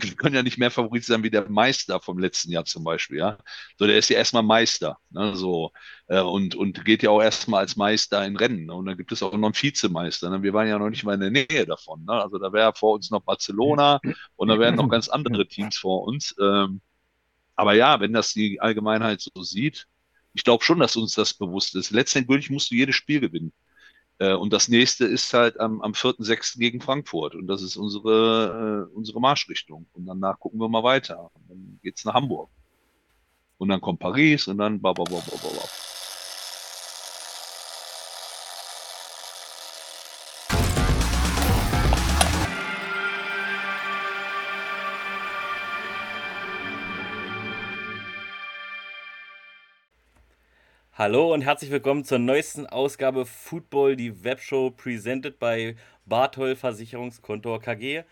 können ja nicht mehr Favorit sein wie der Meister vom letzten Jahr zum Beispiel, ja. So, der ist ja erstmal Meister, ne, so, äh, und, und geht ja auch erstmal als Meister in Rennen. Ne? Und dann gibt es auch noch einen Vizemeister. Ne? Wir waren ja noch nicht mal in der Nähe davon. Ne? Also da wäre vor uns noch Barcelona und da wären noch ganz andere Teams vor uns. Ähm, aber ja, wenn das die Allgemeinheit so sieht, ich glaube schon, dass uns das bewusst ist. Letztendlich musst du jedes Spiel gewinnen. Äh, und das nächste ist halt am, am 4.6. gegen Frankfurt. Und das ist unsere, äh, unsere Marschrichtung. Und danach gucken wir mal weiter. Und dann geht's nach Hamburg. Und dann kommt Paris und dann ba, ba, ba, ba, ba, Hallo und herzlich willkommen zur neuesten Ausgabe Football, die Webshow presented by Bartol Versicherungskontor KG.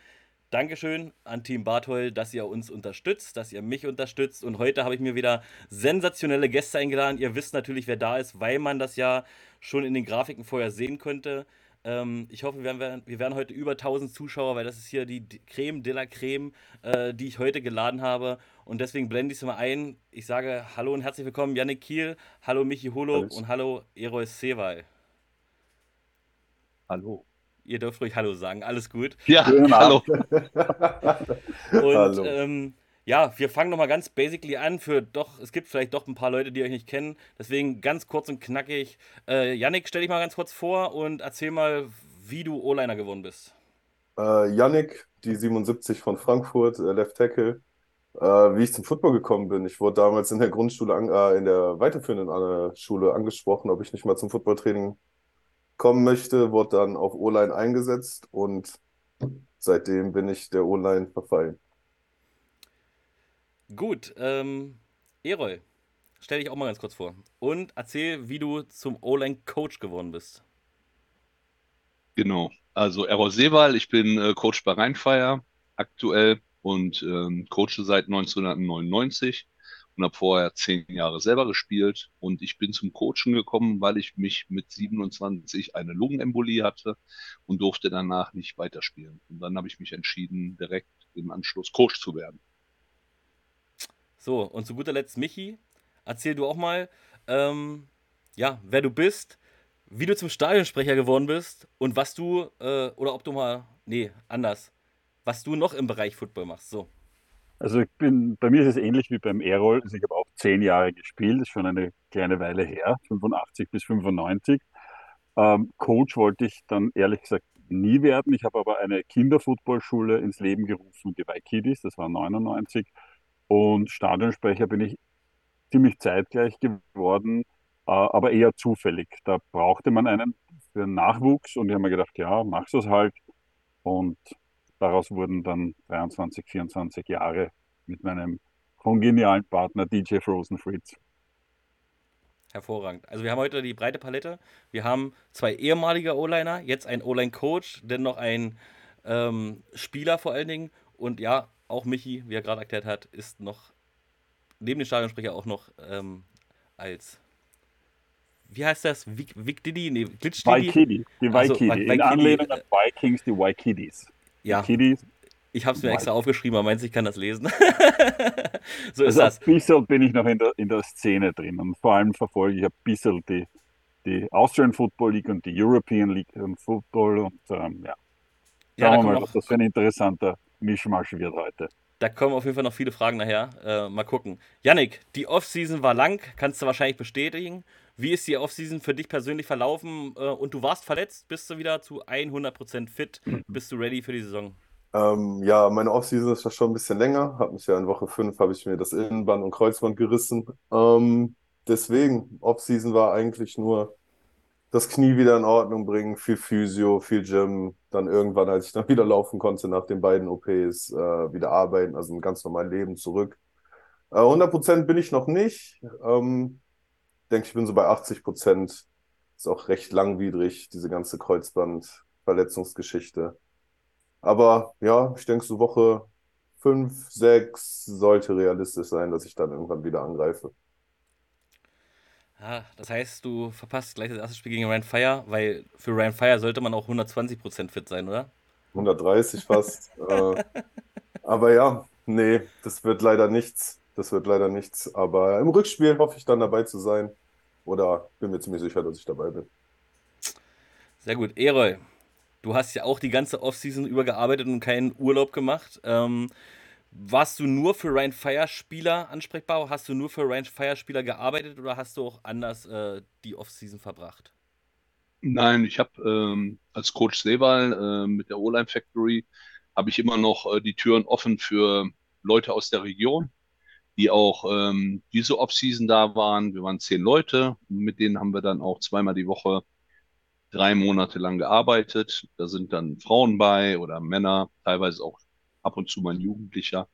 Dankeschön an Team Bartol, dass ihr uns unterstützt, dass ihr mich unterstützt. Und heute habe ich mir wieder sensationelle Gäste eingeladen. Ihr wisst natürlich, wer da ist, weil man das ja schon in den Grafiken vorher sehen könnte. Ähm, ich hoffe, wir werden, wir werden heute über 1000 Zuschauer, weil das ist hier die Creme de la Creme, äh, die ich heute geladen habe. Und deswegen blende ich es mal ein. Ich sage Hallo und herzlich willkommen, Yannick Kiel, hallo Michi Holub und hallo Eroes Sewal. Hallo. Ihr dürft ruhig Hallo sagen, alles gut. Ja, hallo. und hallo. Ähm, ja, wir fangen nochmal ganz basically an. Für doch, es gibt vielleicht doch ein paar Leute, die euch nicht kennen. Deswegen ganz kurz und knackig. Äh, Yannick, stell dich mal ganz kurz vor und erzähl mal, wie du O-Liner geworden bist. Äh, Yannick, die 77 von Frankfurt, äh, Left Tackle. Äh, wie ich zum Football gekommen bin. Ich wurde damals in der Grundschule, an, äh, in der weiterführenden äh, Schule angesprochen, ob ich nicht mal zum Footballtraining kommen möchte, wurde dann auf O-Line eingesetzt und seitdem bin ich der O-Line verfallen. Gut, ähm, Erol, stell dich auch mal ganz kurz vor und erzähl, wie du zum O-Line-Coach geworden bist. Genau, also Errol Seewal, ich bin äh, Coach bei Rheinfire aktuell und ähm, coache seit 1999 und habe vorher zehn Jahre selber gespielt und ich bin zum Coachen gekommen, weil ich mich mit 27 eine Lungenembolie hatte und durfte danach nicht weiterspielen. Und dann habe ich mich entschieden, direkt im Anschluss Coach zu werden. So, und zu guter Letzt, Michi, erzähl du auch mal, ähm, ja, wer du bist, wie du zum Stadionsprecher geworden bist und was du, äh, oder ob du mal, nee, anders, was du noch im Bereich Football machst. So. Also ich bin, bei mir ist es ähnlich wie beim Errol. Also ich habe auch zehn Jahre gespielt, das ist schon eine kleine Weile her, 85 bis 95. Ähm, Coach wollte ich dann ehrlich gesagt nie werden. Ich habe aber eine Kinderfootballschule ins Leben gerufen, die Waikidis, das war 99. Und Stadionsprecher bin ich ziemlich zeitgleich geworden, äh, aber eher zufällig. Da brauchte man einen für Nachwuchs und ich habe mir gedacht, ja, mach's es halt. Und daraus wurden dann 23, 24 Jahre mit meinem kongenialen Partner DJ Frozen Fritz. Hervorragend. Also wir haben heute die breite Palette. Wir haben zwei ehemalige O-Liner, jetzt ein O-Line-Coach, dann noch ein ähm, Spieler vor allen Dingen und ja, auch Michi, wie er gerade erklärt hat, ist noch neben dem Stadionsprecher auch noch ähm, als wie heißt das? Vic, Vic Diddy? Nee, Glitch Diddy? Waikidi. Die Waikidi. Also, In Anlehnung an Vikings, die Waikidis. Ja. Waikidis. Ich habe es mir extra aufgeschrieben, aber meinst ich kann das lesen? so ist also das. Ein bisschen bin ich noch in der, in der Szene drin und vor allem verfolge ich ein bisschen die, die Austrian Football League und die European League und Football und ähm, ja. Schauen ja, wir mal, was das für ein interessanter Mischmasch wird heute. Da kommen auf jeden Fall noch viele Fragen nachher. Äh, mal gucken. Yannick, die Offseason war lang, kannst du wahrscheinlich bestätigen. Wie ist die Offseason für dich persönlich verlaufen? Äh, und du warst verletzt, bist du wieder zu 100% fit? Bist du ready für die Saison? Ähm, ja, meine Offseason ist ja schon ein bisschen länger. Hab mich ja in Woche 5 habe ich mir das Innenband und Kreuzband gerissen. Ähm, deswegen, Offseason war eigentlich nur das Knie wieder in Ordnung bringen, viel Physio, viel Gym, dann irgendwann, als ich dann wieder laufen konnte nach den beiden OPs, äh, wieder arbeiten, also ein ganz normales Leben zurück. Äh, 100% bin ich noch nicht. Ähm, denke, ich bin so bei 80%. Ist auch recht langwidrig, diese ganze Kreuzbandverletzungsgeschichte. Aber ja, ich denke, so Woche 5, 6 sollte realistisch sein, dass ich dann irgendwann wieder angreife. Ja, das heißt, du verpasst gleich das erste Spiel gegen Ryan Fire, weil für Ryan Fire sollte man auch 120% fit sein, oder? 130 fast. äh, Aber ja, nee, das wird leider nichts. Das wird leider nichts. Aber im Rückspiel hoffe ich dann dabei zu sein. Oder bin mir ziemlich sicher, dass ich dabei bin. Sehr gut. Eroy, du hast ja auch die ganze Offseason über gearbeitet und keinen Urlaub gemacht. Ähm, warst du nur für Ryan Fire Spieler ansprechbar? Hast du nur für Ryan Fire Spieler gearbeitet oder hast du auch anders äh, die Offseason verbracht? Nein, ich habe ähm, als Coach Seewal äh, mit der O-Line Factory habe ich immer noch äh, die Türen offen für Leute aus der Region, die auch ähm, diese Offseason da waren. Wir waren zehn Leute, mit denen haben wir dann auch zweimal die Woche drei Monate lang gearbeitet. Da sind dann Frauen bei oder Männer, teilweise auch ab und zu mal ein Jugendlicher.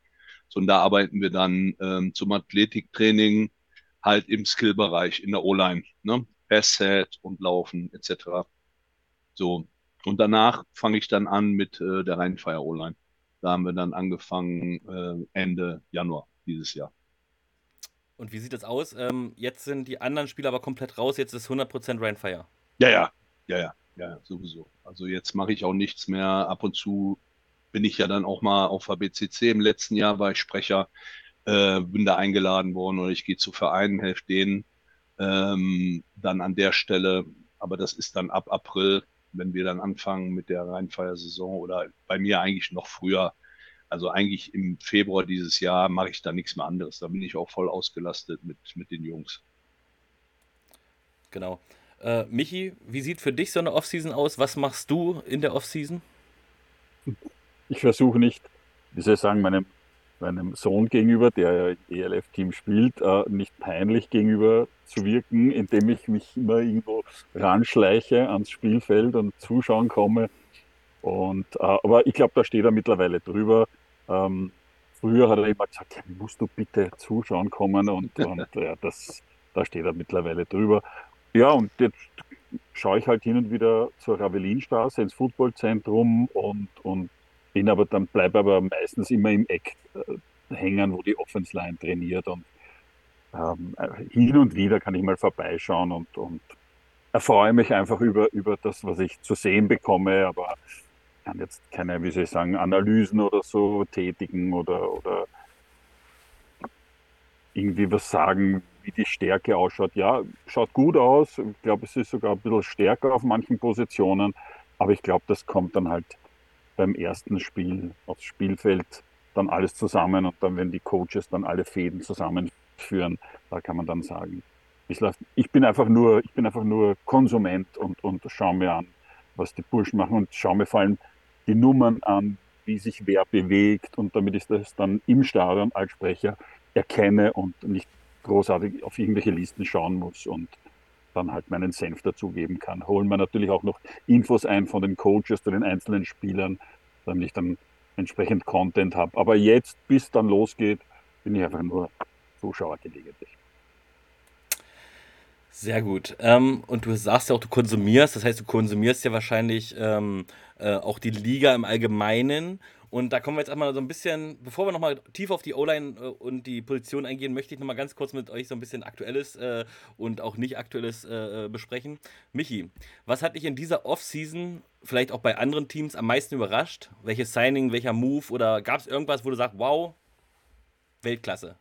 So, und da arbeiten wir dann ähm, zum Athletiktraining halt im Skillbereich in der O-Line, ne? Passset und Laufen etc. So, und danach fange ich dann an mit äh, der Rheinfire O-Line. Da haben wir dann angefangen äh, Ende Januar dieses Jahr. Und wie sieht das aus? Ähm, jetzt sind die anderen Spieler aber komplett raus, jetzt ist 100% Rheinfire. Ja, ja, ja, ja, ja, sowieso. Also jetzt mache ich auch nichts mehr. Ab und zu bin ich ja dann auch mal auf der BCC. Im letzten Jahr war ich Sprecher, äh, bin da eingeladen worden oder ich gehe zu Vereinen, helfe denen ähm, dann an der Stelle. Aber das ist dann ab April wenn wir dann anfangen mit der Rheinfeiersaison oder bei mir eigentlich noch früher. Also eigentlich im Februar dieses Jahr mache ich da nichts mehr anderes. Da bin ich auch voll ausgelastet mit, mit den Jungs. Genau. Äh, Michi, wie sieht für dich so eine Offseason aus? Was machst du in der Offseason? Ich versuche nicht, wie soll ich sagen, meinem meinem Sohn gegenüber, der ja ELF-Team spielt, äh, nicht peinlich gegenüber zu wirken, indem ich mich immer irgendwo ranschleiche ans Spielfeld und zuschauen komme. Und, äh, aber ich glaube, da steht er mittlerweile drüber. Ähm, früher hat er immer gesagt, musst du bitte zuschauen kommen und, und ja, das, da steht er mittlerweile drüber. Ja, und jetzt schaue ich halt hin und wieder zur Ravelinstraße ins Footballzentrum und, und bin aber dann, bleibe aber meistens immer im Eck äh, hängen, wo die Offense Line trainiert und ähm, hin und wieder kann ich mal vorbeischauen und, und erfreue mich einfach über, über das, was ich zu sehen bekomme, aber kann jetzt keine, wie soll ich sagen, Analysen oder so tätigen oder, oder irgendwie was sagen, wie die Stärke ausschaut. Ja, schaut gut aus. Ich glaube, es ist sogar ein bisschen stärker auf manchen Positionen, aber ich glaube, das kommt dann halt beim ersten Spiel aufs Spielfeld dann alles zusammen und dann, wenn die Coaches dann alle Fäden zusammenführen, da kann man dann sagen, ich bin einfach nur, ich bin einfach nur Konsument und, und schaue mir an, was die Burschen machen und schaue mir vor allem die Nummern an, wie sich wer bewegt und damit ich das dann im Stadion als Sprecher erkenne und nicht großartig auf irgendwelche Listen schauen muss und dann halt meinen Senf dazugeben kann. Holen wir natürlich auch noch Infos ein von den Coaches zu den einzelnen Spielern, damit ich dann entsprechend Content habe. Aber jetzt, bis dann losgeht, bin ich einfach nur Zuschauer gelegentlich. Sehr gut. Ähm, und du sagst ja auch, du konsumierst, das heißt, du konsumierst ja wahrscheinlich ähm, äh, auch die Liga im Allgemeinen und da kommen wir jetzt einmal so ein bisschen, bevor wir nochmal tief auf die O-Line äh, und die Position eingehen, möchte ich nochmal ganz kurz mit euch so ein bisschen Aktuelles äh, und auch nicht Aktuelles äh, äh, besprechen. Michi, was hat dich in dieser Off-Season, vielleicht auch bei anderen Teams, am meisten überrascht? Welches Signing, welcher Move oder gab es irgendwas, wo du sagst, wow, Weltklasse?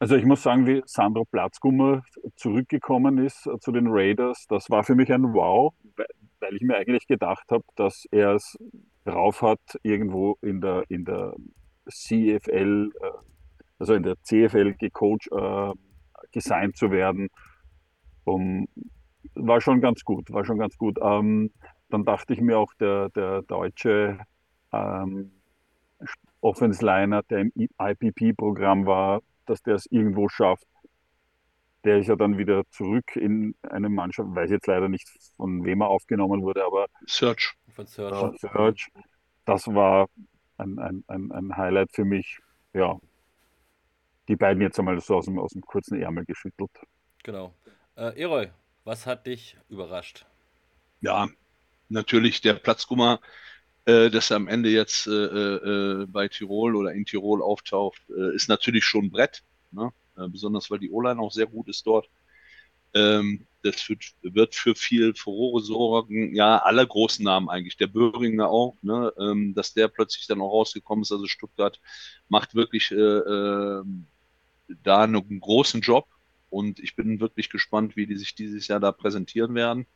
Also ich muss sagen, wie Sandro Platzgummer zurückgekommen ist zu den Raiders, das war für mich ein Wow, weil ich mir eigentlich gedacht habe, dass er es drauf hat, irgendwo in der, in der CFL, äh, also in der CFL gecoacht, äh, gesigned zu werden. Um, war schon ganz gut, war schon ganz gut. Ähm, dann dachte ich mir auch, der, der deutsche ähm, Offense-Liner, der im IPP-Programm war, dass der es irgendwo schafft. Der ist ja dann wieder zurück in eine Mannschaft, weiß jetzt leider nicht, von wem er aufgenommen wurde, aber Search von Search. Äh, Search. Das war ein, ein, ein, ein Highlight für mich. Ja, die beiden jetzt einmal so aus dem, aus dem kurzen Ärmel geschüttelt. Genau. Äh, Eroy, was hat dich überrascht? Ja, natürlich der Platzgummer, äh, dass er am Ende jetzt äh, äh, bei Tirol oder in Tirol auftaucht, äh, ist natürlich schon ein Brett. Ne? Äh, besonders weil die O-Line auch sehr gut ist dort. Ähm, das wird, wird, für viel Furore sorgen. Ja, alle großen Namen eigentlich. Der Böhringer auch, ne? Ähm, dass der plötzlich dann auch rausgekommen ist. Also Stuttgart macht wirklich äh, äh, da einen großen Job. Und ich bin wirklich gespannt, wie die sich dieses Jahr da präsentieren werden.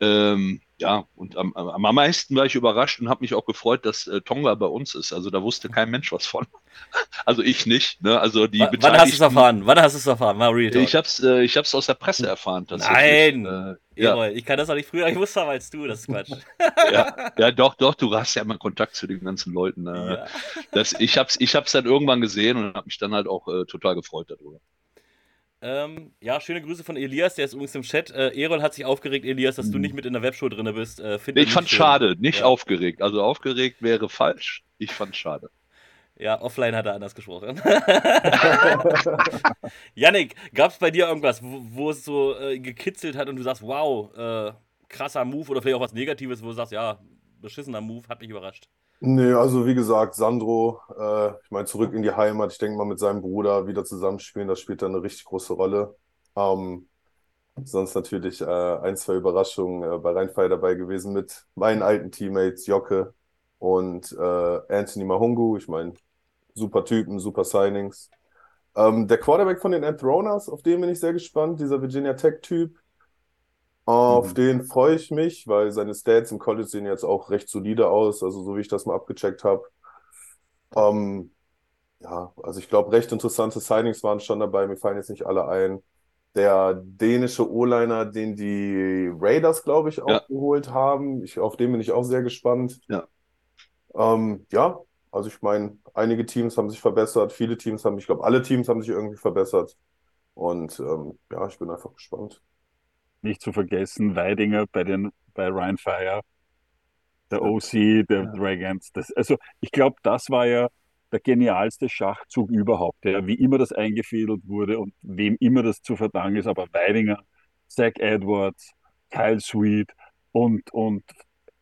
Ähm, ja, und am, am, meisten war ich überrascht und habe mich auch gefreut, dass äh, Tonga bei uns ist. Also da wusste kein Mensch was von. also ich nicht. Ne? Also die W wann hast du es erfahren? Wann hast du es erfahren? Mal ich habe es äh, ich hab's aus der Presse erfahren. Nein! Äh, ja. ich kann das auch nicht früher ich wusste aber als du, das ist Quatsch. ja, ja, doch, doch, du hast ja immer Kontakt zu den ganzen Leuten. Äh, ja. das, ich habe es ich hab's dann irgendwann gesehen und habe mich dann halt auch äh, total gefreut darüber. Ähm, ja, schöne Grüße von Elias, der ist übrigens im Chat. Äh, Erol hat sich aufgeregt, Elias, dass du hm. nicht mit in der Webshow drin bist. Äh, ich fand schade, nicht ja. aufgeregt. Also aufgeregt wäre falsch. Ich fand schade. Ja, offline hat er anders gesprochen. Yannick, gab es bei dir irgendwas, wo, wo es so äh, gekitzelt hat und du sagst, wow, äh, krasser Move oder vielleicht auch was Negatives, wo du sagst, ja, beschissener Move, hat mich überrascht? Nee, also wie gesagt, Sandro, äh, ich meine, zurück in die Heimat. Ich denke mal, mit seinem Bruder wieder zusammenspielen, das spielt da eine richtig große Rolle. Ähm, sonst natürlich äh, ein, zwei Überraschungen äh, bei Rheinfall dabei gewesen mit meinen alten Teammates Jocke und äh, Anthony Mahungu. Ich meine, super Typen, super Signings. Ähm, der Quarterback von den Anthronas, auf den bin ich sehr gespannt, dieser Virginia Tech-Typ. Auf mhm. den freue ich mich, weil seine Stats im College sehen jetzt auch recht solide aus, also so wie ich das mal abgecheckt habe. Ähm, ja, also ich glaube, recht interessante Signings waren schon dabei, mir fallen jetzt nicht alle ein. Der dänische O-Liner, den die Raiders, glaube ich, auch ja. geholt haben, ich, auf den bin ich auch sehr gespannt. Ja, ähm, ja also ich meine, einige Teams haben sich verbessert, viele Teams haben, ich glaube, alle Teams haben sich irgendwie verbessert. Und ähm, ja, ich bin einfach gespannt nicht zu vergessen, Weidinger bei den bei Ryan Fire, der OC, der ja. Dragons. Das, also ich glaube, das war ja der genialste Schachzug überhaupt, ja, wie immer das eingefädelt wurde und wem immer das zu verdanken ist, aber Weidinger, Zach Edwards, Kyle Sweet und, und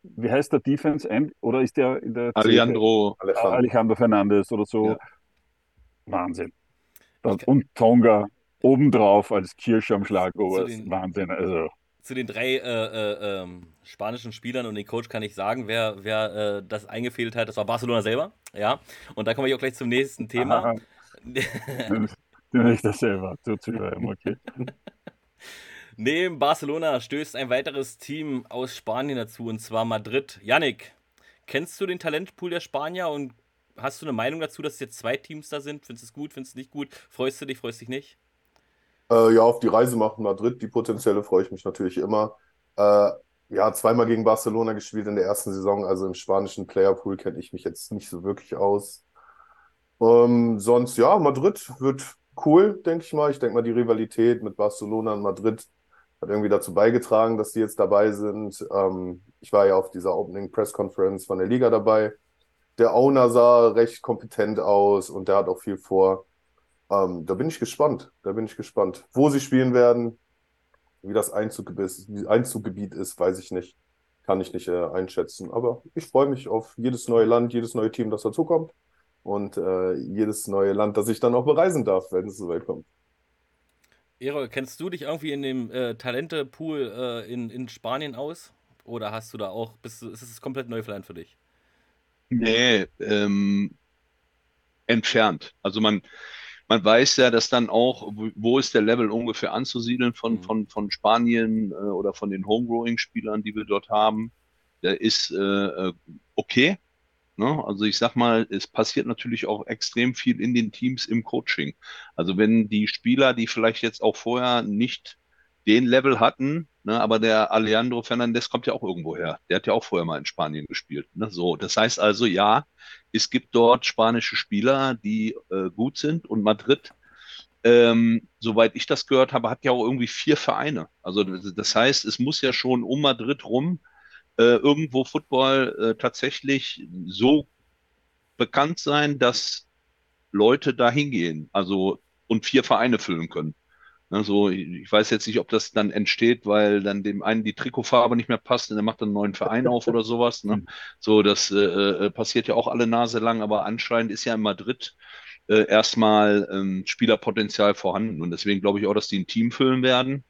wie heißt der Defense End oder ist der in der Alejandro, Alejandro. Alejandro Fernandes oder so? Ja. Wahnsinn. Und Tonga, obendrauf als Kirsche am Schlagober. Wahnsinn. Also. Zu den drei äh, äh, ähm, spanischen Spielern und den Coach kann ich sagen, wer, wer äh, das eingefehlt hat, das war Barcelona selber. Ja. Und da komme ich auch gleich zum nächsten Thema. Nicht das selber, okay. Neben Barcelona stößt ein weiteres Team aus Spanien dazu, und zwar Madrid. Yannick, kennst du den Talentpool der Spanier und hast du eine Meinung dazu, dass jetzt zwei Teams da sind? Findest du es gut, findest du es nicht gut? Freust du dich, freust du dich nicht? Äh, ja, auf die Reise nach Madrid, die potenzielle, freue ich mich natürlich immer. Äh, ja, zweimal gegen Barcelona gespielt in der ersten Saison, also im spanischen Playerpool kenne ich mich jetzt nicht so wirklich aus. Ähm, sonst, ja, Madrid wird cool, denke ich mal. Ich denke mal, die Rivalität mit Barcelona und Madrid hat irgendwie dazu beigetragen, dass die jetzt dabei sind. Ähm, ich war ja auf dieser Opening Press Conference von der Liga dabei. Der Owner sah recht kompetent aus und der hat auch viel vor. Ähm, da bin ich gespannt. Da bin ich gespannt. Wo sie spielen werden, wie das Einzuggebiet, Einzuggebiet ist, weiß ich nicht. Kann ich nicht äh, einschätzen. Aber ich freue mich auf jedes neue Land, jedes neue Team, das dazukommt. Und äh, jedes neue Land, das ich dann auch bereisen darf, wenn es soweit kommt. Erol, kennst du dich irgendwie in dem äh, Talente-Pool äh, in, in Spanien aus? Oder hast du da auch, bist du, ist es komplett neu für dich? Nee, ähm, entfernt. Also man, man weiß ja, dass dann auch, wo ist der Level ungefähr anzusiedeln von, mhm. von, von Spanien äh, oder von den Homegrowing-Spielern, die wir dort haben. Der ist äh, äh, okay. Ne? Also ich sag mal, es passiert natürlich auch extrem viel in den Teams im Coaching. Also wenn die Spieler, die vielleicht jetzt auch vorher nicht den Level hatten, ne, aber der Alejandro Fernandez kommt ja auch irgendwo her. Der hat ja auch vorher mal in Spanien gespielt. Ne? So, das heißt also, ja, es gibt dort spanische Spieler, die äh, gut sind und Madrid, ähm, soweit ich das gehört habe, hat ja auch irgendwie vier Vereine. Also das heißt, es muss ja schon um Madrid rum äh, irgendwo Football äh, tatsächlich so bekannt sein, dass Leute da hingehen, also und vier Vereine füllen können. Also ich weiß jetzt nicht, ob das dann entsteht, weil dann dem einen die Trikotfarbe nicht mehr passt und er macht dann einen neuen Verein auf oder sowas. Ne? So, das äh, äh, passiert ja auch alle Nase lang, aber anscheinend ist ja in Madrid äh, erstmal ähm, Spielerpotenzial vorhanden. Und deswegen glaube ich auch, dass die ein Team füllen werden.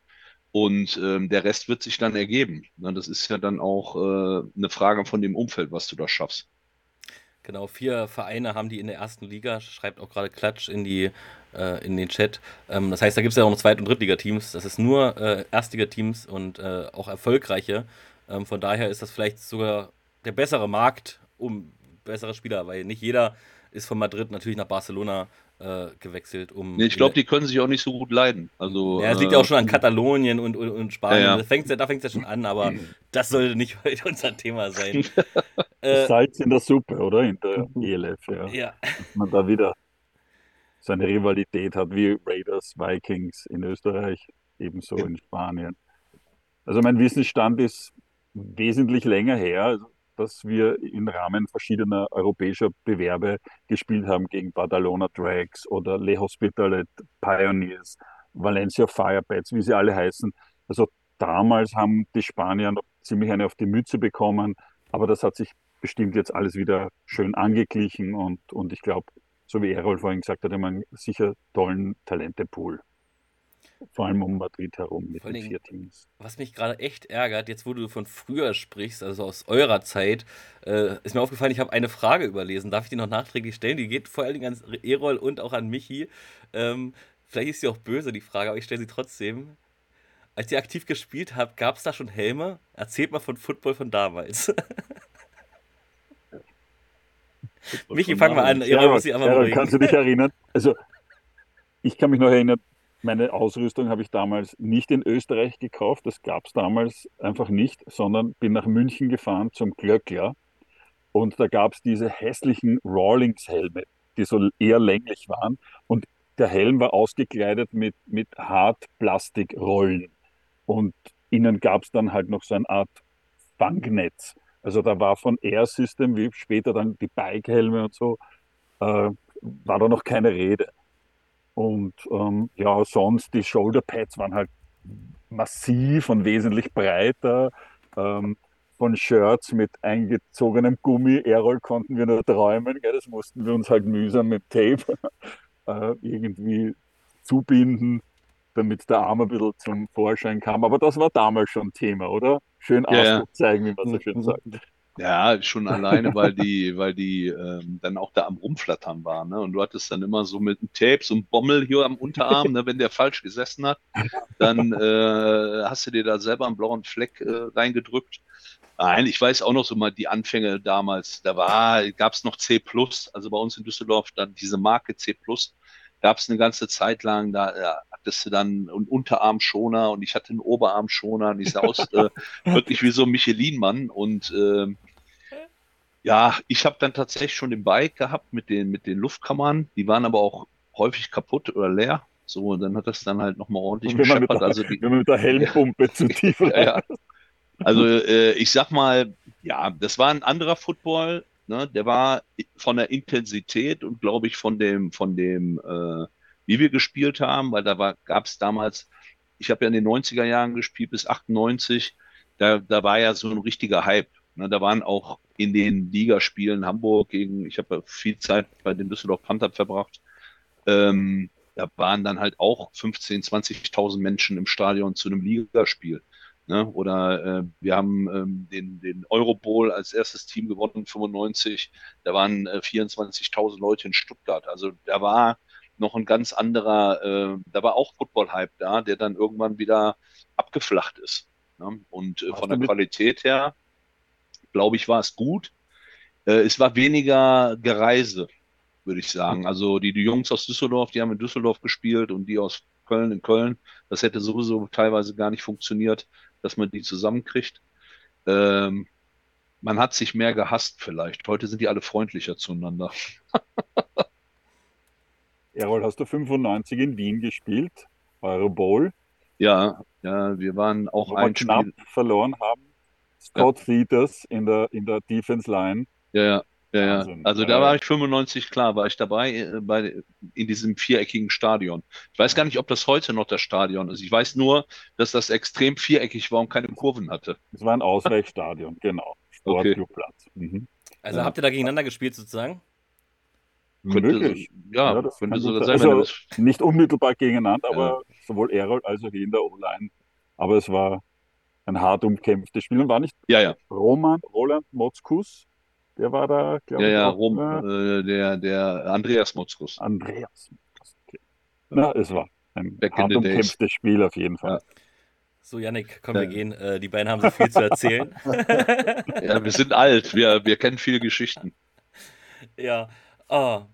Und ähm, der Rest wird sich dann ergeben. Ne, das ist ja dann auch äh, eine Frage von dem Umfeld, was du da schaffst. Genau, vier Vereine haben die in der ersten Liga, schreibt auch gerade Klatsch in, die, äh, in den Chat. Ähm, das heißt, da gibt es ja auch noch Zweit- und Drittligateams. Das ist nur äh, Erstligateams und äh, auch erfolgreiche. Ähm, von daher ist das vielleicht sogar der bessere Markt um bessere Spieler, weil nicht jeder ist von Madrid natürlich nach Barcelona äh, gewechselt, um. Nee, ich glaube, die können sich auch nicht so gut leiden. Also, ja, es liegt ja auch schon an äh, Katalonien und, und, und Spanien. Ja, ja. Da fängt es ja schon an, aber das sollte nicht heute unser Thema sein. äh, Salz in der Suppe, oder? In der ELF, ja. ja. Dass man da wieder so eine Rivalität hat wie Raiders, Vikings in Österreich, ebenso in Spanien. Also mein Wissensstand ist wesentlich länger her. Also dass wir im Rahmen verschiedener europäischer Bewerbe gespielt haben gegen Badalona Drags oder Le Hospitalet Pioneers, Valencia Firebats, wie sie alle heißen. Also damals haben die Spanier noch ziemlich eine auf die Mütze bekommen, aber das hat sich bestimmt jetzt alles wieder schön angeglichen und, und ich glaube, so wie Errol vorhin gesagt hat, man sicher tollen Talentepool. Vor allem um Madrid herum mit den vier Teams. Was mich gerade echt ärgert, jetzt wo du von früher sprichst, also aus eurer Zeit, äh, ist mir aufgefallen, ich habe eine Frage überlesen. Darf ich die noch nachträglich stellen? Die geht vor allen Dingen an Erol und auch an Michi. Ähm, vielleicht ist sie auch böse, die Frage, aber ich stelle sie trotzdem. Als ihr aktiv gespielt habt, gab es da schon Helme? Erzählt mal von Football von damals. Michi, fang mal an. Erol muss ich einmal Erol, Kannst du dich erinnern? Also, ich kann mich noch erinnern, meine Ausrüstung habe ich damals nicht in Österreich gekauft, das gab es damals einfach nicht, sondern bin nach München gefahren zum Glöckler und da gab es diese hässlichen Rawlings-Helme, die so eher länglich waren und der Helm war ausgekleidet mit, mit Hartplastikrollen und innen gab es dann halt noch so eine Art Fangnetz. Also da war von Air System, wie später dann die Bike-Helme und so, äh, war da noch keine Rede. Und ähm, ja, sonst die Shoulderpads waren halt massiv und wesentlich breiter. Ähm, von Shirts mit eingezogenem Gummi, Aerol konnten wir nur träumen. Gell? Das mussten wir uns halt mühsam mit Tape äh, irgendwie zubinden, damit der Arm ein bisschen zum Vorschein kam. Aber das war damals schon Thema, oder? Schön ja, Ausdruck zeigen, wie man so schön sagt. Ja, schon alleine, weil die, weil die ähm, dann auch da am Rumflattern waren. Ne? Und du hattest dann immer so mit einem Tape, so ein Bommel hier am Unterarm, ne? wenn der falsch gesessen hat, dann äh, hast du dir da selber einen blauen Fleck äh, reingedrückt. Nein, ich weiß auch noch so mal die Anfänge damals. Da war, gab es noch C also bei uns in Düsseldorf, dann diese Marke C gab es eine ganze Zeit lang, da, da hattest du dann einen Unterarmschoner und ich hatte einen Oberarmschoner und ich sah aus äh, wirklich wie so ein Michelin-Mann und äh, ja, ich habe dann tatsächlich schon den Bike gehabt mit den, mit den Luftkammern. Die waren aber auch häufig kaputt oder leer. So, und dann hat das dann halt nochmal ordentlich gescheppert. Also die, wenn man mit der Helmpumpe ja, zu tief ja. Also äh, ich sag mal, ja, das war ein anderer Football. Ne? Der war von der Intensität und glaube ich von dem, von dem, äh, wie wir gespielt haben, weil da gab es damals, ich habe ja in den 90er Jahren gespielt bis 98, da, da war ja so ein richtiger Hype. Ne? Da waren auch in den Ligaspielen Hamburg gegen, ich habe viel Zeit bei den Düsseldorf Panther verbracht, ähm, da waren dann halt auch 15.000, 20.000 Menschen im Stadion zu einem Ligaspiel. Ne? Oder äh, wir haben ähm, den, den Eurobowl als erstes Team gewonnen, 95. Da waren äh, 24.000 Leute in Stuttgart. Also da war noch ein ganz anderer, äh, da war auch Football-Hype da, der dann irgendwann wieder abgeflacht ist. Ne? Und äh, von der Qualität her glaube ich, war es gut. Äh, es war weniger Gereise, würde ich sagen. Also die, die Jungs aus Düsseldorf, die haben in Düsseldorf gespielt und die aus Köln in Köln. Das hätte sowieso teilweise gar nicht funktioniert, dass man die zusammenkriegt. Ähm, man hat sich mehr gehasst vielleicht. Heute sind die alle freundlicher zueinander. Errol, hast du 95 in Wien gespielt? Euro Bowl? Ja, ja, wir waren auch Wo ein knapp Spiel verloren haben. Scott ja. Theaters in der, in der Defense Line. Ja, ja. Ja, ja. Also da war ich 95 klar, war ich dabei äh, bei, in diesem viereckigen Stadion. Ich weiß gar nicht, ob das heute noch das Stadion ist. Ich weiß nur, dass das extrem viereckig war und keine Kurven hatte. Es war ein Ausweichstadion, genau. Sportclubplatz. Okay. Mhm. Also ja. habt ihr da gegeneinander gespielt sozusagen? Möglich. Ja, ja, das könnte so sein. Also nicht unmittelbar gegeneinander, aber sowohl Errol als auch in der O-Line aber es war ein hart umkämpftes Spiel und war nicht Ja, ja. Roman, Roland Motzkus, der war da, glaube Ja, ich, ja, auch, Rom, äh, äh, der, der Andreas Motzkus. Andreas. Okay. Na, es war ein Back hart umkämpftes Spiel auf jeden Fall. So, Yannick, komm, Ja. wir gehen. Äh, die beiden haben so viel zu erzählen. Ja, wir sind alt, wir, wir kennen viele Geschichten. Ja. Ah.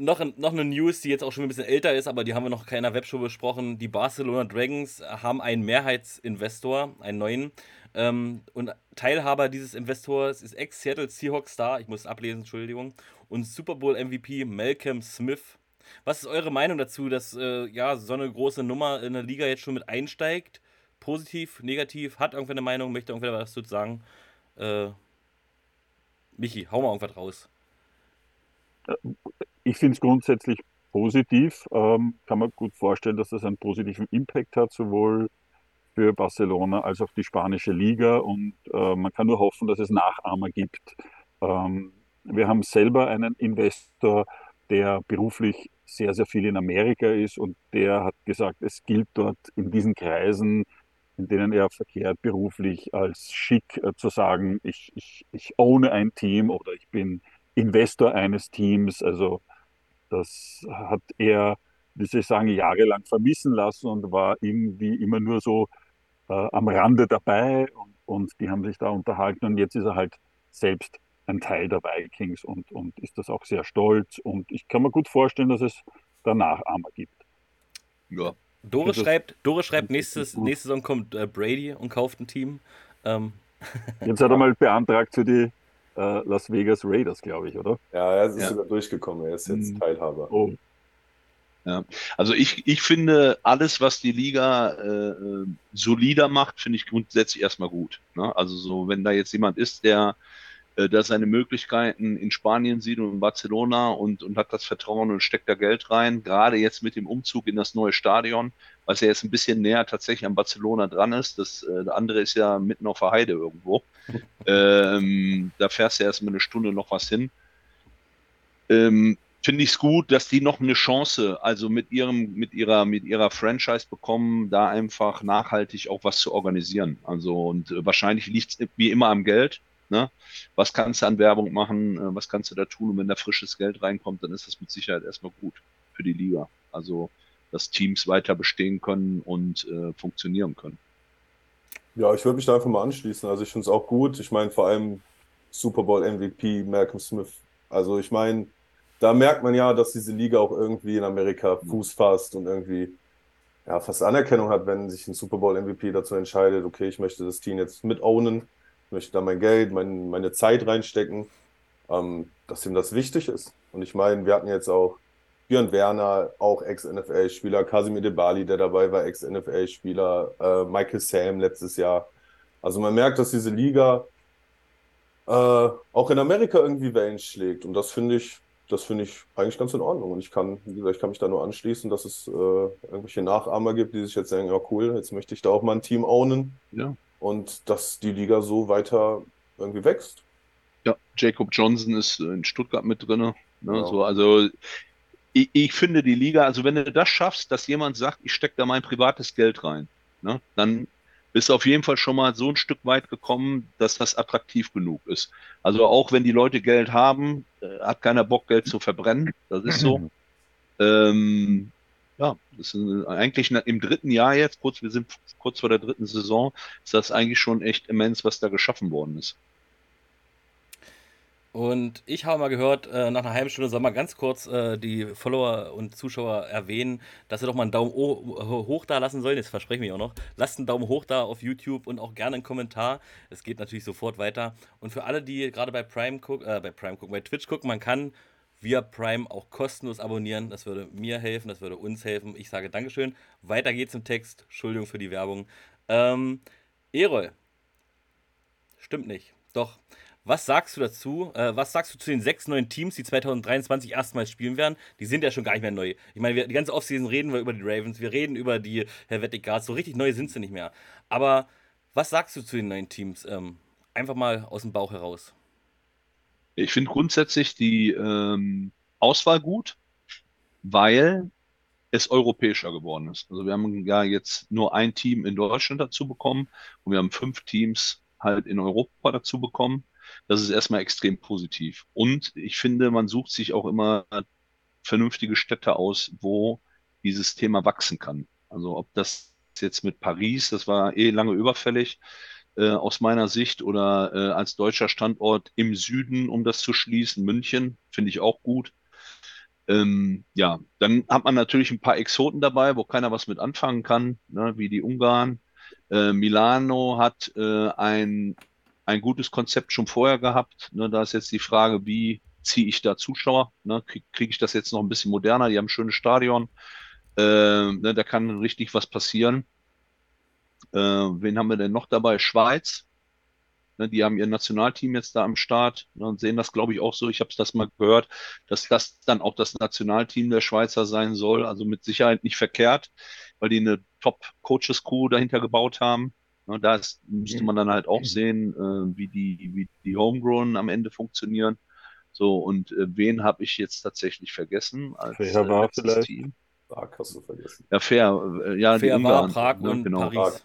Noch, noch eine News, die jetzt auch schon ein bisschen älter ist, aber die haben wir noch in keiner Webshow besprochen. Die Barcelona Dragons haben einen Mehrheitsinvestor, einen neuen. Ähm, und Teilhaber dieses Investors ist Ex-Seattle Seahawks Star, ich muss es ablesen, Entschuldigung, und Super Bowl MVP Malcolm Smith. Was ist eure Meinung dazu, dass äh, ja, so eine große Nummer in der Liga jetzt schon mit einsteigt? Positiv, negativ? Hat irgendwer eine Meinung? Möchte irgendwer was dazu sagen? Äh, Michi, hau mal irgendwas raus. Ich finde es grundsätzlich positiv. Ähm, kann man gut vorstellen, dass das einen positiven Impact hat, sowohl für Barcelona als auch die spanische Liga. Und äh, man kann nur hoffen, dass es Nachahmer gibt. Ähm, wir haben selber einen Investor, der beruflich sehr, sehr viel in Amerika ist und der hat gesagt, es gilt dort in diesen Kreisen, in denen er verkehrt, beruflich als schick äh, zu sagen, ich, ich, ich ohne ein Team oder ich bin Investor eines Teams. Also das hat er, wie soll ich sagen, jahrelang vermissen lassen und war irgendwie immer nur so äh, am Rande dabei und, und die haben sich da unterhalten und jetzt ist er halt selbst ein Teil der Vikings und, und ist das auch sehr stolz und ich kann mir gut vorstellen, dass es da Nachahmer gibt. Ja. Dore schreibt, Dore schreibt, nächstes, nächste Saison kommt äh, Brady und kauft ein Team. Ähm, Jetzt hat er mal beantragt für die äh, Las Vegas Raiders, glaube ich, oder? Ja, er ist Ja. sogar durchgekommen. Er ist jetzt Mhm. Teilhaber. Oh, Also ich, ich finde, alles, was die Liga äh, äh, solider macht, finde ich grundsätzlich erstmal gut. Ne? Also so, wenn da jetzt jemand ist, der äh, da seine Möglichkeiten in Spanien sieht und in Barcelona und, und hat das Vertrauen und steckt da Geld rein, gerade jetzt mit dem Umzug in das neue Stadion, was ja jetzt ein bisschen näher tatsächlich an Barcelona dran ist. Das äh, der andere ist ja mitten auf der Heide irgendwo. ähm, da fährst du erst mal eine Stunde noch was hin. Ähm, finde ich es gut, dass die noch eine Chance, also mit ihrem, mit ihrer, mit ihrer Franchise bekommen, da einfach nachhaltig auch was zu organisieren. Also und äh, wahrscheinlich liegt es wie immer am Geld. Ne? Was kannst du an Werbung machen? Äh, was kannst du da tun? Und wenn da frisches Geld reinkommt, dann ist das mit Sicherheit erstmal gut für die Liga. Also dass Teams weiter bestehen können und äh, funktionieren können. Ja, ich würde mich da einfach mal anschließen. Also ich finde es auch gut. Ich meine, vor allem Super Bowl MVP Malcolm Smith. Also ich meine, da merkt man ja, dass diese Liga auch irgendwie in Amerika Fuß fasst und irgendwie ja, fast Anerkennung hat, wenn sich ein Super Bowl MVP dazu entscheidet, okay, ich möchte das Team jetzt mit ownen, möchte da mein Geld, mein, meine Zeit reinstecken, ähm, dass ihm das wichtig ist. Und ich meine, wir hatten jetzt auch Björn Werner, auch Ex-NFL-Spieler, Casimir Debali, der dabei war, Ex-NFL-Spieler, äh, Michael Sam letztes Jahr. Also man merkt, dass diese Liga äh, auch in Amerika irgendwie Wellen schlägt. Und das finde ich, das finde ich eigentlich ganz in Ordnung. Und ich kann, wie gesagt, ich kann mich da nur anschließen, dass es äh, irgendwelche Nachahmer gibt, die sich jetzt sagen, ja cool, jetzt möchte ich da auch mal ein Team ownen. Ja. Und dass die Liga so weiter irgendwie wächst. Ja, Jacob Johnson ist in Stuttgart mit drin. Ne? Genau. So, also ich, ich finde die Liga, also wenn du das schaffst, dass jemand sagt, ich stecke da mein privates Geld rein, ne? dann bist du auf jeden Fall schon mal so ein Stück weit gekommen, dass das attraktiv genug ist. Also auch wenn die Leute Geld haben, äh, hat keiner Bock, Geld zu verbrennen. Das ist so. Ähm, ja, ist eigentlich na- im dritten Jahr jetzt, kurz, wir sind kurz vor der dritten Saison, ist das eigentlich schon echt immens, was da geschaffen worden ist. Und ich habe mal gehört, äh, nach einer halben Stunde soll man ganz kurz äh, die Follower und Zuschauer erwähnen, dass sie doch mal einen Daumen hoch da lassen sollen. Jetzt verspreche ich mich auch noch. Lasst einen Daumen hoch da auf YouTube und auch gerne einen Kommentar. Es geht natürlich sofort weiter. Und für alle, die gerade bei Prime gucken, äh, bei Prime gucken, bei Twitch gucken, man kann via Prime auch kostenlos abonnieren. Das würde mir helfen, das würde uns helfen. Ich sage Dankeschön. Weiter geht's im Text. Entschuldigung für die Werbung. Ähm, Erol. Stimmt nicht. Doch. Was sagst du dazu? Äh, was sagst du zu den sechs neuen Teams, die 2023 erstmals spielen werden? Die sind ja schon gar nicht mehr neu. Ich meine, wir, die ganze Offseason reden wir über die Ravens, wir reden über die Helvetic Guards. So richtig neu sind sie nicht mehr. Aber was sagst du zu den neuen Teams? Ähm, einfach mal aus dem Bauch heraus. Ich finde grundsätzlich die ähm, Auswahl gut, weil es europäischer geworden ist. Also wir haben ja jetzt nur ein Team in Deutschland dazu bekommen und wir haben fünf Teams halt in Europa dazu bekommen. Das ist erstmal extrem positiv. Und ich finde, man sucht sich auch immer vernünftige Städte aus, wo dieses Thema wachsen kann. Also ob das jetzt mit Paris, das war eh lange überfällig äh, aus meiner Sicht, oder äh, als deutscher Standort im Süden, um das zu schließen, München, finde ich auch gut. Ähm, ja, dann hat man natürlich ein paar Exoten dabei, wo keiner was mit anfangen kann, ne, wie die Ungarn. Äh, Milano hat äh, ein, ein gutes Konzept schon vorher gehabt. Ne, da ist jetzt die Frage, wie ziehe ich da Zuschauer? Ne, Kriege krieg ich das jetzt noch ein bisschen moderner? Die haben ein schönes Stadion. Äh, ne, da kann richtig was passieren. Äh, wen haben wir denn noch dabei? Schweiz. Ne, die haben ihr Nationalteam jetzt da am Start ne, und sehen das, glaube ich, auch so. Ich habe das mal gehört, dass das dann auch das Nationalteam der Schweizer sein soll. Also mit Sicherheit nicht verkehrt, weil die eine Top-Coaches-Crew dahinter gebaut haben. Ne, da müsste man dann halt auch sehen, äh, wie die, wie die Homegrown am Ende funktionieren. So, und äh, wen habe ich jetzt tatsächlich vergessen als Fair war äh, letztes vielleicht. Team? Prag hast du vergessen. Ja, fair. Äh, ja, die Fair war Ungarn. Prag ne, und genau. Paris. Prag,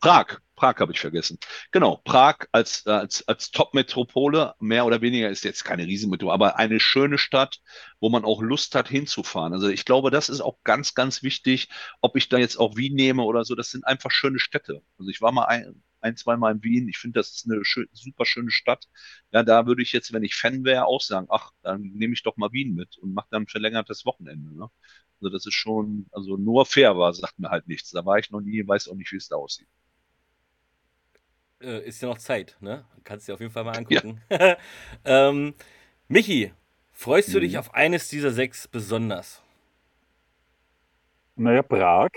Prag habe ich vergessen. Genau, Prag als, äh, als, als Top-Metropole, mehr oder weniger ist jetzt keine Riesenmetropole, aber eine schöne Stadt, wo man auch Lust hat hinzufahren. Also ich glaube, das ist auch ganz, ganz wichtig, ob ich da jetzt auch Wien nehme oder so, das sind einfach schöne Städte. Also ich war mal ein, ein zwei Mal in Wien, ich finde, das ist eine schön, super schöne Stadt. Ja, da würde ich jetzt, wenn ich Fan wäre, auch sagen, ach, dann nehme ich doch mal Wien mit und mache dann ein verlängertes Wochenende. Ne? Also das ist schon, also nur fair war, sagt mir halt nichts. Da war ich noch nie, weiß auch nicht, wie es da aussieht. Äh, ist ja noch Zeit, ne? Kannst dir auf jeden Fall mal angucken. ähm, Michi, freust du dich Mhm. auf eines dieser sechs besonders? Naja, Prag,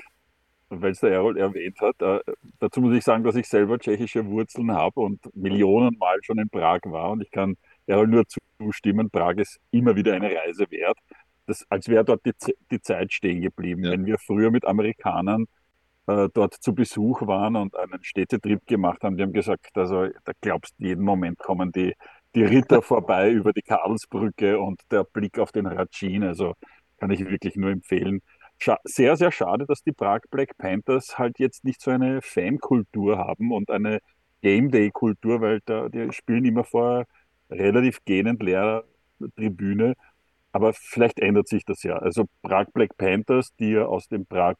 weil es der Errol erwähnt hat. Äh, dazu muss ich sagen, dass ich selber tschechische Wurzeln habe und Millionenmal schon in Prag war. Und ich kann Errol nur zustimmen, Prag ist immer wieder eine Reise wert. Das, als wäre dort die, die Zeit stehen geblieben. Ja. Wenn wir früher mit Amerikanern äh, dort zu Besuch waren und einen Städtetrip gemacht haben, die haben gesagt, also da glaubst du, jeden Moment kommen die, die Ritter vorbei über die Karlsbrücke und der Blick auf den Ratschin. Also kann ich wirklich nur empfehlen. Scha sehr, sehr schade, dass die Prag Black Panthers halt jetzt nicht so eine Fankultur haben und eine Game Day Kultur, weil da, die spielen immer vor relativ gähnend leerer Tribüne. Aber vielleicht ändert sich das ja. Also Prag Black Panthers, die ja aus dem Prag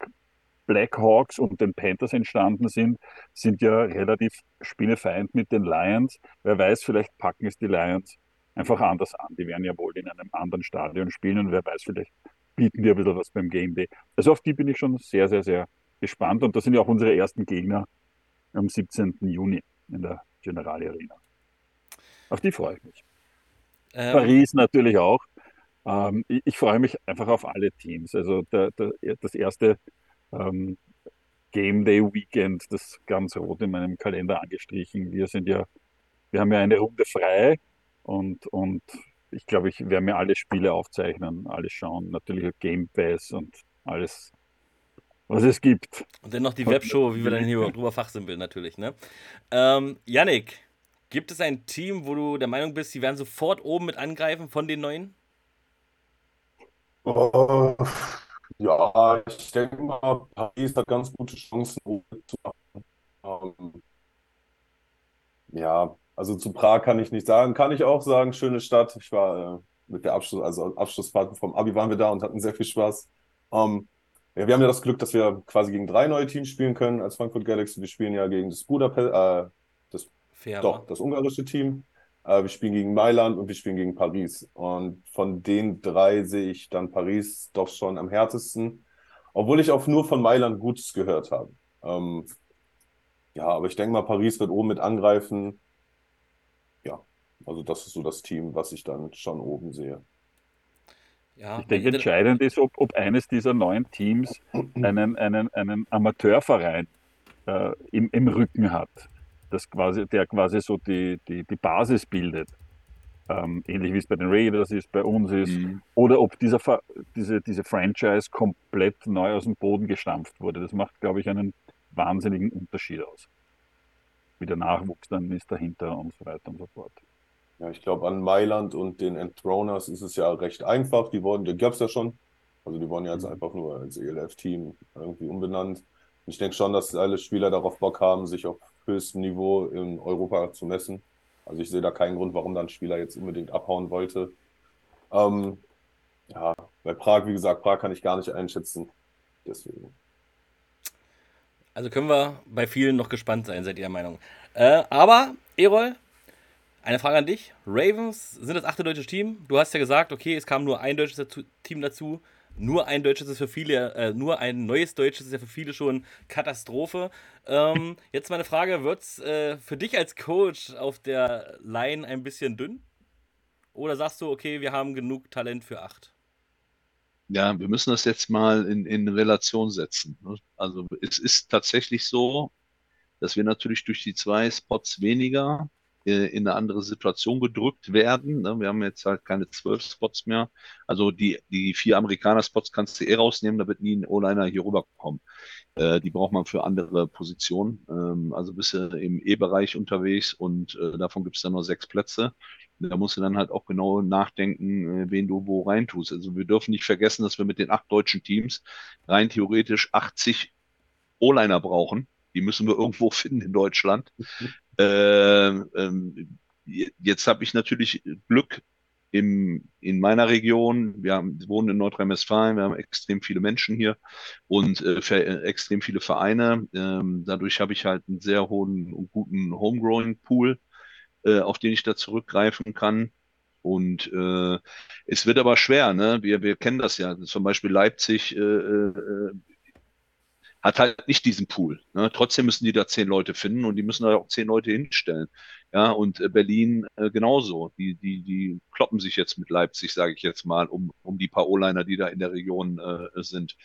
Blackhawks und den Panthers entstanden sind, sind ja relativ spinnefeind mit den Lions. Wer weiß, vielleicht packen es die Lions einfach anders an. Die werden ja wohl in einem anderen Stadion spielen und wer weiß, vielleicht bieten die ein bisschen was beim Game Day. Also auf die bin ich schon sehr, sehr, sehr gespannt. Und das sind ja auch unsere ersten Gegner am 17. Juni in der Generali Arena. Auf die freue ich mich. Ähm, Paris natürlich auch. Ähm, ich, ich freue mich einfach auf alle Teams. Also der, der, das erste ähm, Game Day Weekend, das ganz rot in meinem Kalender angestrichen. Wir sind ja, wir haben ja eine Runde frei und, und ich glaube, ich werde mir alle Spiele aufzeichnen, alles schauen, natürlich auch Game Pass und alles, was es gibt. Und dann noch die Webshow, wie wir dann hier drüber fachsimpeln natürlich, ne? Ähm, Yannick, gibt es ein Team, wo du der Meinung bist, sie werden sofort oben mit angreifen von den neuen? Oh, ja, ich denke mal, Paris hat ganz gute Chancen, oben mitzumachen. Ähm, ja, also zu Prag kann ich nicht sagen. Kann ich auch sagen, schöne Stadt. Ich war äh, mit der Abschluss, also Abschlussfahrt vom Abi waren wir da und hatten sehr viel Spaß. Ähm, ja, wir haben ja das Glück, dass wir quasi gegen drei neue Teams spielen können als Frankfurt Galaxy. Wir spielen ja gegen das Budapest, äh, das doch, das ungarische Team. Äh, wir spielen gegen Mailand und wir spielen gegen Paris. Und von den drei sehe ich dann Paris doch schon am härtesten, obwohl ich auch nur von Mailand Gutes gehört habe. Ähm, ja, aber ich denke mal, Paris wird oben mit angreifen. Ja, also das ist so das Team, was ich dann schon oben sehe. Ja, Ich denke, entscheidend ist, ob, ob eines dieser neuen Teams einen, einen, einen Amateurverein äh, im, im Rücken hat, das quasi, der quasi so die, die, die Basis bildet. Ähm, ähnlich wie es bei den Raiders ist, bei uns ist. Mhm. Oder ob dieser, diese, diese Franchise komplett neu aus dem Boden gestampft wurde. Das macht, glaube ich, einen wahnsinnigen Unterschied aus. Wie der Nachwuchs dann ist dahinter und so weiter und so fort. Ja, ich glaube, an Mailand und den Enthroners ist es ja recht einfach. Die wurden, die gab es ja schon. Also die wurden ja jetzt einfach nur als ELF-Team irgendwie umbenannt. Ich denke schon, dass alle Spieler darauf Bock haben, sich auf höchstem Niveau in Europa zu messen. Also ich sehe da keinen Grund, warum dann Spieler jetzt unbedingt abhauen wollte. Ähm, ja, bei Prag, wie gesagt, Prag kann ich gar nicht einschätzen. Deswegen. Also können wir bei vielen noch gespannt sein, seid ihr der Meinung. Äh, aber, Erol, eine Frage an dich. Ravens sind das achte deutsche Team. Du hast ja gesagt, okay, es kam nur ein deutsches Team dazu. Nur ein deutsches ist für viele, äh, nur ein neues deutsches ist ja für viele schon Katastrophe. Ähm, jetzt meine Frage: Wird es äh, für dich als Coach auf der Line ein bisschen dünn? Oder sagst du, okay, wir haben genug Talent für acht? Ja, wir müssen das jetzt mal in, in Relation setzen. Ne? Also es ist tatsächlich so, dass wir natürlich durch die zwei Spots weniger in eine andere Situation gedrückt werden. Ne? Wir haben jetzt halt keine zwölf Spots mehr. Also die, die vier Amerikaner-Spots kannst du eh rausnehmen, da wird nie ein O-Liner hier rüberkommen. Äh, die braucht man für andere Positionen. Ähm, also bist du im E-Bereich unterwegs und äh, davon gibt es dann nur sechs Plätze. Da musst du dann halt auch genau nachdenken, wen du wo reintust. Also wir dürfen nicht vergessen, dass wir mit den acht deutschen Teams rein theoretisch 80 O-Liner brauchen. Die müssen wir irgendwo finden in Deutschland. Äh, ähm, jetzt habe ich natürlich Glück im, in meiner Region. Wir, haben, wohnen in Nordrhein-Westfalen, wir haben extrem viele Menschen hier und äh, äh, extrem viele Vereine. Ähm, dadurch habe ich halt einen sehr hohen und guten Homegrowing-Pool, äh, auf den ich da zurückgreifen kann. Und äh, es wird aber schwer, ne? Wir, wir kennen das ja. Zum Beispiel Leipzig äh, äh, hat halt nicht diesen Pool. Ne? Trotzdem müssen die da zehn Leute finden und die müssen da auch zehn Leute hinstellen. Ja, und äh, Berlin äh, genauso. Die, die, die kloppen sich jetzt mit Leipzig, sage ich jetzt mal, um, um die paar O-Liner, die da in der Region äh, sind.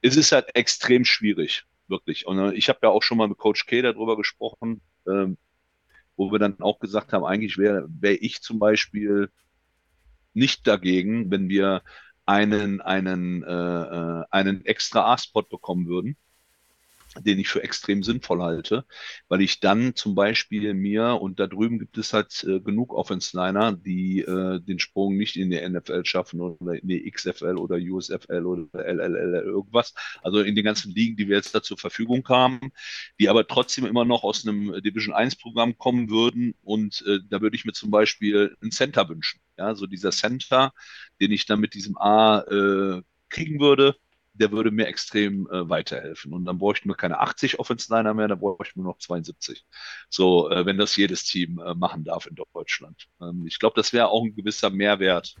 Es ist halt extrem schwierig, wirklich. Und äh, ich habe ja auch schon mal mit Coach K darüber gesprochen, ähm, wo wir dann auch gesagt haben, eigentlich wäre wär ich zum Beispiel nicht dagegen, wenn wir einen, einen, äh, äh einen extra A-Spot bekommen würden den ich für extrem sinnvoll halte, weil ich dann zum Beispiel mir, und da drüben gibt es halt äh, genug Offense-Liner, die äh, den Sprung nicht in die NFL schaffen oder in die XFL oder USFL oder LLL irgendwas, also in den ganzen Ligen, die wir jetzt da zur Verfügung haben, die aber trotzdem immer noch aus einem Division 1 Programm kommen würden und äh, da würde ich mir zum Beispiel einen Center wünschen, ja, so dieser Center, den ich dann mit diesem A äh, kriegen würde, der würde mir extrem äh, weiterhelfen. Und dann bräuchten wir keine 80 Offense-Liner mehr, dann bräuchten wir noch 72. So, äh, wenn das jedes Team äh, machen darf in Deutschland. Ähm, ich glaube, das wäre auch ein gewisser Mehrwert,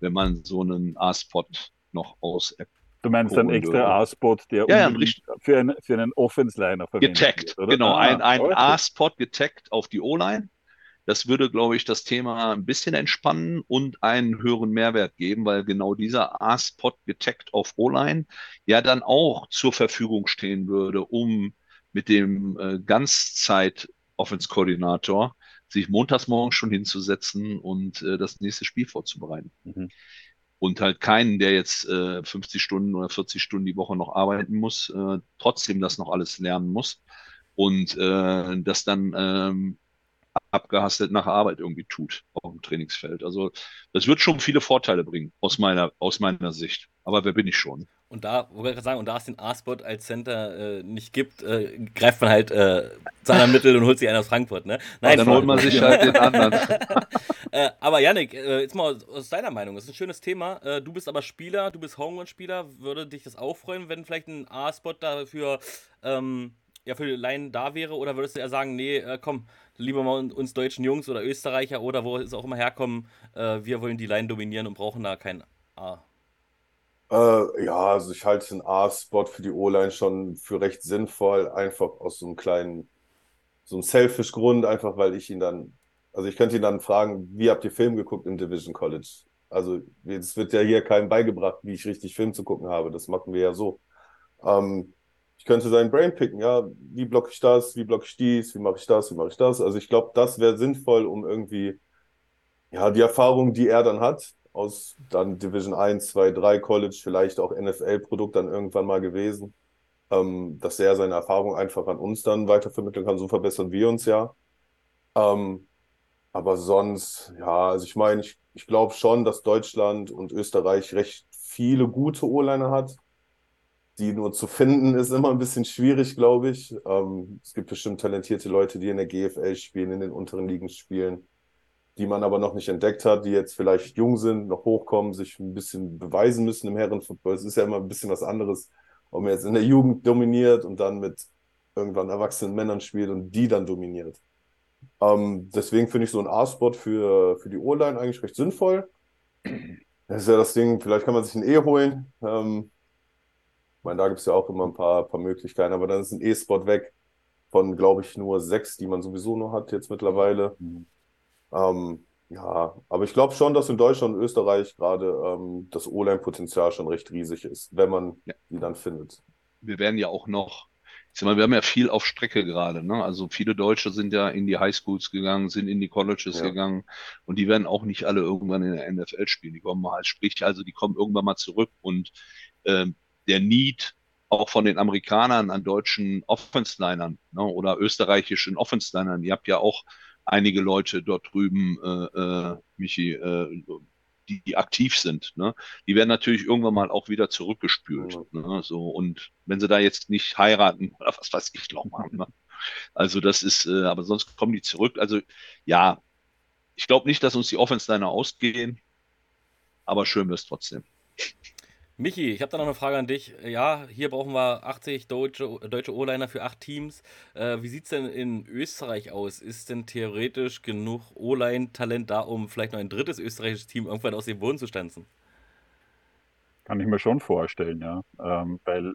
wenn man so einen A-Spot noch aus Du meinst einen extra A-Spot, der ja, ja, für, einen, für einen Offense-Liner verwendet getaggt, wird, oder? Genau, ah, ein, ein A-Spot getaggt auf die O-Line das würde, glaube ich, das Thema ein bisschen entspannen und einen höheren Mehrwert geben, weil genau dieser A-Spot getaggt auf O-Line ja dann auch zur Verfügung stehen würde, um mit dem äh, Ganzzeit-Offense-Koordinator sich montags morgen schon hinzusetzen und äh, das nächste Spiel vorzubereiten. Mhm. Und halt keinen, der jetzt äh, 50 Stunden oder 40 Stunden die Woche noch arbeiten muss, äh, trotzdem das noch alles lernen muss und äh, das dann abgehastet nach Arbeit irgendwie tut auf dem Trainingsfeld. Also das wird schon viele Vorteile bringen aus meiner, aus meiner Sicht. Aber wer bin ich schon? Und da, wo ich sagen, und da es den A-Spot als Center äh, nicht gibt, äh, greift man halt äh, seiner Mittel und holt sich einen aus Frankfurt, ne? Nein, dann holt man sich halt den anderen. äh, aber Yannick, äh, jetzt mal aus, aus, deiner Meinung, das ist ein schönes Thema. Äh, du bist aber Spieler, du bist Homegrown-Spieler. Würde dich das auch freuen, wenn vielleicht ein A-Spot dafür ähm, ja, für Laien da wäre? Oder würdest du eher sagen, nee, äh, komm, lieber mal uns deutschen Jungs oder Österreicher oder wo es auch immer herkommen, äh, wir wollen die Line dominieren und brauchen da kein A? Äh, ja, also ich halte den A-Spot für die O-Line schon für recht sinnvoll, einfach aus so einem kleinen, so einem selfish Grund, einfach weil ich ihn dann, also ich könnte ihn dann fragen, wie habt ihr Film geguckt im Division College? Also es wird ja hier keinem beigebracht, wie ich richtig Film zu gucken habe. Das machen wir ja so. Ähm, ich könnte sein Brain picken, ja, wie blocke ich das, wie blocke ich dies, wie mache ich das, wie mache ich das. Also ich glaube, das wäre sinnvoll, um irgendwie, ja, die Erfahrung, die er dann hat, aus dann Division 1, 2, 3 College, vielleicht auch NFL-Produkt dann irgendwann mal gewesen, ähm, dass er seine Erfahrung einfach an uns dann weitervermitteln kann. So verbessern wir uns ja. Ähm, Aber sonst, ja, also ich meine, ich, ich glaube schon, dass Deutschland und Österreich recht viele gute O-Liner hat. Die nur zu finden ist immer ein bisschen schwierig, glaube ich. Ähm, es gibt bestimmt talentierte Leute, die in der GFL spielen, in den unteren Ligen spielen, die man aber noch nicht entdeckt hat, die jetzt vielleicht jung sind, noch hochkommen, sich ein bisschen beweisen müssen im Herrenfußball. Es ist ja immer ein bisschen was anderes, ob man jetzt in der Jugend dominiert und dann mit irgendwann erwachsenen Männern spielt und die dann dominiert. Ähm, deswegen finde ich so ein A-Spot für, für die O-Line eigentlich recht sinnvoll. Das ist ja das Ding, vielleicht kann man sich ein E holen. Ähm, ich meine, da gibt es ja auch immer ein paar, paar Möglichkeiten, aber dann ist ein E-Spot weg von, glaube ich, nur sechs, die man sowieso nur hat jetzt mittlerweile. Mhm. Ähm, ja, aber ich glaube schon, dass in Deutschland und Österreich gerade ähm, das O-Line-Potenzial schon recht riesig ist, wenn man ja. die dann findet. Wir werden ja auch noch ich sag mal, wir haben ja viel auf Strecke gerade. Ne? Also viele Deutsche sind ja in die Highschools gegangen, sind in die Colleges ja. gegangen und die werden auch nicht alle irgendwann in der NFL spielen. Die kommen mal, sprich, also die kommen irgendwann mal zurück und äh, der Need auch von den Amerikanern an deutschen Offense-Linern ne? oder österreichischen Offense-Linern. Ihr habt ja auch einige Leute dort drüben, äh, äh, Michi, äh, die, die aktiv sind, ne, die werden natürlich irgendwann mal auch wieder zurückgespült. Ne, so, und wenn sie da jetzt nicht heiraten oder was weiß ich noch mal. Ne? Also das ist, äh, aber sonst kommen die zurück. Also ja, ich glaube nicht, dass uns die Offense-Liner ausgehen, aber schön wird es trotzdem. Michi, ich habe da noch eine Frage an dich. Ja, hier brauchen wir 80 deutsche, deutsche O-Liner für acht Teams. Äh, wie sieht es denn in Österreich aus? Ist denn theoretisch genug O-Line-Talent da, um vielleicht noch ein drittes österreichisches Team irgendwann aus dem Boden zu stanzen? Kann ich mir schon vorstellen, ja. Ähm, weil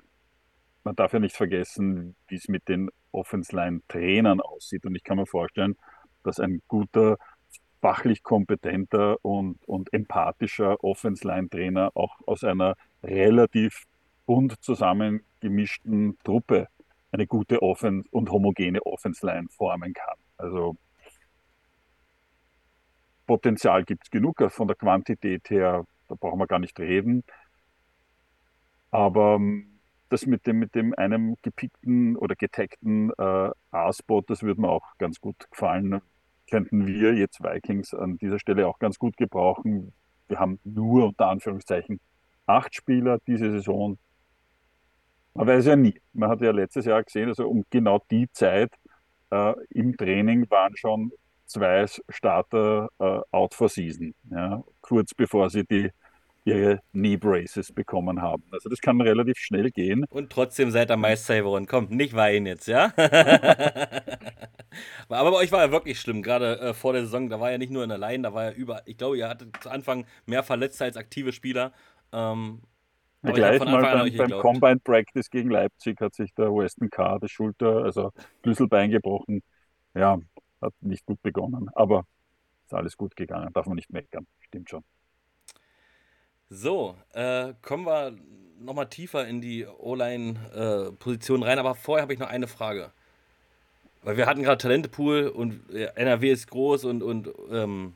man darf ja nicht vergessen, wie es mit den Offense-Line-Trainern aussieht. Und ich kann mir vorstellen, dass ein guter fachlich kompetenter und, und empathischer Offense-Line-Trainer auch aus einer relativ bunt zusammengemischten Truppe eine gute Offense und homogene Offense-Line formen kann. Also Potenzial gibt es genug, von der Quantität her, da brauchen wir gar nicht reden. Aber ähm, das mit dem, mit dem einem gepickten oder getagten äh, A-Spot, das würde mir auch ganz gut gefallen könnten wir jetzt Vikings an dieser Stelle auch ganz gut gebrauchen. Wir haben nur unter Anführungszeichen acht Spieler diese Saison. Man weiß ja nie. Man hat ja letztes Jahr gesehen, also um genau die Zeit äh, im Training waren schon zwei Starter äh, out for season, ja, kurz bevor sie die ihre Knee Braces bekommen haben. Also das kann relativ schnell gehen. Und trotzdem seid ihr Meister geworden. Kommt, nicht weinen jetzt, ja? Aber bei euch war ja wirklich schlimm, gerade äh, vor der Saison. Da war ja nicht nur in der Line, da war ja über, ich glaube, ihr hattet zu Anfang mehr Verletzte als aktive Spieler. Ähm, ja, gleich mal beim, beim Combine Practice gegen Leipzig hat sich der Weston K. die Schulter, also Schlüsselbein gebrochen. Ja, hat nicht gut begonnen, aber ist alles gut gegangen, darf man nicht meckern, stimmt schon. So, äh, kommen wir nochmal tiefer in die O-Line-Position äh, rein, aber vorher habe ich noch eine Frage. Weil wir hatten gerade Talentepool und NRW ist groß und, und ähm,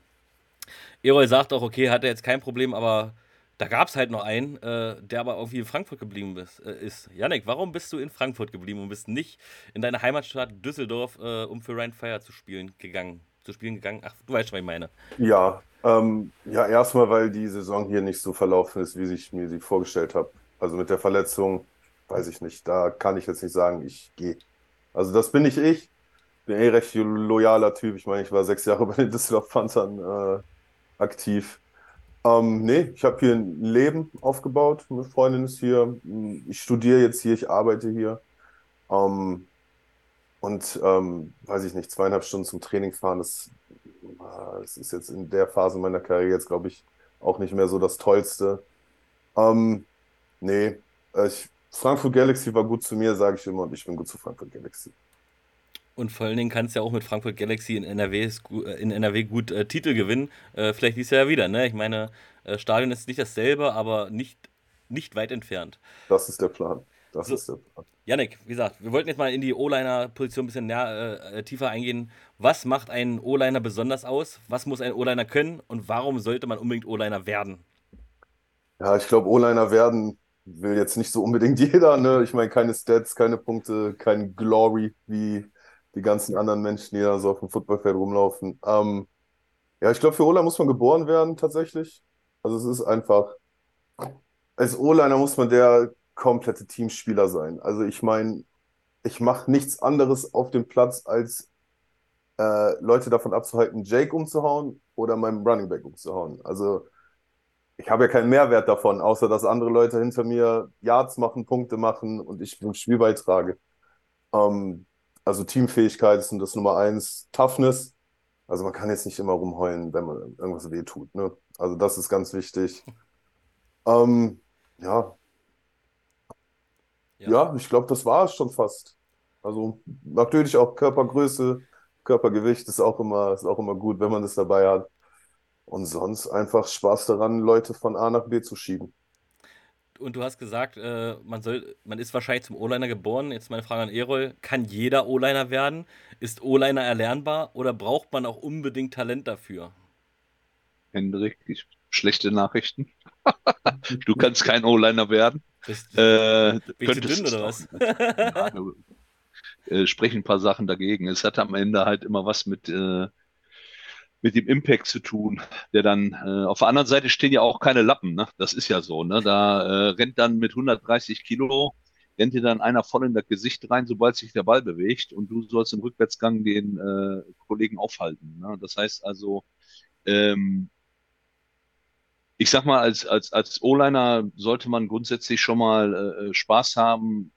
Erol sagt auch, okay, hat er jetzt kein Problem, aber da gab es halt noch einen, äh, der aber irgendwie in Frankfurt geblieben ist. Äh, ist. Janik, warum bist du in Frankfurt geblieben und bist nicht in deine Heimatstadt Düsseldorf, äh, um für Ryan Fire zu spielen gegangen? Zu spielen gegangen? Ach, du weißt schon, was ich meine. Ja, ähm, ja, erstmal, weil die Saison hier nicht so verlaufen ist, wie ich mir sie vorgestellt habe. Also mit der Verletzung, weiß ich nicht. Da kann ich jetzt nicht sagen, ich gehe. Also das bin nicht ich bin eh recht loyaler Typ. Ich meine, ich war sechs Jahre bei den Düsseldorf Panthern äh, aktiv. Ähm, nee, ich habe hier ein Leben aufgebaut. Eine Freundin ist hier. Ich studiere jetzt hier, ich arbeite hier. Ähm, und ähm, weiß ich nicht, zweieinhalb Stunden zum Training fahren, das, das ist jetzt in der Phase meiner Karriere jetzt, glaube ich, auch nicht mehr so das Tollste. Ähm, nee, ich, Frankfurt Galaxy war gut zu mir, sage ich immer, und ich bin gut zu Frankfurt Galaxy. Und vor allen Dingen kannst du ja auch mit Frankfurt Galaxy in NRW, äh, in NRW gut äh, Titel gewinnen. Äh, vielleicht dieses Jahr ja wieder. Ne? Ich meine, äh, Stadion ist nicht dasselbe, aber nicht, nicht weit entfernt. Das ist der Plan. Das so, ist der Plan. Janik, wie gesagt, wir wollten jetzt mal in die O-Liner-Position ein bisschen näher, äh, tiefer eingehen. Was macht einen O-Liner besonders aus? Was muss ein O-Liner können? Und warum sollte man unbedingt O-Liner werden? Ja, ich glaube, O-Liner werden will jetzt nicht so unbedingt jeder. Ne? Ich meine, keine Stats, keine Punkte, kein Glory wie die ganzen anderen Menschen, die da so auf dem Footballfeld rumlaufen. Ähm, Ja, ich glaube, für O-Line muss man geboren werden, tatsächlich. Also es ist einfach, als O-Liner muss man der komplette Teamspieler sein. Also ich meine, ich mache nichts anderes auf dem Platz, als äh, Leute davon abzuhalten, Jake umzuhauen oder meinem Running Back umzuhauen. Also ich habe ja keinen Mehrwert davon, außer dass andere Leute hinter mir Yards machen, Punkte machen und ich im Spiel beitrage. Ähm, also Teamfähigkeit ist das Nummer eins. Toughness. Also man kann jetzt nicht immer rumheulen, wenn man irgendwas weh tut. Ne? Also das ist ganz wichtig. Ähm, ja. Ja. Ja, ich glaube, das war es schon fast. Also natürlich auch Körpergröße, Körpergewicht ist auch immer, ist auch immer gut, wenn man das dabei hat. Und sonst einfach Spaß daran, Leute von A nach B zu schieben. Und du hast gesagt, äh, man soll, man ist wahrscheinlich zum O-Liner geboren. Jetzt meine Frage an Erol: Kann jeder O-Liner werden? Ist O-Liner erlernbar oder braucht man auch unbedingt Talent dafür? Hendrik, ich, schlechte Nachrichten. Du kannst kein O-Liner werden. Bist, Äh, könntest dünn oder was? Ja, äh, sprechen ein paar Sachen dagegen. Es hat am Ende halt immer was mit, äh, mit dem Impact zu tun, der dann, äh, auf der anderen Seite stehen ja auch keine Lappen, ne? Das ist ja so, ne? Da äh, rennt dann mit 130 Kilo, rennt dir dann einer voll in das Gesicht rein, sobald sich der Ball bewegt und du sollst im Rückwärtsgang den äh, Kollegen aufhalten. Ne? Das heißt also, ähm, ich sag mal, als, als, als O-Liner sollte man grundsätzlich schon mal äh, äh, Spaß haben,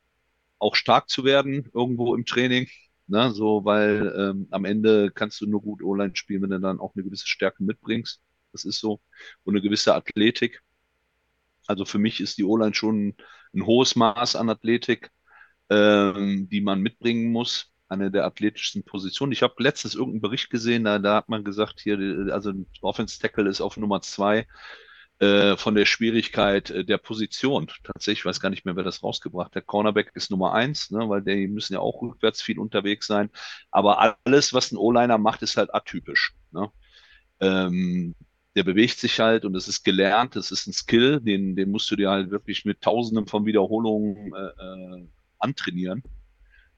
auch stark zu werden irgendwo im Training. Ne? So, weil ähm, am Ende kannst du nur gut O-Line spielen, wenn du dann auch eine gewisse Stärke mitbringst. Das ist so. Und eine gewisse Athletik. Also für mich ist die O-Line schon ein hohes Maß an Athletik, ähm, die man mitbringen muss. Eine der athletischsten Positionen. Ich habe letztens irgendeinen Bericht gesehen, da, da hat man gesagt, hier, also ein Offense Tackle ist auf Nummer zwei äh, von der Schwierigkeit äh, der Position. Tatsächlich, ich weiß gar nicht mehr, wer das rausgebracht hat. Cornerback ist Nummer eins, ne, weil die müssen ja auch rückwärts viel unterwegs sein. Aber alles, was ein O-Liner macht, ist halt atypisch. Ne? Ähm, der bewegt sich halt und es ist gelernt, es ist ein Skill, den, den musst du dir halt wirklich mit tausenden von Wiederholungen äh, äh, antrainieren.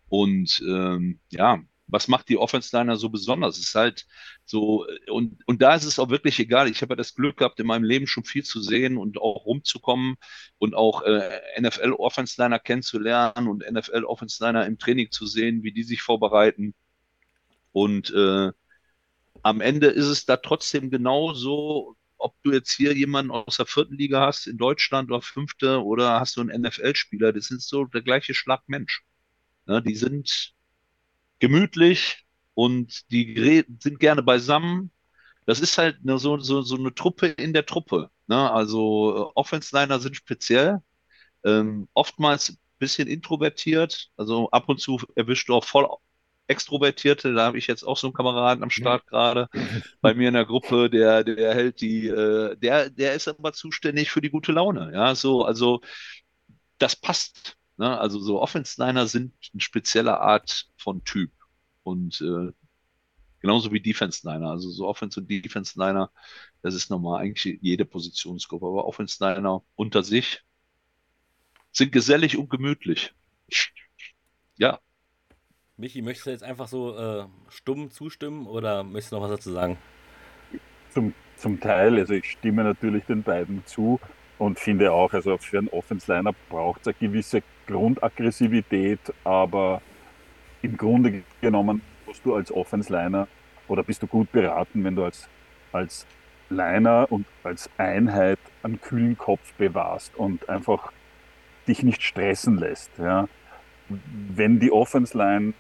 Und ähm, ja, was macht die Offense Liner so besonders? Es ist halt so, und, und da ist es auch wirklich egal. Ich habe ja das Glück gehabt, in meinem Leben schon viel zu sehen und auch rumzukommen und auch äh, NFL Offense Liner kennenzulernen und NFL Offense Liner im Training zu sehen, wie die sich vorbereiten. Und äh, am Ende ist es da trotzdem genauso, ob du jetzt hier jemanden aus der vierten Liga hast in Deutschland oder fünfte oder hast du einen NFL-Spieler, das ist so der gleiche Schlag Mensch. Ne, die sind gemütlich und die sind gerne beisammen. Das ist halt ne, so, so, so eine Truppe in der Truppe. Ne? Also äh, Offense-Liner sind speziell, ähm, oftmals ein bisschen introvertiert. Also ab und zu erwischt du auch voll Extrovertierte. Da habe ich jetzt auch so einen Kameraden am Start gerade bei mir in der Gruppe, der, der hält die, äh, der, der ist aber zuständig für die gute Laune. Ja, so, also das passt. Ne? Also so Offense-Liner sind eine spezielle Art von Typ. Und äh, genauso wie Defense-Liner. Also so Offense- und Defense-Liner, das ist normal eigentlich jede Positionsgruppe. Aber Offense-Liner unter sich sind gesellig und gemütlich. Ja, Michi, möchtest du jetzt einfach so äh, stumm zustimmen oder möchtest du noch was dazu sagen? Zum, zum Teil, also ich stimme natürlich den beiden zu und finde auch, also für einen Offense-Liner braucht es eine gewisse Grundaggressivität, aber im Grunde genommen musst du als Offense-Liner oder bist du gut beraten, wenn du als, als Liner und als Einheit einen kühlen Kopf bewahrst und einfach dich nicht stressen lässt. Ja. Wenn die Offense-Line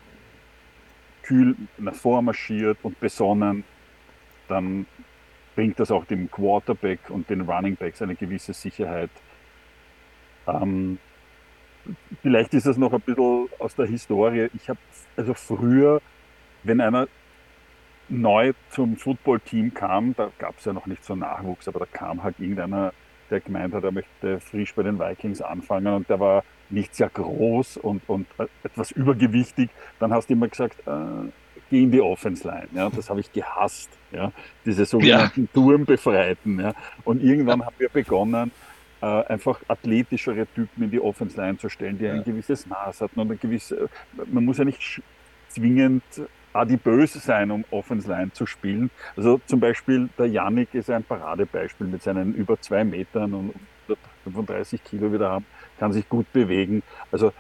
kühl nach vormarschiert und besonnen, dann bringt das auch dem Quarterback und den Running Backs eine gewisse Sicherheit. Ähm, vielleicht ist es noch ein bisschen aus der Historie. Ich habe also früher, wenn einer neu zum Footballteam kam, da gab es ja noch nicht so Nachwuchs, aber da kam halt irgendeiner, der gemeint hat, er möchte frisch bei den Vikings anfangen und der war nicht sehr groß und, und etwas übergewichtig. Dann hast du immer gesagt, äh, geh in die Offense-Line. Ja, das habe ich gehasst. Ja, diese sogenannten ja. Turmbefreiten. Ja. Und irgendwann haben wir begonnen, äh, einfach athletischere Typen in die Offense-Line zu stellen, die ja. ein gewisses Maß hatten und eine gewisse, man muss ja nicht zwingend adipös sein, um Offense Line zu spielen. Also zum Beispiel der Yannick ist ein Paradebeispiel mit seinen über zwei Metern und 135 Kilo wieder haben, kann sich gut bewegen. Also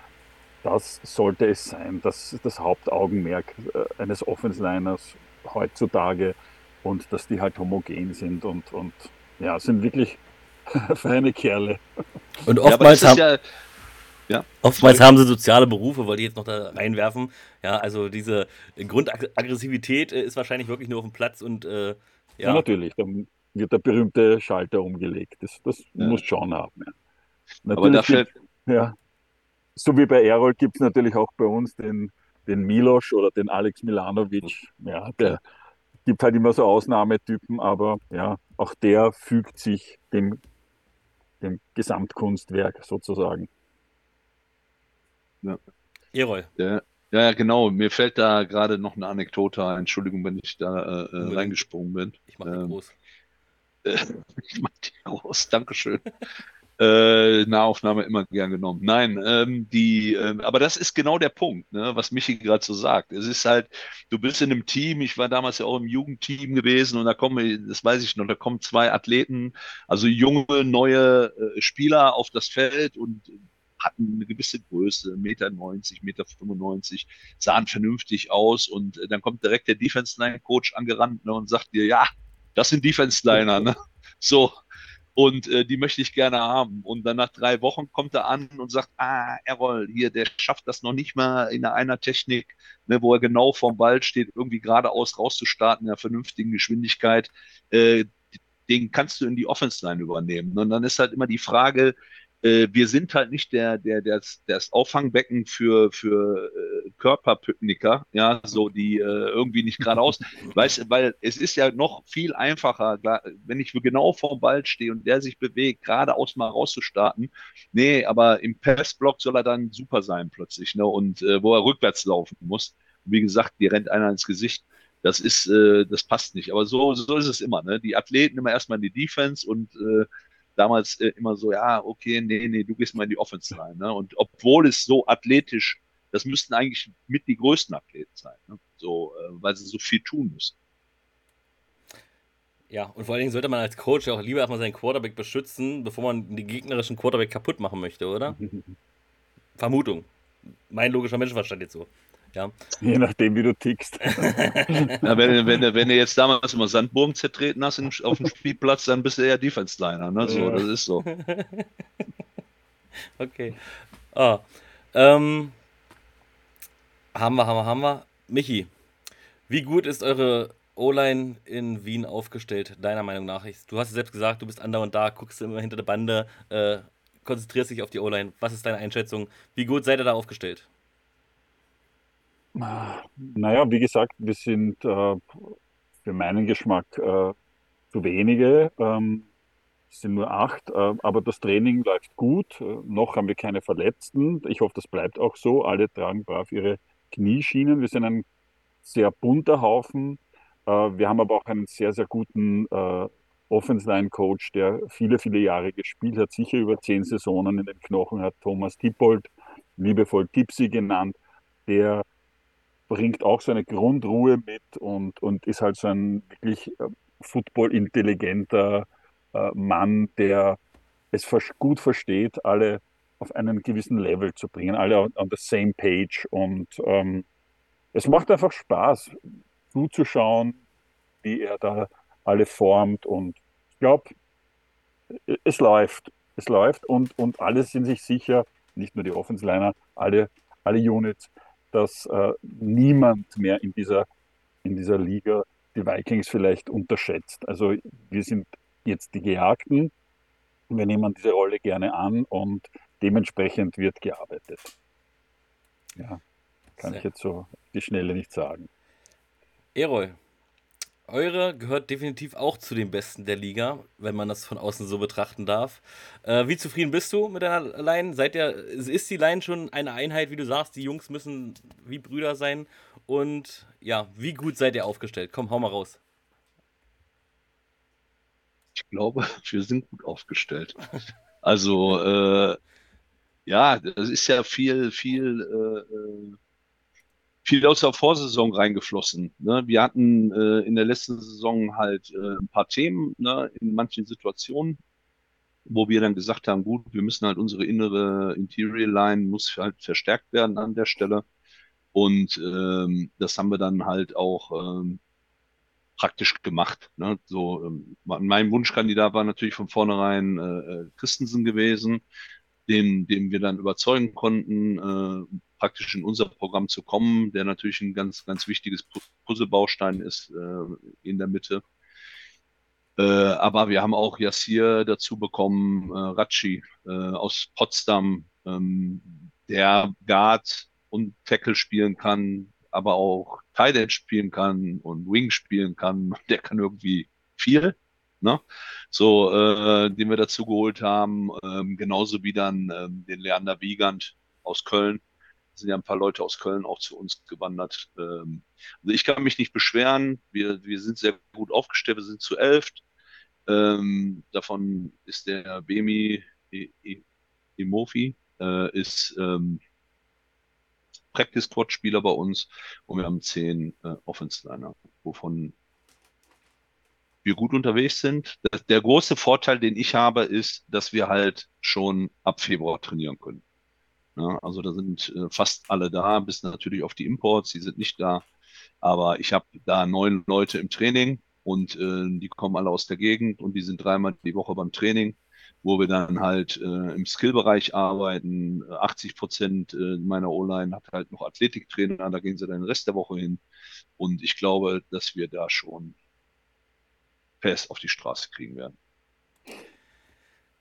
das sollte es sein, das ist das Hauptaugenmerk äh, eines Offense-Liners heutzutage und dass die halt homogen sind und, und ja, sind wirklich feine Kerle. Und oftmals ja, haben, ja, ja. Oftmals haben sie soziale Berufe, wollte ich jetzt noch da reinwerfen. Ja, also diese Grundaggressivität äh, ist wahrscheinlich wirklich nur auf dem Platz und äh, ja. ja. natürlich, dann wird der berühmte Schalter umgelegt. Das, das ja. muss schon haben. Ja. Natürlich Aber dafür... Gibt, ja, so wie bei Errol gibt es natürlich auch bei uns den, den Milos oder den Alex Milanovic. Ja, der gibt halt immer so Ausnahmetypen, aber ja, auch der fügt sich dem, dem Gesamtkunstwerk sozusagen. Ja. Erol. Ja, ja, genau. Mir fällt da gerade noch eine Anekdote ein. Entschuldigung, wenn ich da äh, äh reingesprungen bin. Ich mache die ähm, groß. Äh, ich mache die groß. Dankeschön. Äh, Nahaufnahme immer gern genommen. Nein, ähm, die, äh, aber das ist genau der Punkt, ne, was Michi gerade so sagt. Es ist halt, du bist in einem Team, ich war damals ja auch im Jugendteam gewesen und da kommen, das weiß ich noch, da kommen zwei Athleten, also junge, neue äh, Spieler auf das Feld und hatten eine gewisse Größe, Meter 90, Meter 95, sahen vernünftig aus und äh, dann kommt direkt der Defense Line Coach angerannt ne, und sagt dir, ja, das sind Defense Liner, ne? So. Und äh, die möchte ich gerne haben. Und dann nach drei Wochen kommt er an und sagt, ah, Errol, hier, der schafft das noch nicht mal in einer Technik, ne, wo er genau vorm Ball steht, irgendwie geradeaus rauszustarten in einer vernünftigen Geschwindigkeit. Äh, den kannst du in die Offense Line übernehmen. Und dann ist halt immer die Frage, äh, wir sind halt nicht der, der, der, das Auffangbecken für, für äh, Körperpückniker, ja, so die äh, irgendwie nicht geradeaus. weißt, weil es ist ja noch viel einfacher, wenn ich genau vorm Ball stehe und der sich bewegt, geradeaus mal rauszustarten. Nee, aber im Passblock soll er dann super sein plötzlich, ne? Und äh, wo er rückwärts laufen muss. wie gesagt, dir rennt einer ins Gesicht. Das ist, äh, das passt nicht. Aber so, so ist es immer, ne? Die Athleten immer erstmal in die Defense und äh, damals äh, immer so, ja, okay, nee, nee, du gehst mal in die Offense rein. Ne? Und obwohl es so athletisch, das müssten eigentlich mit die größten Athleten sein, ne? so, äh, weil sie so viel tun müssen. Ja, und vor allen Dingen sollte man als Coach auch lieber erstmal seinen Quarterback beschützen, bevor man den gegnerischen Quarterback kaputt machen möchte, oder? Vermutung. Mein logischer Menschenverstand jetzt so. Ja. Je nachdem, wie du tickst. ja, wenn, wenn, wenn du jetzt damals immer Sandburgen zertreten hast auf dem Spielplatz, dann bist du eher Defense-Liner. Ne? So, ja. Das ist so. okay. Ah, ähm, haben wir, haben wir, haben wir. Michi, wie gut ist eure O-Line in Wien aufgestellt, deiner Meinung nach? Du hast es selbst gesagt, du bist andauernd da, guckst immer hinter der Bande, äh, konzentrierst dich auf die O-Line. Was ist deine Einschätzung? Wie gut seid ihr da aufgestellt? Naja, wie gesagt, wir sind äh, für meinen Geschmack äh, zu wenige. Ähm, es sind nur acht, äh, aber das Training läuft gut. Äh, noch haben wir keine Verletzten. Ich hoffe, das bleibt auch so. Alle tragen brav ihre Knieschienen. Wir sind ein sehr bunter Haufen. Äh, wir haben aber auch einen sehr, sehr guten äh, Offense-Line-Coach, der viele, viele Jahre gespielt hat, sicher über zehn Saisonen in den Knochen hat. Thomas Tippold, liebevoll Tipsy genannt, der bringt auch so eine Grundruhe mit und, und ist halt so ein wirklich äh, football-intelligenter äh, Mann, der es gut versteht, alle auf einen gewissen Level zu bringen, alle on, on the same page. Und ähm, es macht einfach Spaß, zuzuschauen, wie er da alle formt. Und ich glaube, es läuft. Es läuft und, und alle sind sich sicher, nicht nur die Offensliner, alle, alle Units, dass äh, niemand mehr in dieser, in dieser Liga die Vikings vielleicht unterschätzt. Also wir sind jetzt die Gejagten, wir nehmen diese Rolle gerne an und dementsprechend wird gearbeitet. Ja, kann Sehr. ich jetzt so die Schnelle nicht sagen. Erol, eure gehört definitiv auch zu den Besten der Liga, wenn man das von außen so betrachten darf. Äh, wie zufrieden bist du mit deiner Line? Seid ihr, ist die Line schon eine Einheit, wie du sagst? Die Jungs müssen wie Brüder sein. Und ja, wie gut seid ihr aufgestellt? Komm, hau mal raus. Ich glaube, wir sind gut aufgestellt. Also, äh, ja, das ist ja viel, viel. Äh, äh viel aus der Vorsaison reingeflossen. Ne? Wir hatten äh, in der letzten Saison halt äh, ein paar Themen ne? in manchen Situationen, wo wir dann gesagt haben, gut, wir müssen halt unsere innere Interior Line muss halt verstärkt werden an der Stelle. Und ähm, das haben wir dann halt auch ähm, praktisch gemacht. Ne? So, ähm, mein Wunschkandidat war natürlich von vornherein äh, äh, Christensen gewesen, den, den wir dann überzeugen konnten, äh, praktisch in unser Programm zu kommen, der natürlich ein ganz, ganz wichtiges Puzzlebaustein ist äh, in der Mitte. Äh, aber wir haben auch Yassir dazu bekommen, äh, Ratschi äh, aus Potsdam, ähm, der Guard und Tackle spielen kann, aber auch Tight spielen kann und Wing spielen kann. Der kann irgendwie viel. Ne? So, äh, den wir dazu geholt haben, ähm, genauso wie dann ähm, den Leander Wiegand aus Köln. Es sind ja ein paar Leute aus Köln auch zu uns gewandert. Ähm, also ich kann mich nicht beschweren. Wir, wir sind sehr gut aufgestellt. Wir sind zu elf. Ähm, davon ist der Bemi Imofi, äh, ist ähm, Practice Squad Spieler bei uns und wir haben zehn äh, Offense wovon wir gut unterwegs sind. Der große Vorteil, den ich habe, ist, dass wir halt schon ab Februar trainieren können. Ja, also da sind äh, fast alle da, bis natürlich auf die Imports, die sind nicht da. Aber ich habe da neun Leute im Training und äh, die kommen alle aus der Gegend und die sind dreimal die Woche beim Training wo wir dann halt äh, im Skillbereich arbeiten. 80 Prozent äh, meiner O-Line hat halt noch Athletiktrainer, da gehen sie dann den Rest der Woche hin. Und ich glaube, dass wir da schon fest auf die Straße kriegen werden.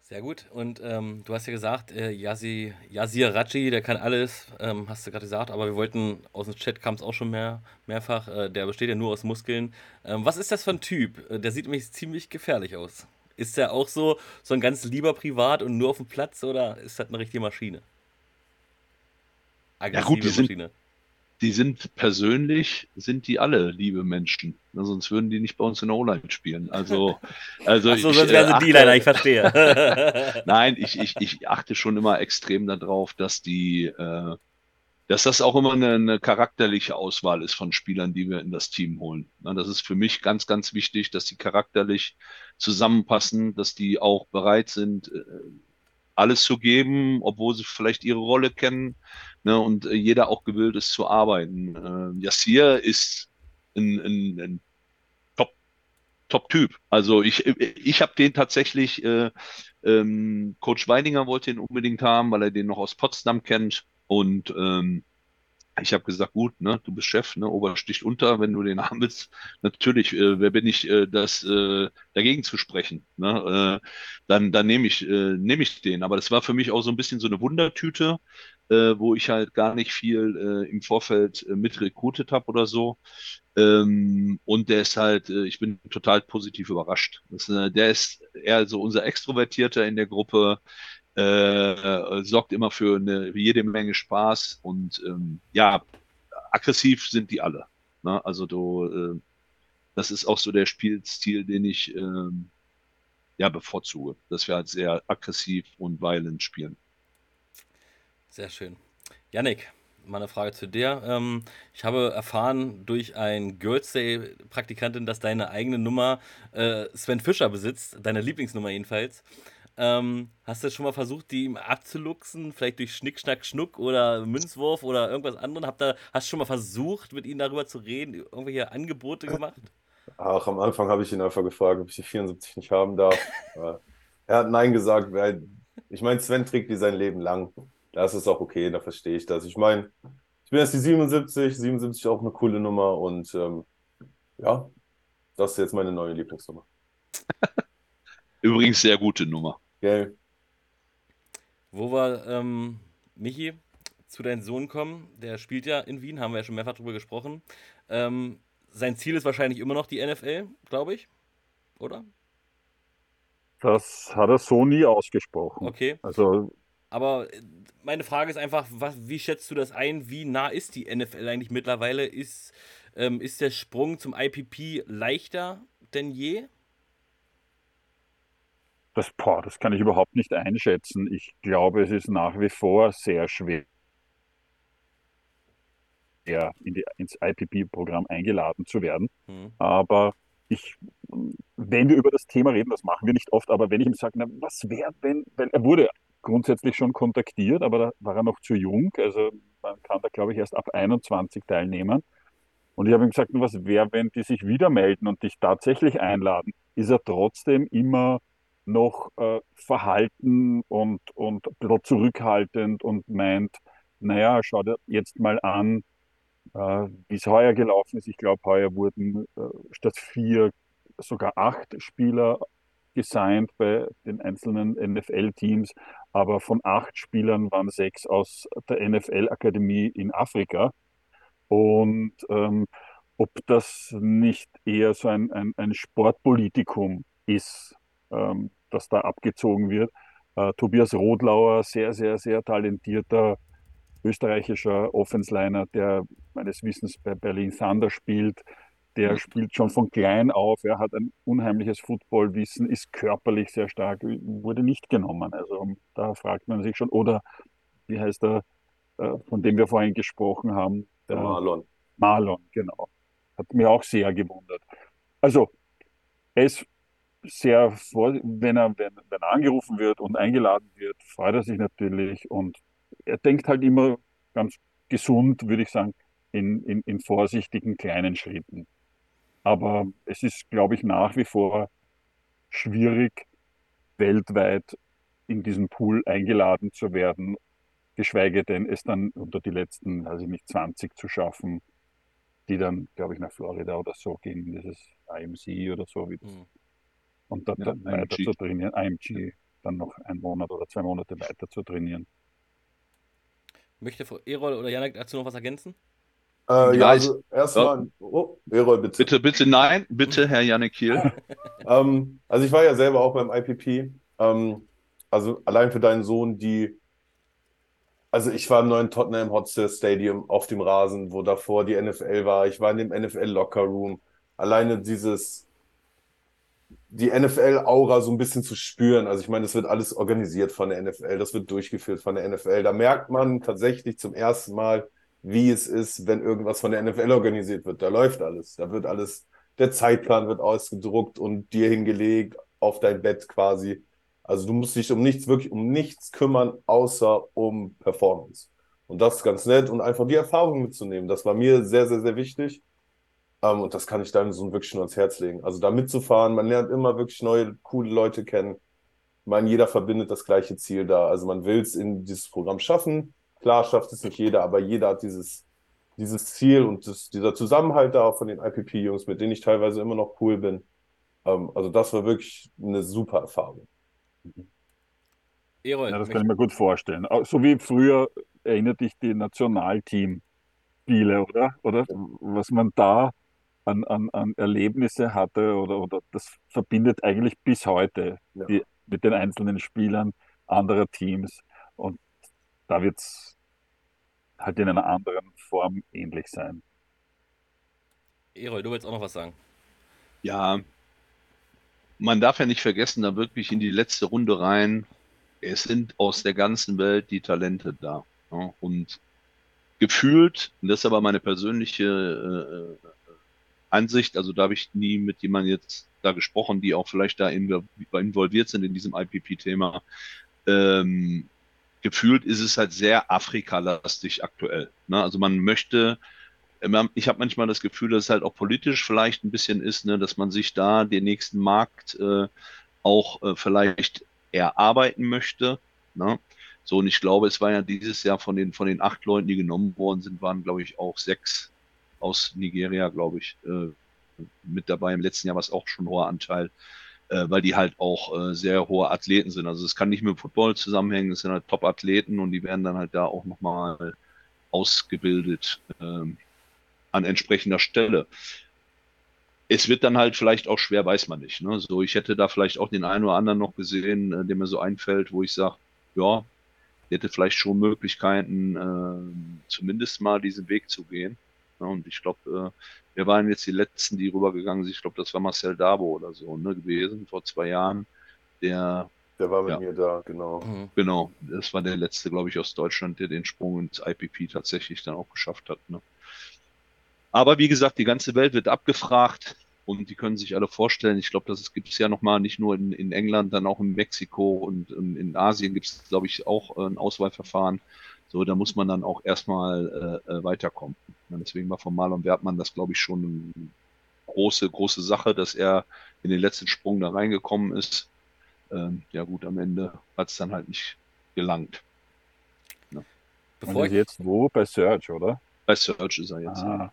Sehr gut. Und ähm, du hast ja gesagt, äh, Yasi, Yasir Raji, der kann alles, ähm, hast du gerade gesagt, aber wir wollten, aus dem Chat kam es auch schon mehr, mehrfach, äh, der besteht ja nur aus Muskeln. Ähm, was ist das für ein Typ? Äh, der sieht nämlich ziemlich gefährlich aus. Ist der auch so, so ein ganz lieber Privat und nur auf dem Platz oder ist das eine richtige Maschine? Aggressive ja gut, die Maschine. Sind, die sind persönlich, sind die alle liebe Menschen. Sonst würden die nicht bei uns in der O-Line spielen. Also, also Achso, sonst wären sie äh, D-Liner, ich verstehe. Nein, ich, ich, ich achte schon immer extrem darauf, dass die, äh, dass das auch immer eine, eine, charakterliche Auswahl ist von Spielern, die wir in das Team holen. Das ist für mich ganz, ganz wichtig, dass die charakterlich zusammenpassen, dass die auch bereit sind, äh, alles zu geben, obwohl sie vielleicht ihre Rolle kennen ne, und äh, jeder auch gewillt ist zu arbeiten. Äh, Yassir ist ein, ein, ein Top, Top-Typ. Also ich, ich habe den tatsächlich, äh, ähm, Coach Weidinger wollte ihn unbedingt haben, weil er den noch aus Potsdam kennt und ähm, ich habe gesagt, gut, ne, du bist Chef, ne, Ober sticht unter, wenn du den haben willst. Natürlich, äh, wer bin ich, äh, das äh, dagegen zu sprechen? Ne? Äh, dann dann nehme ich, äh, nehm ich den. Aber das war für mich auch so ein bisschen so eine Wundertüte, äh, wo ich halt gar nicht viel äh, im Vorfeld äh, mit rekrutet habe oder so. Ähm, und der ist halt, äh, ich bin total positiv überrascht. Das, äh, der ist eher so unser Extrovertierter in der Gruppe äh, sorgt immer für eine jede Menge Spaß und ähm, ja, aggressiv sind die alle. Ne? Also du, äh, das ist auch so der Spielstil, den ich ähm, ja bevorzuge, dass wir halt sehr aggressiv und violent spielen. Sehr schön. Yannick, mal eine Frage zu dir. Ähm, ich habe erfahren durch ein Girls Day Praktikantin, dass deine eigene Nummer äh, Sven Fischer besitzt, deine Lieblingsnummer jedenfalls. Ähm, hast du schon mal versucht, die ihm abzuluxen? Vielleicht durch Schnick, Schnack, Schnuck oder Münzwurf oder irgendwas anderes? Habt da, hast du schon mal versucht, mit ihm darüber zu reden? Irgendwelche Angebote gemacht? Ach, am Anfang habe ich ihn einfach gefragt, ob ich die 74 nicht haben darf. er hat Nein gesagt, weil ich meine, Sven trägt die sein Leben lang. Das ist auch okay, da verstehe ich das. Ich meine, ich bin jetzt die 77, 77 ist auch eine coole Nummer und ähm, ja, das ist jetzt meine neue Lieblingsnummer. Übrigens sehr gute Nummer. Gell. Wo wir, ähm, Michi, zu deinem Sohn kommen, der spielt ja in Wien, haben wir ja schon mehrfach drüber gesprochen. Ähm, sein Ziel ist wahrscheinlich immer noch die NFL, glaube ich, oder? Das hat er so nie ausgesprochen. Okay. Also, Aber äh, meine Frage ist einfach, was, wie schätzt du das ein? Wie nah ist die NFL eigentlich mittlerweile? Ist, ähm, ist der Sprung zum IPP leichter denn je? Das, boah, das kann ich überhaupt nicht einschätzen. Ich glaube, es ist nach wie vor sehr schwer. in die, ins IPP-Programm eingeladen zu werden. Mhm. Aber ich, wenn wir über das Thema reden, das machen wir nicht oft, aber wenn ich ihm sage, na, was wäre, wenn, weil er wurde grundsätzlich schon kontaktiert, aber da war er noch zu jung, also man kann da, glaube ich, erst ab 21 teilnehmen. Und ich habe ihm gesagt, was wäre, wenn die sich wieder melden und dich tatsächlich einladen? Ist er trotzdem immer noch äh, verhalten und, und ein bisschen zurückhaltend und meint, naja, schau dir jetzt mal an, äh, wie es heuer gelaufen ist. Ich glaube, heuer wurden äh, statt vier sogar acht Spieler gesigned bei den einzelnen NFL-Teams, aber von acht Spielern waren sechs aus der NFL-Akademie in Afrika. Und ähm, ob das nicht eher so ein, ein, ein Sportpolitikum ist, ähm, das da abgezogen wird. Äh, Tobias Rodlauer, sehr, sehr, sehr talentierter österreichischer Offensliner, der meines Wissens bei Berlin Thunder spielt. Der mhm. spielt schon von klein auf. Er hat ein unheimliches Footballwissen, ist körperlich sehr stark, wurde nicht genommen. Also da fragt man sich schon, oder wie heißt er, äh, von dem wir vorhin gesprochen haben? Der Marlon. Marlon, genau. Hat mich auch sehr gewundert. Also, ist sehr vor, wenn er, wenn, wenn er angerufen wird und eingeladen wird, freut er sich natürlich und er denkt halt immer ganz gesund, würde ich sagen, in, in, in vorsichtigen kleinen Schritten. Aber es ist, glaube ich, nach wie vor schwierig, weltweit in diesen Pool eingeladen zu werden, geschweige denn es dann unter die letzten, weiß ich nicht, 20 zu schaffen, die dann, glaube ich, nach Florida oder so gehen, dieses IMC oder so, wie das mhm und dort ja, dann weiter zu trainieren, IMG, dann noch einen Monat oder zwei Monate weiter zu trainieren. Möchte Erol oder Janek dazu noch was ergänzen? Äh, ja, also erstmal, oh, Erol, bitte. Bitte, bitte nein, bitte, Herr Janek Kiel. ähm, also ich war ja selber auch beim IPP. Ähm, also allein für deinen Sohn, die also ich war im neuen Tottenham Hotspur Stadium auf dem Rasen, wo davor die NFL war. Ich war in dem NFL Locker Room. Alleine dieses die NFL-Aura so ein bisschen zu spüren. Also ich meine, das wird alles organisiert von der NFL, das wird durchgeführt von der NFL. Da merkt man tatsächlich zum ersten Mal, wie es ist, wenn irgendwas von der NFL organisiert wird. Da läuft alles. Da wird alles, der Zeitplan wird ausgedruckt und dir hingelegt auf dein Bett quasi. Also du musst dich um nichts, wirklich um nichts kümmern, außer um Performance. Und das ist ganz nett und einfach die Erfahrung mitzunehmen. Das war mir sehr, sehr, sehr wichtig. Ähm, und das kann ich deinem Sohn wirklich nur ans Herz legen. Also da mitzufahren, man lernt immer wirklich neue, coole Leute kennen. Ich meine, jeder verbindet das gleiche Ziel da. Also man will es in dieses Programm schaffen. Klar schafft es nicht jeder, aber jeder hat dieses, dieses Ziel und das, dieser Zusammenhalt da von den IPP-Jungs, mit denen ich teilweise immer noch cool bin. Ähm, also das war wirklich eine super Erfahrung. Erol, ja, das kann ich mir gut vorstellen. So wie früher erinnert dich die Nationalteam-Spiele, oder? Oder was man da an, an, an Erlebnisse hatte oder, oder das verbindet eigentlich bis heute ja. die, mit den einzelnen Spielern anderer Teams. Und da wird es halt in einer anderen Form ähnlich sein. Erol, du willst auch noch was sagen? Ja, man darf ja nicht vergessen, da wirklich in die letzte Runde rein, es sind aus der ganzen Welt die Talente da. Ja, und gefühlt, und das ist aber meine persönliche äh, Ansicht, also da habe ich nie mit jemandem jetzt da gesprochen, die auch vielleicht da involviert sind in diesem IPP-Thema. Ähm, gefühlt ist es halt sehr Afrika-lastig aktuell. Ne? Also man möchte, ich habe manchmal das Gefühl, dass es halt auch politisch vielleicht ein bisschen ist, ne, dass man sich da den nächsten Markt äh, auch äh, vielleicht erarbeiten möchte. Ne? So, und ich glaube, es war ja dieses Jahr von den, von den acht Leuten, die genommen worden sind, waren, glaube ich, auch sechs aus Nigeria, glaube ich, äh, mit dabei. Im letzten Jahr war es auch schon ein hoher Anteil, äh, weil die halt auch äh, sehr hohe Athleten sind. Also es kann nicht mit Football zusammenhängen, es sind halt Top-Athleten und die werden dann halt da auch nochmal ausgebildet ähm, an entsprechender Stelle. Es wird dann halt vielleicht auch schwer, weiß man nicht. Ne? So, ich hätte da vielleicht auch den einen oder anderen noch gesehen, äh, der mir so einfällt, wo ich sage, ja, der hätte vielleicht schon Möglichkeiten, äh, zumindest mal diesen Weg zu gehen. Ne? Und ich glaube, äh, wir waren jetzt die Letzten, die rübergegangen sind. Ich glaube, das war Marcel Dabo oder so ne, gewesen vor zwei Jahren, der Der war mit Ja. mir da, genau. Mhm. Genau, das war der letzte, glaube ich, aus Deutschland, der den Sprung ins IPP tatsächlich dann auch geschafft hat. Ne? Aber wie gesagt, die ganze Welt wird abgefragt und die können sich alle vorstellen. Ich glaube, das gibt es ja nochmal nicht nur in, in England, dann auch in Mexiko und in, in Asien gibt es, glaube ich, auch äh, ein Auswahlverfahren. So, da muss man dann auch erstmal äh, äh, weiterkommen. Ja, deswegen war von Marlon Wertmann das, glaube ich, schon eine große, große Sache, dass er in den letzten Sprung da reingekommen ist. Ähm, ja gut, am Ende hat es dann halt nicht gelangt. Und Bevor ich, jetzt wo? Bei Search, oder? Bei Search ist er jetzt. Ah,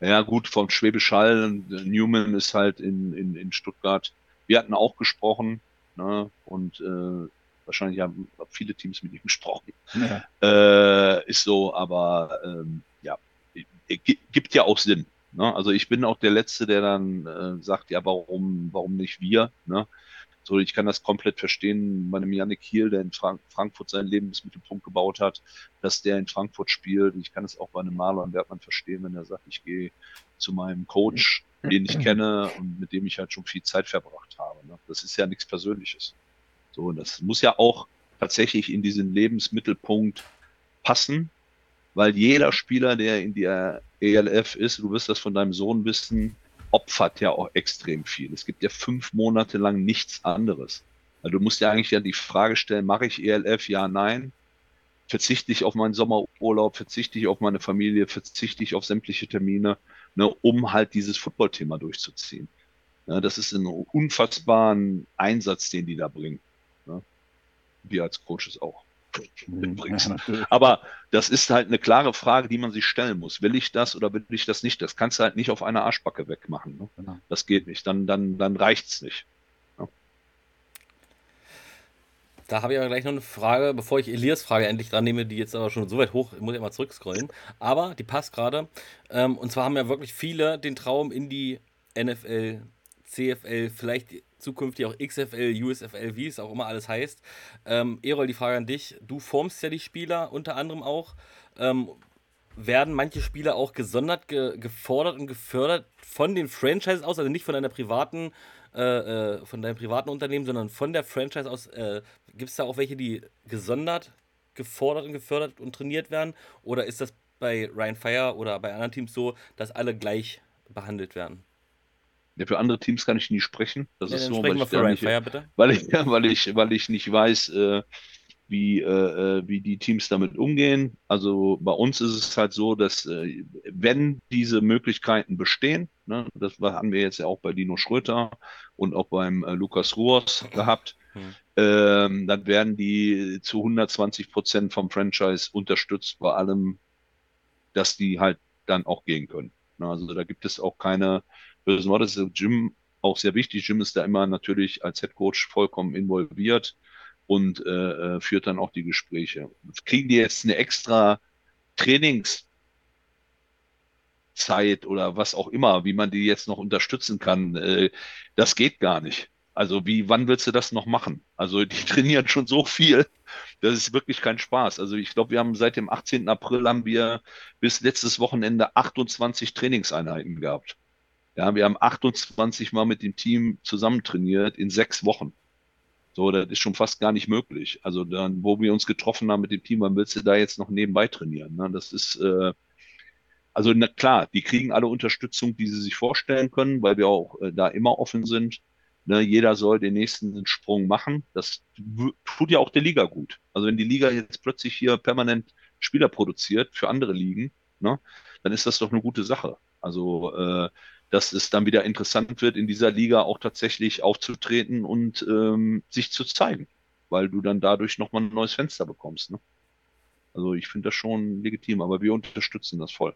Ja, ja gut, vom Schwäbisch Hall, und, Newman ist halt in, in, in Stuttgart. Wir hatten auch gesprochen ne? und äh, wahrscheinlich haben viele Teams mit ihm gesprochen. ja. Äh, ist so, aber ähm, ja, gi- gibt ja auch Sinn. Ne? Also ich bin auch der Letzte, der dann äh, sagt, ja, warum, warum nicht wir? Ne? So, ich kann das komplett verstehen, bei einem Yannick Kiel, der in Frank Frankfurt seinen Lebensmittelpunkt gebaut hat, dass der in Frankfurt spielt. Ich kann es auch bei einem Marlon Bergmann verstehen, wenn er sagt, ich gehe zu meinem Coach, den ich kenne und mit dem ich halt schon viel Zeit verbracht habe. Ne? Das ist ja nichts Persönliches. So, das muss ja auch tatsächlich in diesen Lebensmittelpunkt passen, weil jeder Spieler, der in der ELF ist, du wirst das von deinem Sohn wissen, opfert ja auch extrem viel. Es gibt ja fünf Monate lang nichts anderes. Also du musst ja eigentlich ja die Frage stellen, mache ich ELF? Ja, nein. Verzichte ich auf meinen Sommerurlaub, verzichte ich auf meine Familie, verzichte ich auf sämtliche Termine, ne, um halt dieses Football-Thema durchzuziehen. Ne, das ist ein unfassbaren Einsatz, den die da bringen. Wir als Coaches auch. Übrigens. Natürlich. Aber das ist halt eine klare Frage, die man sich stellen muss. Will ich das oder will ich das nicht? Das kannst du halt nicht auf einer Arschbacke wegmachen. Ne? Genau. Das geht nicht. Dann, dann, dann reicht's nicht. Da habe ich aber gleich noch eine Frage, bevor ich Elias Frage endlich dran nehme, die jetzt aber schon so weit hoch, muss ich mal zurückscrollen. Aber die passt gerade. Ähm, und zwar haben ja wirklich viele den Traum in die NFL, CFL, vielleicht zukünftig auch XFL, USFL, wie es auch immer alles heißt. Ähm, Erol, die Frage an dich. Du formst ja die Spieler unter anderem auch. Ähm, werden manche Spieler auch gesondert ge gefordert und gefördert von den Franchises aus, also nicht von einer privaten, äh, äh, von deinem privaten Unternehmen, sondern von der Franchise aus. Äh, Gibt es da auch welche, die gesondert gefordert und gefördert und trainiert werden? Oder ist das bei Ryan Fire oder bei anderen Teams so, dass alle gleich behandelt werden? Ja, für andere Teams kann ich nie sprechen. Das Ja, ist so, weil ich, nicht, Fire, weil ich, weil ich, weil ich nicht weiß, äh, wie, äh, äh, wie die Teams damit umgehen. Also bei uns ist es halt so, dass äh, wenn diese Möglichkeiten bestehen, ne, das haben wir jetzt ja auch bei Dino Schröter und auch beim äh, Lukas Ruors gehabt, Hm. ähm, dann werden die zu 120 Prozent vom Franchise unterstützt bei allem, dass die halt dann auch gehen können. Ne, Also da gibt es auch keine bösen Worte. Das ist Jim auch sehr wichtig. Jim ist da immer natürlich als Head Coach vollkommen involviert und äh, äh, führt dann auch die Gespräche. Kriegen die jetzt eine extra Trainingszeit oder was auch immer, wie man die jetzt noch unterstützen kann? Äh, das geht gar nicht. Also wie, wann willst du das noch machen? Also die trainieren schon so viel, das ist wirklich kein Spaß. Also ich glaube, wir haben seit dem 18. April haben wir bis letztes Wochenende 28 Trainingseinheiten gehabt. Ja, wir haben 28 Mal mit dem Team zusammen trainiert in sechs Wochen. So, das ist schon fast gar nicht möglich. Also dann, wo wir uns getroffen haben mit dem Team, wann willst du da jetzt noch nebenbei trainieren? Ne? Das ist, äh, also na klar, die kriegen alle Unterstützung, die sie sich vorstellen können, weil wir auch äh, da immer offen sind. Ne? Jeder soll den nächsten Sprung machen. Das tut ja auch der Liga gut. Also wenn die Liga jetzt plötzlich hier permanent Spieler produziert für andere Ligen, ne? dann ist das doch eine gute Sache. Also äh, dass es dann wieder interessant wird, in dieser Liga auch tatsächlich aufzutreten und ähm, sich zu zeigen, weil du dann dadurch nochmal ein neues Fenster bekommst. Ne? Also ich finde das schon legitim, aber wir unterstützen das voll.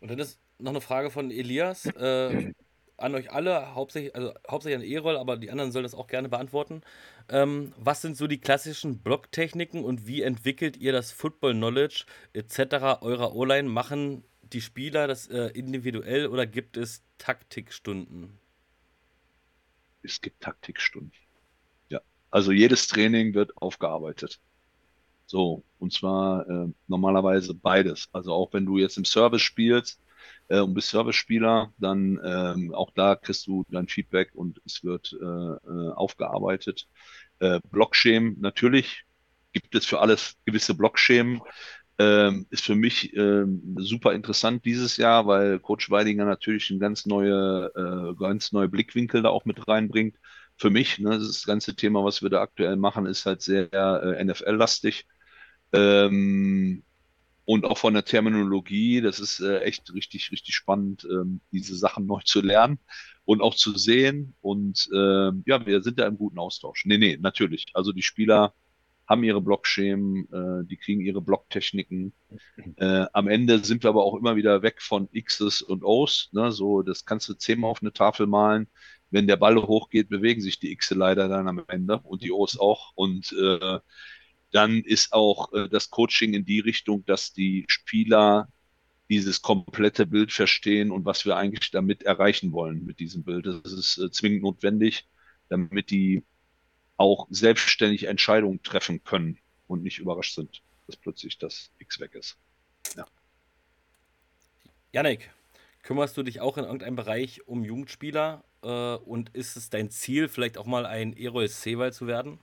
Und dann ist noch eine Frage von Elias äh, an euch alle, hauptsächlich, also hauptsächlich an Erol, aber die anderen sollen das auch gerne beantworten. Ähm, was sind so die klassischen Blocktechniken und wie entwickelt ihr das Football Knowledge etc. eurer O-Line? Machen die Spieler das äh, individuell oder gibt es Taktikstunden? Es gibt Taktikstunden. Ja, also jedes Training wird aufgearbeitet. So, und zwar äh, normalerweise beides. Also auch wenn du jetzt im Service spielst, äh, und bist Service-Spieler, dann ähm, auch da kriegst du dein Feedback und es wird äh, äh aufgearbeitet. Äh, Blockschemen, natürlich gibt es für alles gewisse Blockschemen. Ähm, ist für mich ähm, super interessant dieses Jahr, weil Coach Weidinger natürlich ein ganz neue, äh, ganz neue Blickwinkel da auch mit reinbringt. Für mich, ne, das ganze Thema, was wir da aktuell machen, ist halt sehr äh, NFL-lastig. Ähm, und auch von der Terminologie, das ist äh, echt richtig, richtig spannend, ähm, diese Sachen neu zu lernen und auch zu sehen. Und äh, ja, wir sind da im guten Austausch. Nee, nee, natürlich. Also die Spieler haben ihre Blockschemen, äh, die kriegen ihre Blocktechniken. Äh, am Ende sind wir aber auch immer wieder weg von X's und O's. Ne? So, das kannst du zehnmal auf eine Tafel malen. Wenn der Ball hochgeht, bewegen sich die X leider dann am Ende und die O's auch. Und äh, dann ist auch äh, das Coaching in die Richtung, dass die Spieler dieses komplette Bild verstehen und was wir eigentlich damit erreichen wollen mit diesem Bild. Das ist äh, zwingend notwendig, damit die auch selbstständig Entscheidungen treffen können und nicht überrascht sind, dass plötzlich das X weg ist. Ja. Janik, kümmerst du dich auch in irgendeinem Bereich um Jugendspieler äh, und ist es dein Ziel, vielleicht auch mal ein Erol Seewald zu werden?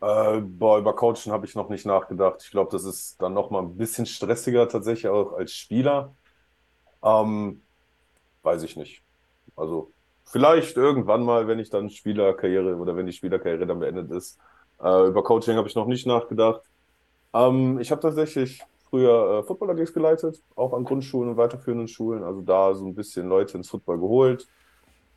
Äh, boah, über Coachen habe ich noch nicht nachgedacht. Ich glaube, das ist dann noch mal ein bisschen stressiger tatsächlich auch als Spieler. Ähm, weiß ich nicht. Also vielleicht irgendwann mal, wenn ich dann Spielerkarriere oder wenn die Spielerkarriere dann beendet ist. Äh, über Coaching habe ich noch nicht nachgedacht. Ähm, ich habe tatsächlich früher äh, Football AGs geleitet, auch an Grundschulen und weiterführenden Schulen. Also da so ein bisschen Leute ins Football geholt.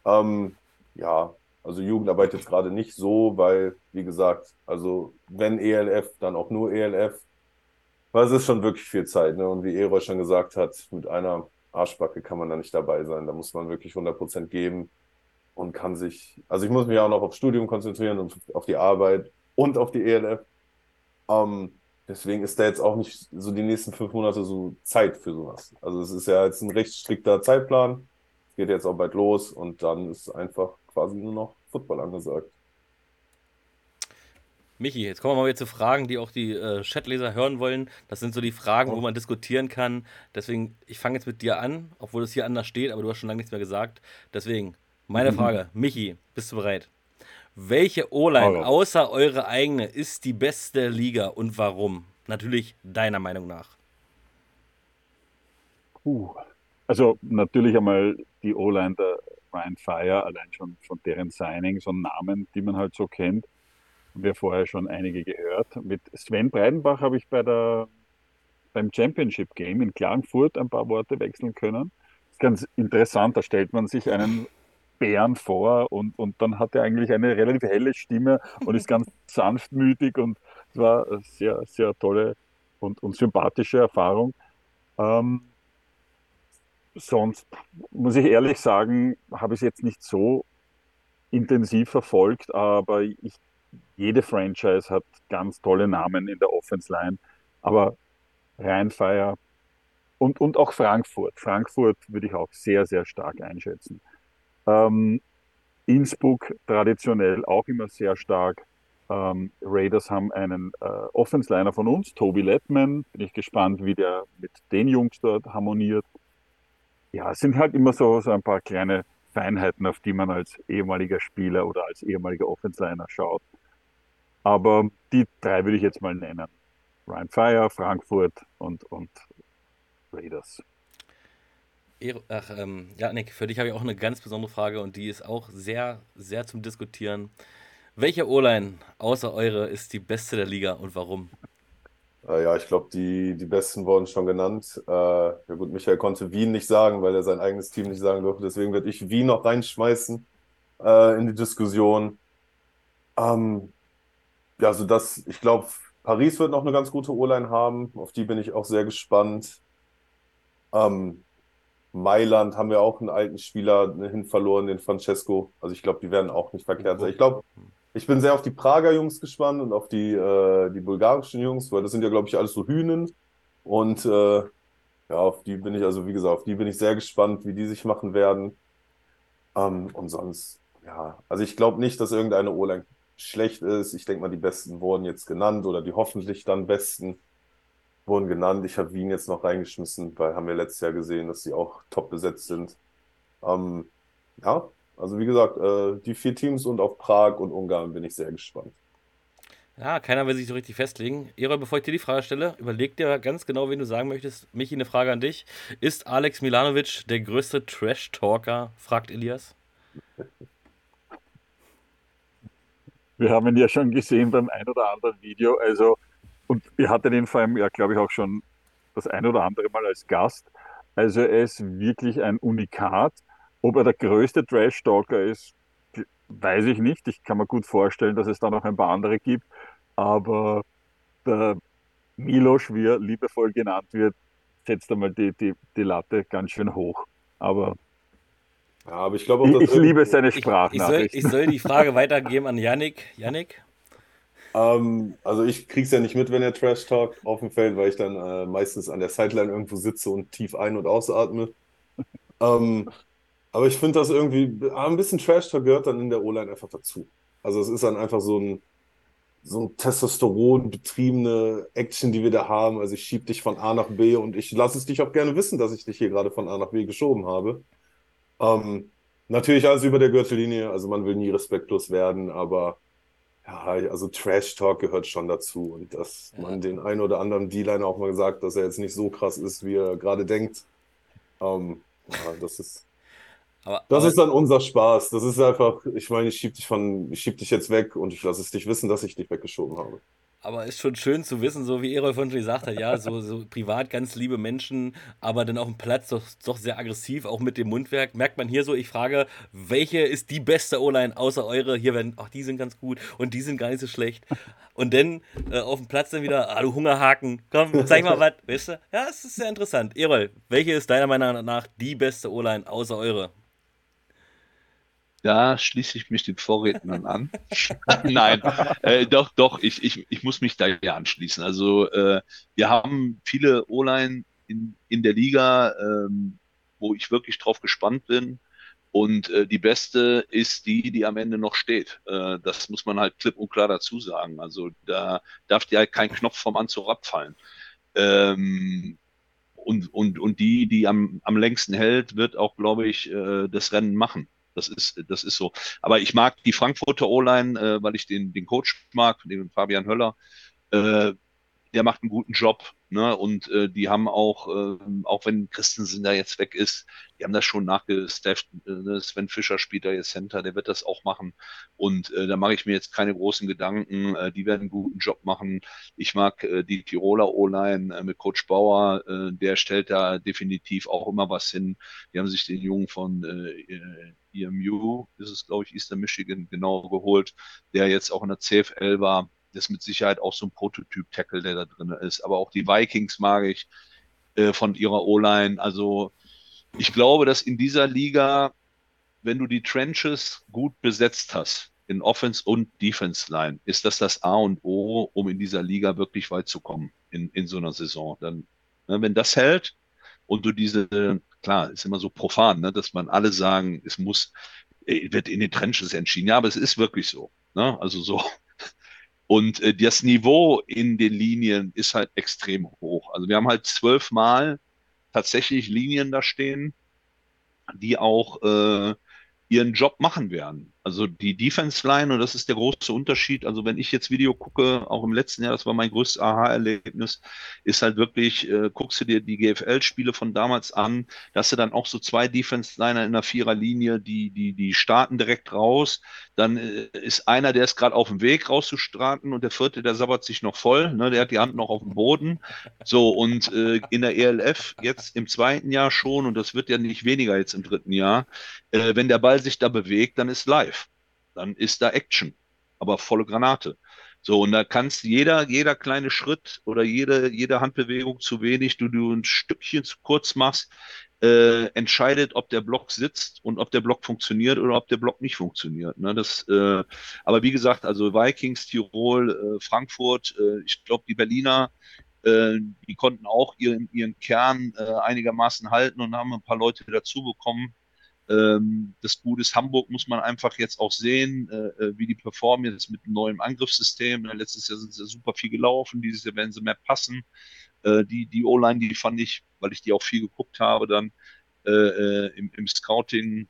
Ähm, ja, also Jugendarbeit jetzt gerade nicht so, weil, wie gesagt, also wenn ELF, dann auch nur ELF. Weil es ist schon wirklich viel Zeit. Ne? Und wie Eroy schon gesagt hat, mit einer Arschbacke kann man da nicht dabei sein. Da muss man wirklich 100% geben und kann sich, also ich muss mich auch noch aufs Studium konzentrieren und auf die Arbeit und auf die ELF. Ähm, deswegen ist da jetzt auch nicht so die nächsten fünf Monate so Zeit für sowas. Also es ist ja jetzt ein recht strikter Zeitplan. Es geht jetzt auch bald los und dann ist einfach quasi nur noch Football angesagt. Michi, jetzt kommen wir mal wieder zu Fragen, die auch die äh, Chatleser hören wollen. Das sind so die Fragen, wo man diskutieren kann. Deswegen, ich fange jetzt mit dir an, obwohl es hier anders steht, aber du hast schon lange nichts mehr gesagt. Deswegen, meine Frage, Michi, bist du bereit? Welche O-Line außer eure eigene ist die beste Liga und warum? Natürlich deiner Meinung nach. Puh. Also natürlich einmal die O-Line der Ryan Fire, allein schon von deren Signings und Namen, die man halt so kennt wir vorher schon einige gehört. Mit Sven Breidenbach habe ich bei der, beim Championship Game in Klagenfurt ein paar Worte wechseln können. Das ist ganz interessant, da stellt man sich einen Bären vor und, und dann hat er eigentlich eine relativ helle Stimme und ist ganz sanftmütig und es war eine sehr, sehr tolle und, und sympathische Erfahrung. Ähm, sonst muss ich ehrlich sagen, habe ich es jetzt nicht so intensiv verfolgt, aber ich jede Franchise hat ganz tolle Namen in der Offense Line, aber Rheinfire und, und auch Frankfurt. Frankfurt würde ich auch sehr, sehr stark einschätzen. Ähm, Innsbruck traditionell auch immer sehr stark. Ähm, Raiders haben einen äh, Offense-Liner von uns, Toby Lettman. Bin ich gespannt, wie der mit den Jungs dort harmoniert. Ja, es sind halt immer so, so ein paar kleine Feinheiten, auf die man als ehemaliger Spieler oder als ehemaliger Offense-Liner schaut. Aber die drei würde ich jetzt mal nennen. Ryan Fire, Frankfurt und, und Raiders. Ach, ähm, ja, Nick, für dich habe ich auch eine ganz besondere Frage und die ist auch sehr, sehr zum Diskutieren. Welche O-Line außer eure ist die beste der Liga und warum? Äh, ja, ich glaube, die, die besten wurden schon genannt. Äh, ja gut, Michael konnte Wien nicht sagen, weil er sein eigenes Team nicht sagen durfte. Deswegen werde ich Wien noch reinschmeißen äh, in die Diskussion. Ähm, also das, ich glaube, Paris wird noch eine ganz gute O-Line haben. Auf die bin ich auch sehr gespannt. Ähm, Mailand haben wir auch einen alten Spieler hin verloren, den Francesco. Also ich glaube, die werden auch nicht verkehrt sein. Ich glaube, ich bin sehr auf die Prager Jungs gespannt und auf die, äh, die bulgarischen Jungs, weil das sind ja, glaube ich, alles so Hühnen. Und äh, ja, auf die bin ich, also wie gesagt, auf die bin ich sehr gespannt, wie die sich machen werden. Ähm, und sonst, ja, also ich glaube nicht, dass irgendeine O-Line schlecht ist. Ich denke mal, die Besten wurden jetzt genannt oder die hoffentlich dann Besten. wurden genannt. Ich habe Wien jetzt noch reingeschmissen, weil haben wir letztes Jahr gesehen, dass sie auch top besetzt sind. Ähm, ja, also wie gesagt, äh, die vier Teams und auf Prag und Ungarn bin ich sehr gespannt. Ja, keiner will sich so richtig festlegen. Erol, bevor ich dir die Frage stelle, überleg dir ganz genau, wen du sagen möchtest. Michi, eine Frage an dich. Ist Alex Milanovic der größte Trash-Talker? fragt Elias. Wir haben ihn ja schon gesehen beim ein oder anderen Video. Also, und ihr hattet ihn vor allem, ja, glaube ich, auch schon das ein oder andere Mal als Gast. Also, er ist wirklich ein Unikat. Ob er der größte Trash-Talker ist, weiß ich nicht. Ich kann mir gut vorstellen, dass es da noch ein paar andere gibt. Aber der Milosch, wie er liebevoll genannt wird, setzt einmal die, die, die Latte ganz schön hoch. Aber, ja, aber ich glaube ich, ich liebe seine Sprachnachrichten. Ich, ich, soll, ich soll die Frage weitergeben an Yannick. Yannick? Ähm, also ich kriege es ja nicht mit, wenn er Trash talkt auf dem Feld, weil ich dann äh, meistens an der Sideline irgendwo sitze und tief ein- und ausatme. ähm, aber ich finde das irgendwie, ah, ein bisschen Trash-Talk gehört dann in der O-Line einfach dazu. Also es ist dann einfach so ein, so ein Testosteron-betriebene Action, die wir da haben. Also ich schiebe dich von A nach B und ich lasse es dich auch gerne wissen, dass ich dich hier gerade von A nach B geschoben habe. Ähm, natürlich alles über der Gürtellinie, also man will nie respektlos werden, aber ja, also Trash-Talk gehört schon dazu. Und dass ja. man den einen oder anderen D-Liner auch mal gesagt, dass er jetzt nicht so krass ist, wie er gerade denkt. Ähm, ja, das ist aber, das aber, ist dann unser Spaß. Das ist einfach, ich meine, ich schieb dich von, ich schieb dich jetzt weg und ich lasse es dich wissen, dass ich dich weggeschoben habe. Aber ist schon schön zu wissen, so wie Erol von schon gesagt hat, ja, so, so privat ganz liebe Menschen, aber dann auf dem Platz doch, doch sehr aggressiv, auch mit dem Mundwerk. Merkt man hier so, ich frage, welche ist die beste O-Line außer eure? Hier werden, ach, die sind ganz gut und die sind gar nicht so schlecht. Und dann äh, auf dem Platz dann wieder, ah, du Hungerhaken, komm, zeig mal was, weißt du? Ja, es ist sehr interessant. Erol, welche ist deiner Meinung nach die beste O-Line außer eure? Da schließe ich mich den Vorrednern an. Nein, äh, doch, doch, ich, ich, ich muss mich da ja anschließen. Also äh, wir haben viele O-Line in, in der Liga, ähm, wo ich wirklich drauf gespannt bin. Und äh, die beste ist die, die am Ende noch steht. Äh, das muss man halt klipp und klar dazu sagen. Also da darf dir halt kein Knopf vom Anzug abfallen. Ähm, und, und, und die, die am, am längsten hält, wird auch, glaube ich, äh, das Rennen machen. Das ist, das ist so. Aber ich mag die Frankfurter O-Line, äh, weil ich den, den Coach mag, den Fabian Höller. Äh, der macht einen guten Job. Ne? Und äh, die haben auch, äh, auch wenn Christensen da jetzt weg ist, die haben das schon nachgestafft. Äh, Sven Fischer spielt da jetzt Center, der wird das auch machen. Und äh, da mache ich mir jetzt keine großen Gedanken. Äh, die werden einen guten Job machen. Ich mag äh, die Tiroler O-Line äh, mit Coach Bauer. Äh, der stellt da definitiv auch immer was hin. Die haben sich den Jungen von äh, EMU, ist es glaube ich, Eastern Michigan, genau geholt, der jetzt auch in der CFL war ist mit Sicherheit auch so ein Prototyp-Tackle, der da drin ist. Aber auch die Vikings mag ich äh, von ihrer O-Line. Also ich glaube, dass in dieser Liga, wenn du die Trenches gut besetzt hast, in Offense und Defense Line, ist das das A und O, um in dieser Liga wirklich weit zu kommen in, in so einer Saison. Dann, ne, wenn das hält und du diese, klar, ist immer so profan, ne, dass man alle sagen, es muss, äh, wird in den Trenches entschieden. Ja, aber es ist wirklich so. Ne? Also so, und äh, das Niveau in den Linien ist halt extrem hoch. Also wir haben halt zwölfmal tatsächlich Linien da stehen, die auch äh, ihren Job machen werden. Also die Defense Line, und das ist der große Unterschied. Also wenn ich jetzt Video gucke, auch im letzten Jahr, das war mein größtes Aha-Erlebnis, ist halt wirklich, äh, guckst du dir die GFL-Spiele von damals an, dass du dann auch so zwei Defense Liner in der Viererlinie, die, die, die starten direkt raus. Dann äh, ist einer, der ist gerade auf dem Weg rauszustarten und der vierte, der sabbert sich noch voll, ne, der hat die Hand noch auf dem Boden. So, und äh, in der ELF jetzt im zweiten Jahr schon, und das wird ja nicht weniger jetzt im dritten Jahr, äh, wenn der Ball sich da bewegt, dann ist live. Dann ist da Action, aber volle Granate. So, und da kannst jeder, jeder kleine Schritt oder jede, jede Handbewegung zu wenig, du, du ein Stückchen zu kurz machst, äh, entscheidet, ob der Block sitzt und ob der Block funktioniert oder ob der Block nicht funktioniert. Ne? Das, äh, aber wie gesagt, also Vikings, Tirol, äh, Frankfurt, äh, ich glaube, die Berliner, äh, die konnten auch ihren, ihren Kern äh, einigermaßen halten und haben ein paar Leute dazu bekommen. Ähm, das Gute ist, Hamburg muss man einfach jetzt auch sehen, äh, äh wie die performen jetzt mit einem neuen Angriffssystem. Letztes Jahr sind sie super viel gelaufen, dieses Jahr werden sie mehr passen. Äh, die die O-Line, die fand ich, weil ich die auch viel geguckt habe, dann äh, im, im Scouting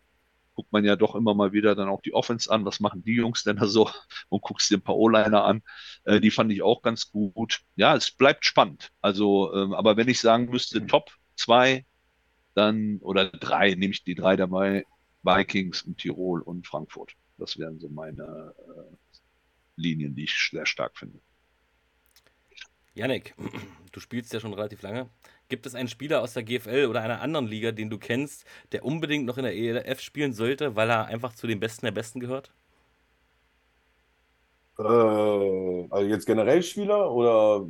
guckt man ja doch immer mal wieder dann auch die Offense an. Was machen die Jungs denn da so? Und guckst dir ein paar O-Liner an. Äh, die fand ich auch ganz gut. Ja, es bleibt spannend. Also, ähm, aber wenn ich sagen müsste, Top zwei, dann, oder drei, nehme ich die drei dabei, Vikings und Tirol und Frankfurt. Das wären so meine äh, Linien, die ich sehr stark finde. Janik, du spielst ja schon relativ lange. Gibt es einen Spieler aus der GFL oder einer anderen Liga, den du kennst, der unbedingt noch in der ELF spielen sollte, weil er einfach zu den Besten der Besten gehört? Äh, also jetzt generell Spieler oder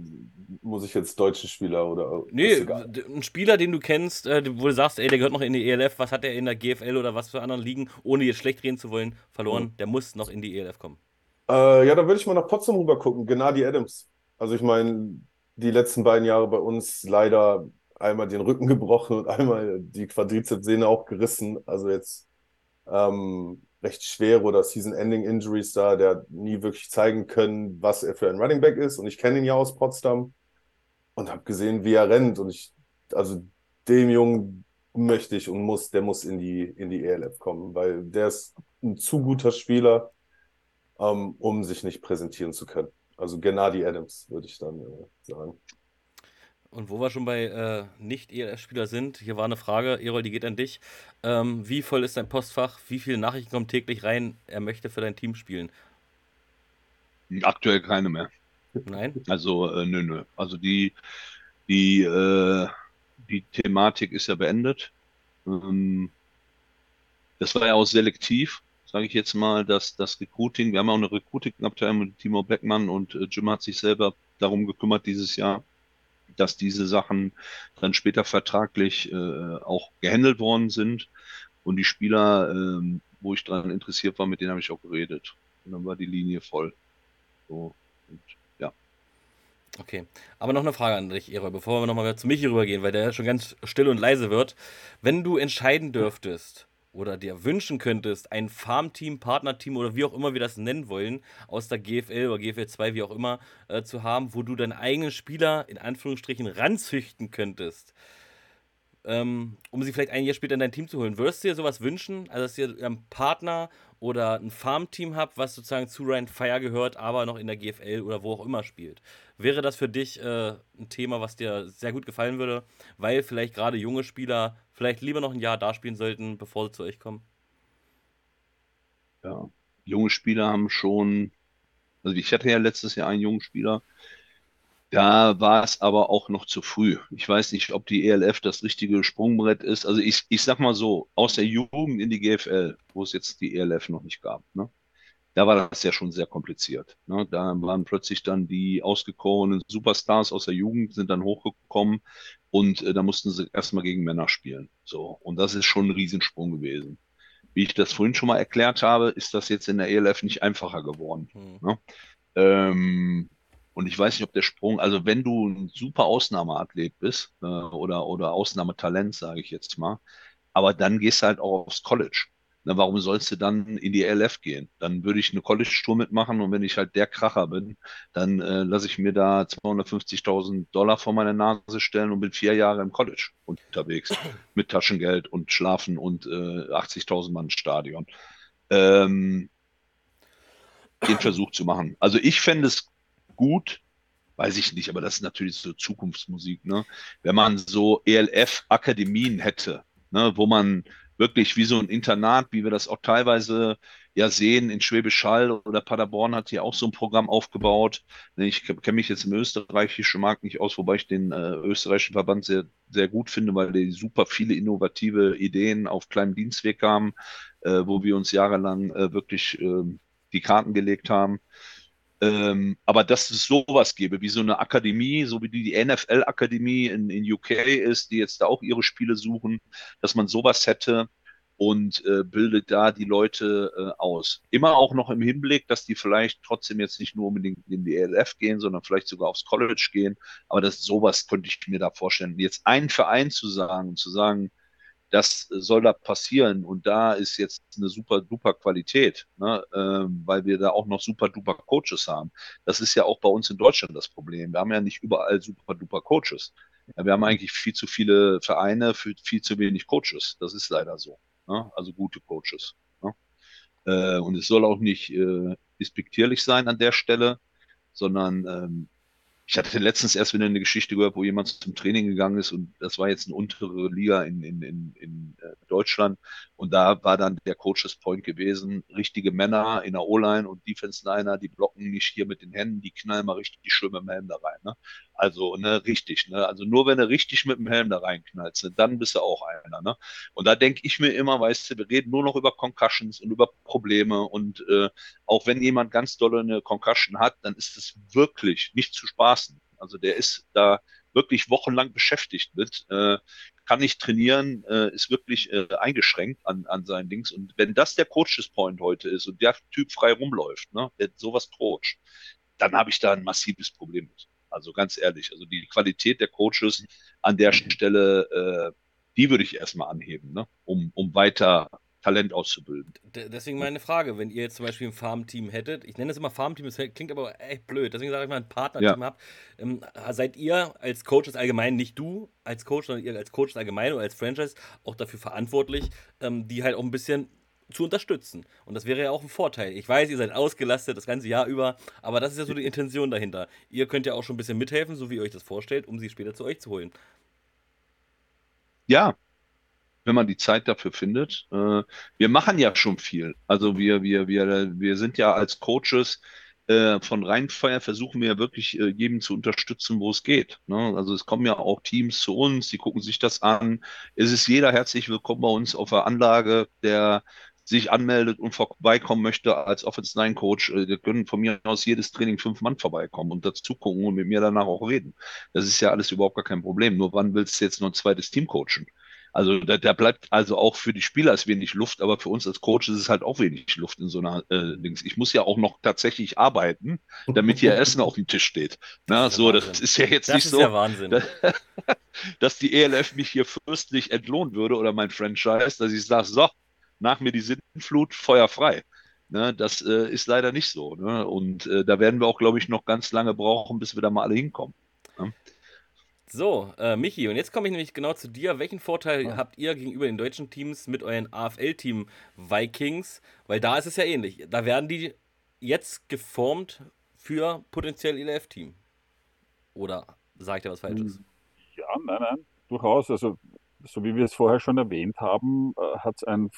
muss ich jetzt deutsche Spieler oder Nee, ein Spieler, den du kennst, äh, wo du sagst, ey, der gehört noch in die ELF, was hat er in der GFL oder was für anderen Ligen, ohne jetzt schlecht reden zu wollen, verloren, mhm. der muss noch in die ELF kommen. Äh, ja, da würde ich mal nach Potsdam rüber gucken, Gennady Adams. Also ich meine, die letzten beiden Jahre bei uns leider einmal den Rücken gebrochen und einmal die Quadrizepssehne auch gerissen. Also jetzt ähm, recht schwere oder Season-Ending-Injuries da. Der hat nie wirklich zeigen können, was er für ein Running Back ist. Und ich kenne ihn ja aus Potsdam und habe gesehen, wie er rennt. Und ich, also dem Jungen möchte ich und muss, der muss in die, in die ELF kommen, weil der ist ein zu guter Spieler, ähm, um sich nicht präsentieren zu können. Also Gennady Adams, würde ich dann äh, sagen. Und wo wir schon bei äh, Nicht-ELF-Spieler sind, hier war eine Frage, Erol, die geht an dich. Ähm, wie voll ist dein Postfach? Wie viele Nachrichten kommen täglich rein? Er möchte für dein Team spielen. Aktuell keine mehr. Nein? Also, äh, nö, nö. Also die, die, äh, die Thematik ist ja beendet. Ähm, das war ja auch selektiv sage ich jetzt mal, dass das Recruiting, wir haben auch eine Recruiting-Abteilung mit Timo Beckmann und äh, Jim hat sich selber darum gekümmert dieses Jahr, dass diese Sachen dann später vertraglich äh, auch gehandelt worden sind. Und die Spieler, äh, wo ich daran interessiert war, mit denen habe ich auch geredet. Und dann war die Linie voll. So, und ja. Okay, aber noch eine Frage an dich, Ero, bevor wir nochmal zu Michi rübergehen, weil der schon ganz still und leise wird. Wenn du entscheiden dürftest, oder dir wünschen könntest, ein Farmteam, Partnerteam oder wie auch immer wir das nennen wollen, aus der GFL oder GFL 2, wie auch immer, äh, zu haben, wo du deinen eigenen Spieler in Anführungsstrichen ranzüchten könntest, ähm, um sie vielleicht ein Jahr später in dein Team zu holen. Würdest du dir sowas wünschen? Also, dass ihr einen Partner oder ein Farmteam habt, was sozusagen zu Ryan Fire gehört, aber noch in der GFL oder wo auch immer spielt. Wäre das für dich äh, ein Thema, was dir sehr gut gefallen würde, weil vielleicht gerade junge Spieler vielleicht lieber noch ein Jahr da spielen sollten, bevor sie zu euch kommen? Ja, junge Spieler haben schon, also ich hatte ja letztes Jahr einen jungen Spieler, da war es aber auch noch zu früh. Ich weiß nicht, ob die ELF das richtige Sprungbrett ist. Also ich, ich sag mal so, aus der Jugend in die GFL, wo es jetzt die ELF noch nicht gab, ne? Da war das ja schon sehr kompliziert. Ne? Da waren plötzlich dann die ausgekorenen Superstars aus der Jugend, sind dann hochgekommen und äh, da mussten sie erstmal gegen Männer spielen. So, und das ist schon ein Riesensprung gewesen. Wie ich das vorhin schon mal erklärt habe, ist das jetzt in der ELF nicht einfacher geworden. Hm. Ne? Ähm, und ich weiß nicht, ob der Sprung, also wenn du ein super Ausnahmeathlet bist äh, oder, oder Ausnahmetalent, sage ich jetzt mal, aber dann gehst du halt auch aufs College. Na, warum sollst du dann in die LF gehen? Dann würde ich eine College-Tour mitmachen und wenn ich halt der Kracher bin, dann äh, lasse ich mir da 250.000 Dollar vor meine Nase stellen und bin vier Jahre im College unterwegs mit Taschengeld und Schlafen und äh, 80.000 Mann Stadion. Ähm, den Versuch zu machen. Also ich fände es gut, weiß ich nicht, aber das ist natürlich so Zukunftsmusik, ne? Wenn man so ELF-Akademien hätte, ne, wo man wirklich wie so ein Internat, wie wir das auch teilweise ja sehen in Schwäbisch Hall oder Paderborn hat hier auch so ein Programm aufgebaut. Ich kenne mich jetzt im österreichischen Markt nicht aus, wobei ich den äh, österreichischen Verband sehr, sehr gut finde, weil die super viele innovative Ideen auf kleinem Dienstweg haben, äh, wo wir uns jahrelang äh, wirklich ähm, die Karten gelegt haben. Ähm, aber dass es sowas gäbe, wie so eine Akademie, so wie die, NFL-Akademie in, in UK ist, die jetzt da auch ihre Spiele suchen, dass man sowas hätte und äh, bildet da die Leute äh, aus. Immer auch noch im Hinblick, dass die vielleicht trotzdem jetzt nicht nur unbedingt in die ELF gehen, sondern vielleicht sogar aufs College gehen. Aber das sowas könnte ich mir da vorstellen. Jetzt einen Verein zu sagen, zu sagen, das soll da passieren und da ist jetzt eine super duper Qualität, ne? ähm, weil wir da auch noch super duper Coaches haben. Das ist ja auch bei uns in Deutschland das Problem. Wir haben ja nicht überall super duper Coaches. Ja, wir haben eigentlich viel zu viele Vereine, für viel zu wenig Coaches. Das ist leider so. Ne? Also gute Coaches. Ne? Äh, und es soll auch nicht äh, despektierlich sein an der Stelle, sondern ähm, ich hatte letztens erst wieder eine Geschichte gehört, wo jemand zum Training gegangen ist und das war jetzt eine untere Liga in, in, in, in äh, Deutschland und da war dann der Coaches Point gewesen, richtige Männer in der O-Line und Defense-Liner, die blocken nicht hier mit den Händen, die knallen mal richtig schön mit Helm da rein. Ne? Also, ne, richtig, ne? Also nur wenn du richtig mit dem Helm da reinknallst, ne, dann bist du auch einer, ne? Und da denke ich mir immer, weißt du, wir reden nur noch über Concussions und über Probleme und äh, auch wenn jemand ganz doll eine Concussion hat, dann ist es wirklich nicht zu spaßen. Also der ist da wirklich wochenlang beschäftigt mit, äh, kann nicht trainieren, äh, ist wirklich äh, eingeschränkt an, an seinen Dings. Und wenn das der Coaches Point heute ist und der Typ frei rumläuft, ne, der sowas coacht, dann habe ich da ein massives Problem mit. Also ganz ehrlich, also die Qualität der Coaches an der Stelle, äh, die würde ich erstmal anheben, ne? um, um weiter Talent auszubilden. Deswegen meine Frage, wenn ihr jetzt zum Beispiel ein Farmteam hättet, ich nenne es immer Farmteam, das klingt aber echt blöd, deswegen sage ich mal ein Partnerteam ja. habt, ähm, seid ihr als Coaches allgemein, nicht du als Coach, sondern ihr als Coaches allgemein oder als Franchise auch dafür verantwortlich, ähm, die halt auch ein bisschen zu unterstützen. Und das wäre ja auch ein Vorteil. Ich weiß, ihr seid ausgelastet das ganze Jahr über, aber das ist ja so die Intention dahinter. Ihr könnt ja auch schon ein bisschen mithelfen, so wie ihr euch das vorstellt, um sie später zu euch zu holen. Ja, wenn man die Zeit dafür findet. Äh, wir machen ja schon viel. Also wir, wir, wir, wir sind ja als Coaches äh, von Rheinfeier versuchen wir ja wirklich äh, jedem zu unterstützen, wo es geht. Ne? Also es kommen ja auch Teams zu uns, die gucken sich das an. Es ist jeder herzlich willkommen bei uns auf der Anlage, der sich anmeldet und vorbeikommen möchte als Offense Line Coach, äh, der können von mir aus jedes Training fünf Mann vorbeikommen und dazu gucken und mit mir danach auch reden. Das ist ja alles überhaupt gar kein Problem. Nur wann willst du jetzt noch ein zweites Team coachen? Also da, da bleibt also auch für die Spieler ist wenig Luft, aber für uns als Coach ist es halt auch wenig Luft in so einer äh, Dings. Ich muss ja auch noch tatsächlich arbeiten, damit hier Essen auf dem Tisch steht. Na, das so, Wahnsinn. das ist ja jetzt das nicht ist so, ja Wahnsinn. dass die ELF mich hier fürstlich entlohnen würde oder mein Franchise, dass ich sage, so, nach mir die Sintflut, Feuer frei. Ne, das äh, ist leider nicht so. Ne? Und äh, da werden wir auch, glaube ich, noch ganz lange brauchen, bis wir da mal alle hinkommen. Ne? So, äh, Michi, und jetzt komme ich nämlich genau zu dir. Welchen Vorteil ja. habt ihr gegenüber den deutschen Teams mit euren AFL-Team Vikings? Weil da ist es ja ähnlich. Da werden die jetzt geformt für potenziell ELF-Team. Oder sage ich da was Falsches? Ja, nein, nein, durchaus. Also, so wie wir es vorher schon erwähnt haben, äh, hat es ein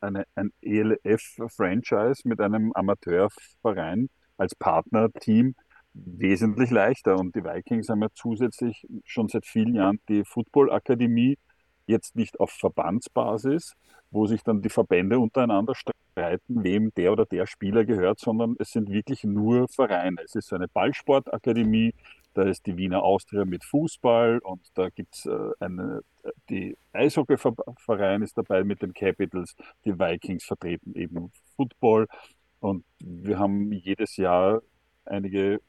eine, ein ELF-Franchise mit einem Amateurverein als Partnerteam wesentlich leichter. Und die Vikings haben ja zusätzlich schon seit vielen Jahren die Football-Akademie, jetzt nicht auf Verbandsbasis, wo sich dann die Verbände untereinander streiten, wem der oder der Spieler gehört, sondern es sind wirklich nur Vereine. Es ist eine Ballsportakademie, da ist die Wiener Austria mit Fußball und da gibt es äh, eine, die Eishockeyverein ist dabei mit den Capitals, die Vikings vertreten eben Football und wir haben jedes Jahr einige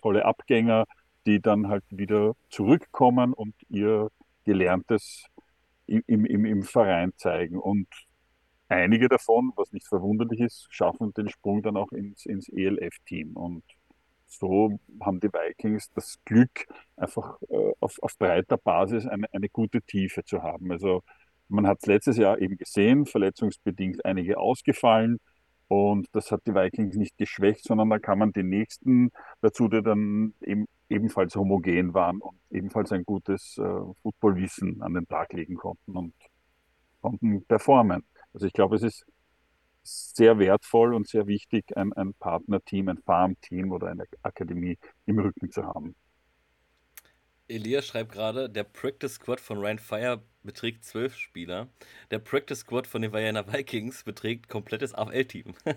tolle Abgänger, die dann halt wieder zurückkommen und ihr Gelerntes im, im, im Verein zeigen. Und einige davon, was nicht verwunderlich ist, schaffen den Sprung dann auch ins, ins ELF-Team. Und so haben die Vikings das Glück, einfach äh, auf, auf breiter Basis eine, eine gute Tiefe zu haben. Also man hat es letztes Jahr eben gesehen, verletzungsbedingt einige ausgefallen. Und das hat die Vikings nicht geschwächt, sondern da kann man die nächsten dazu, die dann eben ebenfalls homogen waren und ebenfalls ein gutes äh, Footballwissen an den Tag legen konnten und konnten performen. Also ich glaube, es ist sehr wertvoll und sehr wichtig, ein, ein Partnerteam, ein Farmteam oder eine Akademie im Rücken zu haben. Elias schreibt gerade, der Practice Squad von Ryan Fire beträgt zwölf Spieler. Der Practice Squad von den Vienna Vikings beträgt komplettes AFL-Team.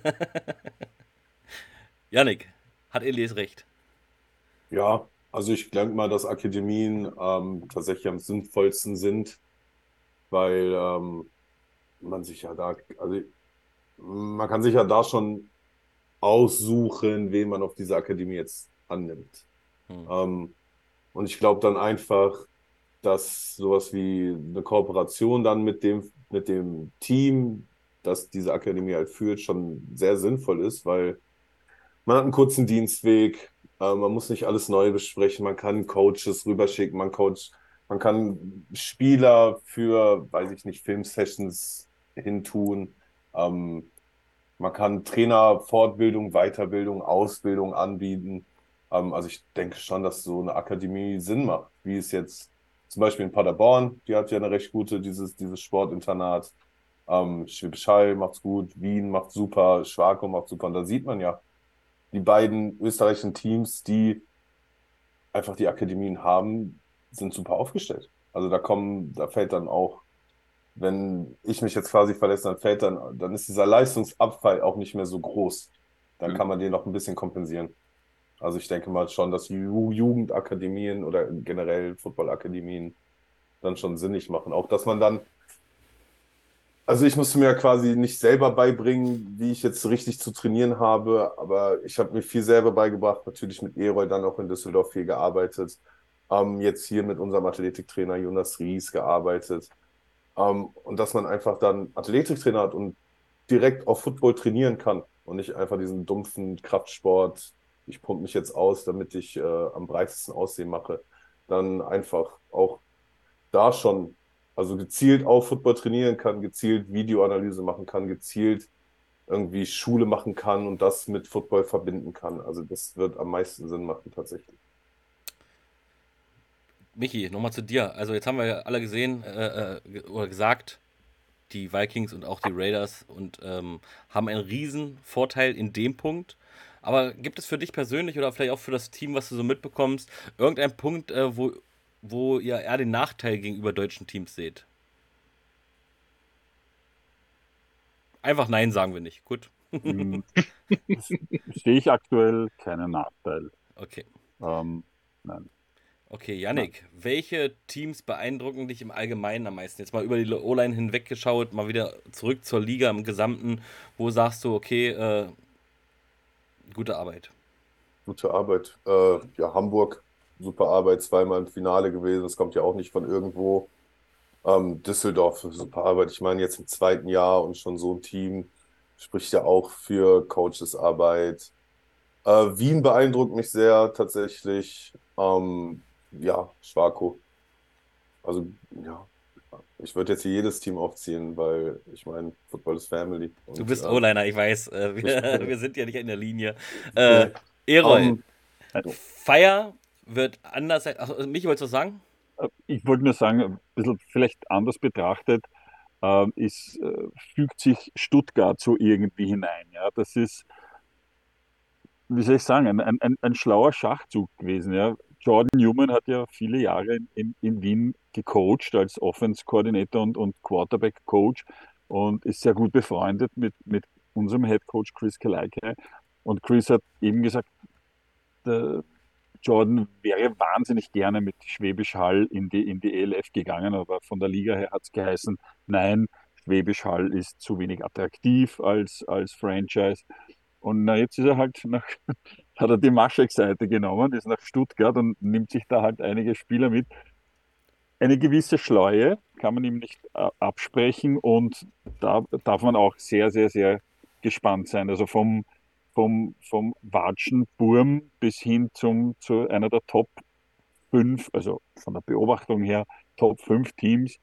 Yannick, hat Elias recht? Ja, also ich denke mal, dass Akademien ähm, tatsächlich am sinnvollsten sind, weil ähm, man sich ja da, also man kann sich ja da schon aussuchen, wen man auf diese Akademie jetzt annimmt. Hm. Ähm, und ich glaube dann einfach, dass sowas wie eine Kooperation dann mit dem, mit dem Team, das diese Akademie halt führt, schon sehr sinnvoll ist, weil man hat einen kurzen Dienstweg, äh, man muss nicht alles neu besprechen, man kann Coaches rüberschicken, man Coach, man kann Spieler für, weiß ich nicht, Filmsessions hintun. Ähm, man kann Trainer Fortbildung, Weiterbildung, Ausbildung anbieten. Ähm, also ich denke schon, dass so eine Akademie Sinn macht, wie es jetzt zum Beispiel in Paderborn, die hat ja eine recht gute, dieses, dieses Sportinternat. Ähm, Schwäbisch Hall macht's gut, Wien macht super, Schwarko macht super. Und da sieht man ja, die beiden österreichischen Teams, die einfach die Akademien haben, sind super aufgestellt. Also da kommen, da fällt dann auch, wenn ich mich jetzt quasi verletze, dann fällt dann, dann ist dieser Leistungsabfall auch nicht mehr so groß. Dann mhm. kann man den noch ein bisschen kompensieren. Also ich denke mal schon, dass Jugendakademien oder generell Footballakademien dann schon sinnig machen. Auch dass man dann, also ich musste mir ja quasi nicht selber beibringen, wie ich jetzt richtig zu trainieren habe, aber ich habe mir viel selber beigebracht, natürlich mit Erol dann auch in Düsseldorf viel gearbeitet, ähm, jetzt hier mit unserem Athletiktrainer Jonas Ries gearbeitet. Ähm, und dass man einfach dann Athletiktrainer hat und direkt auf Football trainieren kann und nicht einfach diesen dumpfen Kraftsport ich pumpe mich jetzt aus, damit ich äh, am breitesten Aussehen mache, dann einfach auch da schon, also gezielt auf Football trainieren kann, gezielt Videoanalyse machen kann, gezielt irgendwie Schule machen kann und das mit Football verbinden kann. Also das wird am meisten Sinn machen tatsächlich. Michi, nochmal zu dir. Also jetzt haben wir ja alle gesehen äh, äh, oder gesagt, die Vikings und auch die Raiders und ähm, haben einen riesen Vorteil in dem Punkt, aber gibt es für dich persönlich oder vielleicht auch für das Team, was du so mitbekommst, irgendeinen Punkt, äh, wo, wo ihr eher den Nachteil gegenüber deutschen Teams seht? Einfach Nein sagen wir nicht. Gut. Hm. Sehe ich aktuell keinen Nachteil. Okay. Ähm, nein. Okay, Yannick, ja. welche Teams beeindrucken dich im Allgemeinen am meisten? Jetzt mal über die O-Line hinweggeschaut, mal wieder zurück zur Liga im Gesamten. Wo sagst du, okay, äh, Gute Arbeit. Gute Arbeit. Äh, ja, Hamburg, super Arbeit, zweimal im Finale gewesen. Das kommt ja auch nicht von irgendwo. Ähm, Düsseldorf, super Arbeit. Ich meine, jetzt im zweiten Jahr und schon so ein Team spricht ja auch für Coaches Arbeit. Äh, Wien beeindruckt mich sehr tatsächlich. Ähm, ja, Schwako. Also, ja, ich würde jetzt hier jedes Team aufziehen, weil ich meine, Football ist Family. Und, du bist äh, O-Liner, ich weiß. Äh, wir, wir, sind ja nicht in der Linie. Äh, Erol, um, also. Wird anders. Ach, mich wolltest du sagen? Äh, ich wollte nur sagen, ein bisschen vielleicht anders betrachtet, äh, ist, äh, fügt sich Stuttgart so irgendwie hinein. Ja? Das ist, wie soll ich sagen, ein, ein, ein schlauer Schachzug gewesen. Ja? Jordan Newman hat ja viele Jahre in, in Wien gecoacht als Offense-Koordinator und, und Quarterback-Coach und ist sehr gut befreundet mit, mit unserem Head Coach Chris Kaleike. Und Chris hat eben gesagt, Jordan wäre wahnsinnig gerne mit Schwäbisch Hall in die, in die ELF gegangen, aber von der Liga her hat es geheißen, nein, Schwäbisch Hall ist zu wenig attraktiv als, als Franchise. Und na, jetzt ist er halt nach, hat er die Maschek-Seite genommen, ist nach Stuttgart und nimmt sich da halt einige Spieler mit. Eine gewisse Schleue kann man ihm nicht äh, absprechen und da darf man auch sehr, sehr, sehr gespannt sein. Also vom, vom, vom Watschenburm bis hin zum, zu einer der Top 5, also von der Beobachtung her, Top 5 Teams,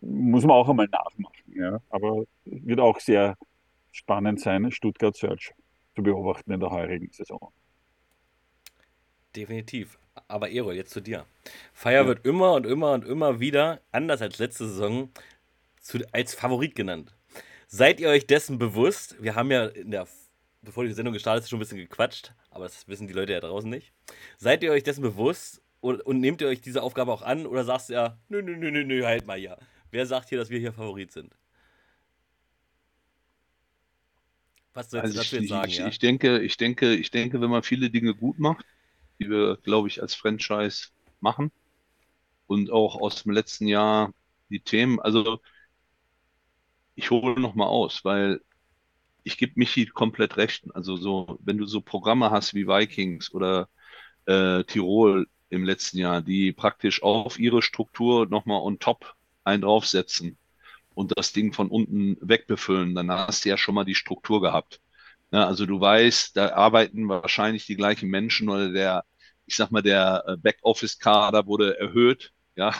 muss man auch einmal nachmachen. Ja. Aber wird auch sehr, spannend sein, Stuttgart Search zu beobachten in der heurigen Saison. Definitiv. Aber Erol, jetzt zu dir. Fire ja. wird immer und immer und immer wieder, anders als letzte Saison, zu, als Favorit genannt. Seid ihr euch dessen bewusst? Wir haben ja in der, bevor die Sendung gestartet ist, schon ein bisschen gequatscht, aber das wissen die Leute ja draußen nicht. Seid ihr euch dessen bewusst und, und nehmt ihr euch diese Aufgabe auch an oder sagst du ja, nö, nö, nö, nö, nö, halt mal ja. Wer sagt hier, dass wir hier Favorit sind? Was sollst also du dazu jetzt sagen? Ich, ja? ich, denke, ich denke, ich denke, wenn man viele Dinge gut macht, die wir, glaube ich, als Franchise machen und auch aus dem letzten Jahr die Themen, also ich hole noch mal aus, weil ich gebe Michi komplett recht. Also so, wenn du so Programme hast wie Vikings oder äh, Tirol, im letzten Jahr, die praktisch auf ihre Struktur nochmal on top einen draufsetzen und das Ding von unten wegbefüllen, dann hast du ja schon mal die Struktur gehabt. Ja, also du weißt, da arbeiten wahrscheinlich die gleichen Menschen oder der, ich sag mal, der äh, Backoffice-Kader wurde erhöht. Ja,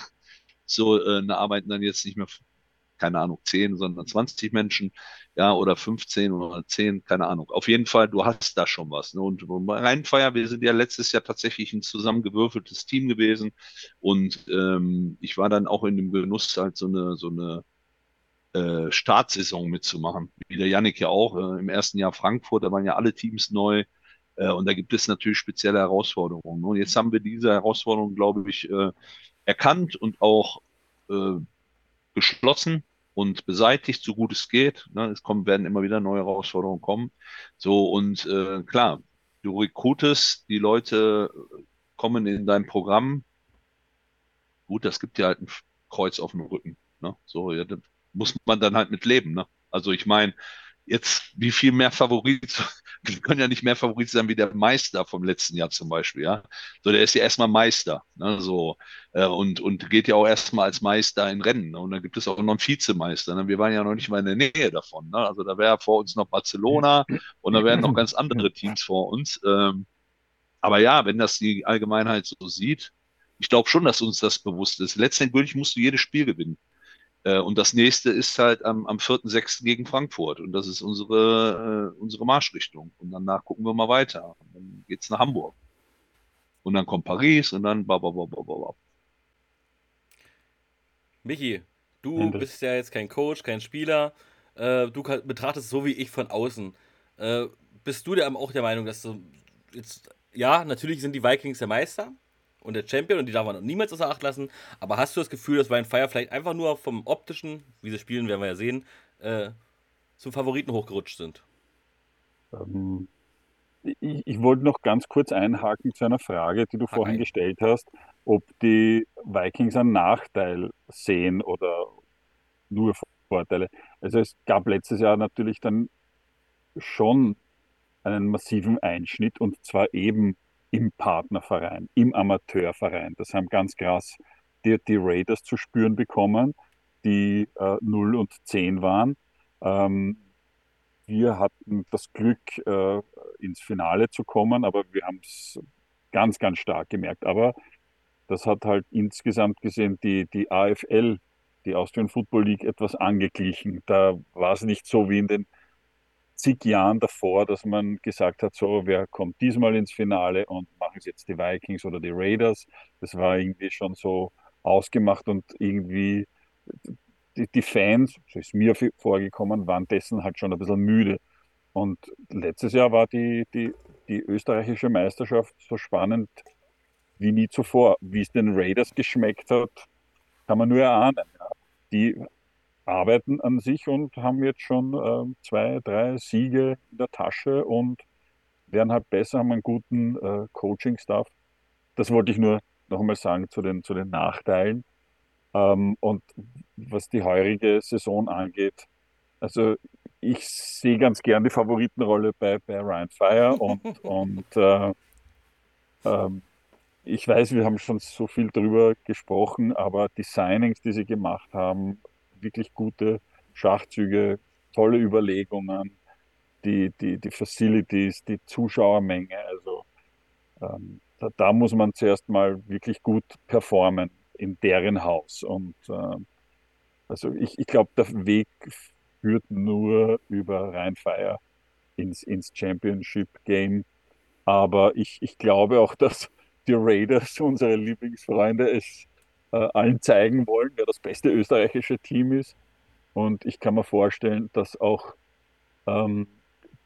so, äh, da arbeiten dann jetzt nicht mehr, keine Ahnung, 10, sondern 20 Menschen, ja, oder 15 oder 10, keine Ahnung. Auf jeden Fall, du hast da schon was. Ne? Und Rheinfeier, wir sind ja letztes Jahr tatsächlich ein zusammengewürfeltes Team gewesen. Und ähm, ich war dann auch in dem Genuss, halt so eine, so eine äh, Startsaison mitzumachen. Wie der Yannick ja auch. Äh, Im ersten Jahr Frankfurt, da waren ja alle Teams neu. Äh, und da gibt es natürlich spezielle Herausforderungen. Und jetzt haben wir diese Herausforderungen, glaube ich, äh, erkannt und auch äh, geschlossen und beseitigt, so gut es geht. Ne? Es kommen, werden immer wieder neue Herausforderungen kommen. So, und äh, klar, du rekrutest, die Leute kommen in dein Programm. Gut, das gibt dir halt ein Kreuz auf dem Rücken. Ne? So, ja, muss man dann halt mit leben. Ne? Also ich meine, jetzt wie viel mehr Favorit, wir können ja nicht mehr Favorit sein wie der Meister vom letzten Jahr zum Beispiel, ja. So, der ist ja erstmal Meister, ne, so, äh, und, und geht ja auch erstmal als Meister in Rennen. Ne? Und dann gibt es auch noch einen Vizemeister. Ne? Wir waren ja noch nicht mal in der Nähe davon. Ne? Also da wäre vor uns noch Barcelona und da wären noch ganz andere Teams vor uns. Ähm, aber ja, wenn das die Allgemeinheit so sieht, ich glaube schon, dass uns das bewusst ist. Letztendlich musst du jedes Spiel gewinnen. Äh, und das nächste ist halt am, am 4.6. gegen Frankfurt. Und das ist unsere, äh, unsere Marschrichtung. Und danach gucken wir mal weiter. Und dann geht's nach Hamburg. Und dann kommt Paris und dann bababababab. Michi, du Ende. bist ja jetzt kein Coach, kein Spieler. Äh, du betrachtest es so wie ich von außen. Äh, bist du der, auch der Meinung, dass du jetzt, ja, natürlich sind die Vikings der Meister, und der Champion und die darf man niemals außer Acht lassen. Aber hast du das Gefühl, dass Ryan Fire vielleicht einfach nur vom optischen, wie sie spielen, werden wir ja sehen, äh, zum Favoriten hochgerutscht sind? Ähm, ich, ich, wollte noch ganz kurz einhaken zu einer Frage, die du Hack vorhin ein. gestellt hast, ob die Vikings einen Nachteil sehen oder nur Vorteile. Also es gab letztes Jahr natürlich dann schon einen massiven Einschnitt und zwar eben im Partnerverein, im Amateurverein. Das haben ganz krass die, die Raiders zu spüren bekommen, die äh, 0 und 10 waren. Ähm, wir hatten das Glück, äh, ins Finale zu kommen, aber wir haben es ganz, ganz stark gemerkt. Aber das hat halt insgesamt gesehen die, die AFL, die Austrian Football League, etwas angeglichen. Da war es nicht so wie in den zig Jahren davor, dass man gesagt hat, so, wer kommt diesmal ins Finale und machen es jetzt die Vikings oder die Raiders. Das war irgendwie schon so ausgemacht und irgendwie die, die Fans, so ist mir vorgekommen, waren dessen halt schon ein bisschen müde. Und letztes Jahr war die, die, die österreichische Meisterschaft so spannend wie nie zuvor. Wie es den Raiders geschmeckt hat, kann man nur erahnen. Die arbeiten an sich und haben jetzt schon äh, zwei, drei Siege in der Tasche und werden halt besser, haben einen guten äh, Coaching-Staff. Das wollte ich nur noch einmal sagen zu den, zu den Nachteilen. Ähm, und was die heurige Saison angeht, also ich sehe ganz gern die Favoritenrolle bei, bei Ryan Fire und, und äh, ähm, ich weiß, wir haben schon so viel drüber gesprochen, aber die Signings, die sie gemacht haben, wirklich gute Schachzüge, tolle Überlegungen, die, die, die Facilities, die Zuschauermenge. Also ähm, da, da, muss man zuerst mal wirklich gut performen in deren Haus. Und äh, also ich, ich glaube, der Weg führt nur über Rheinfeier ins, ins Championship Game. Aber ich, ich glaube auch, dass die Raiders, unsere Lieblingsfreunde, es allen zeigen wollen, wer das beste österreichische Team ist. Und ich kann mir vorstellen, dass auch ähm,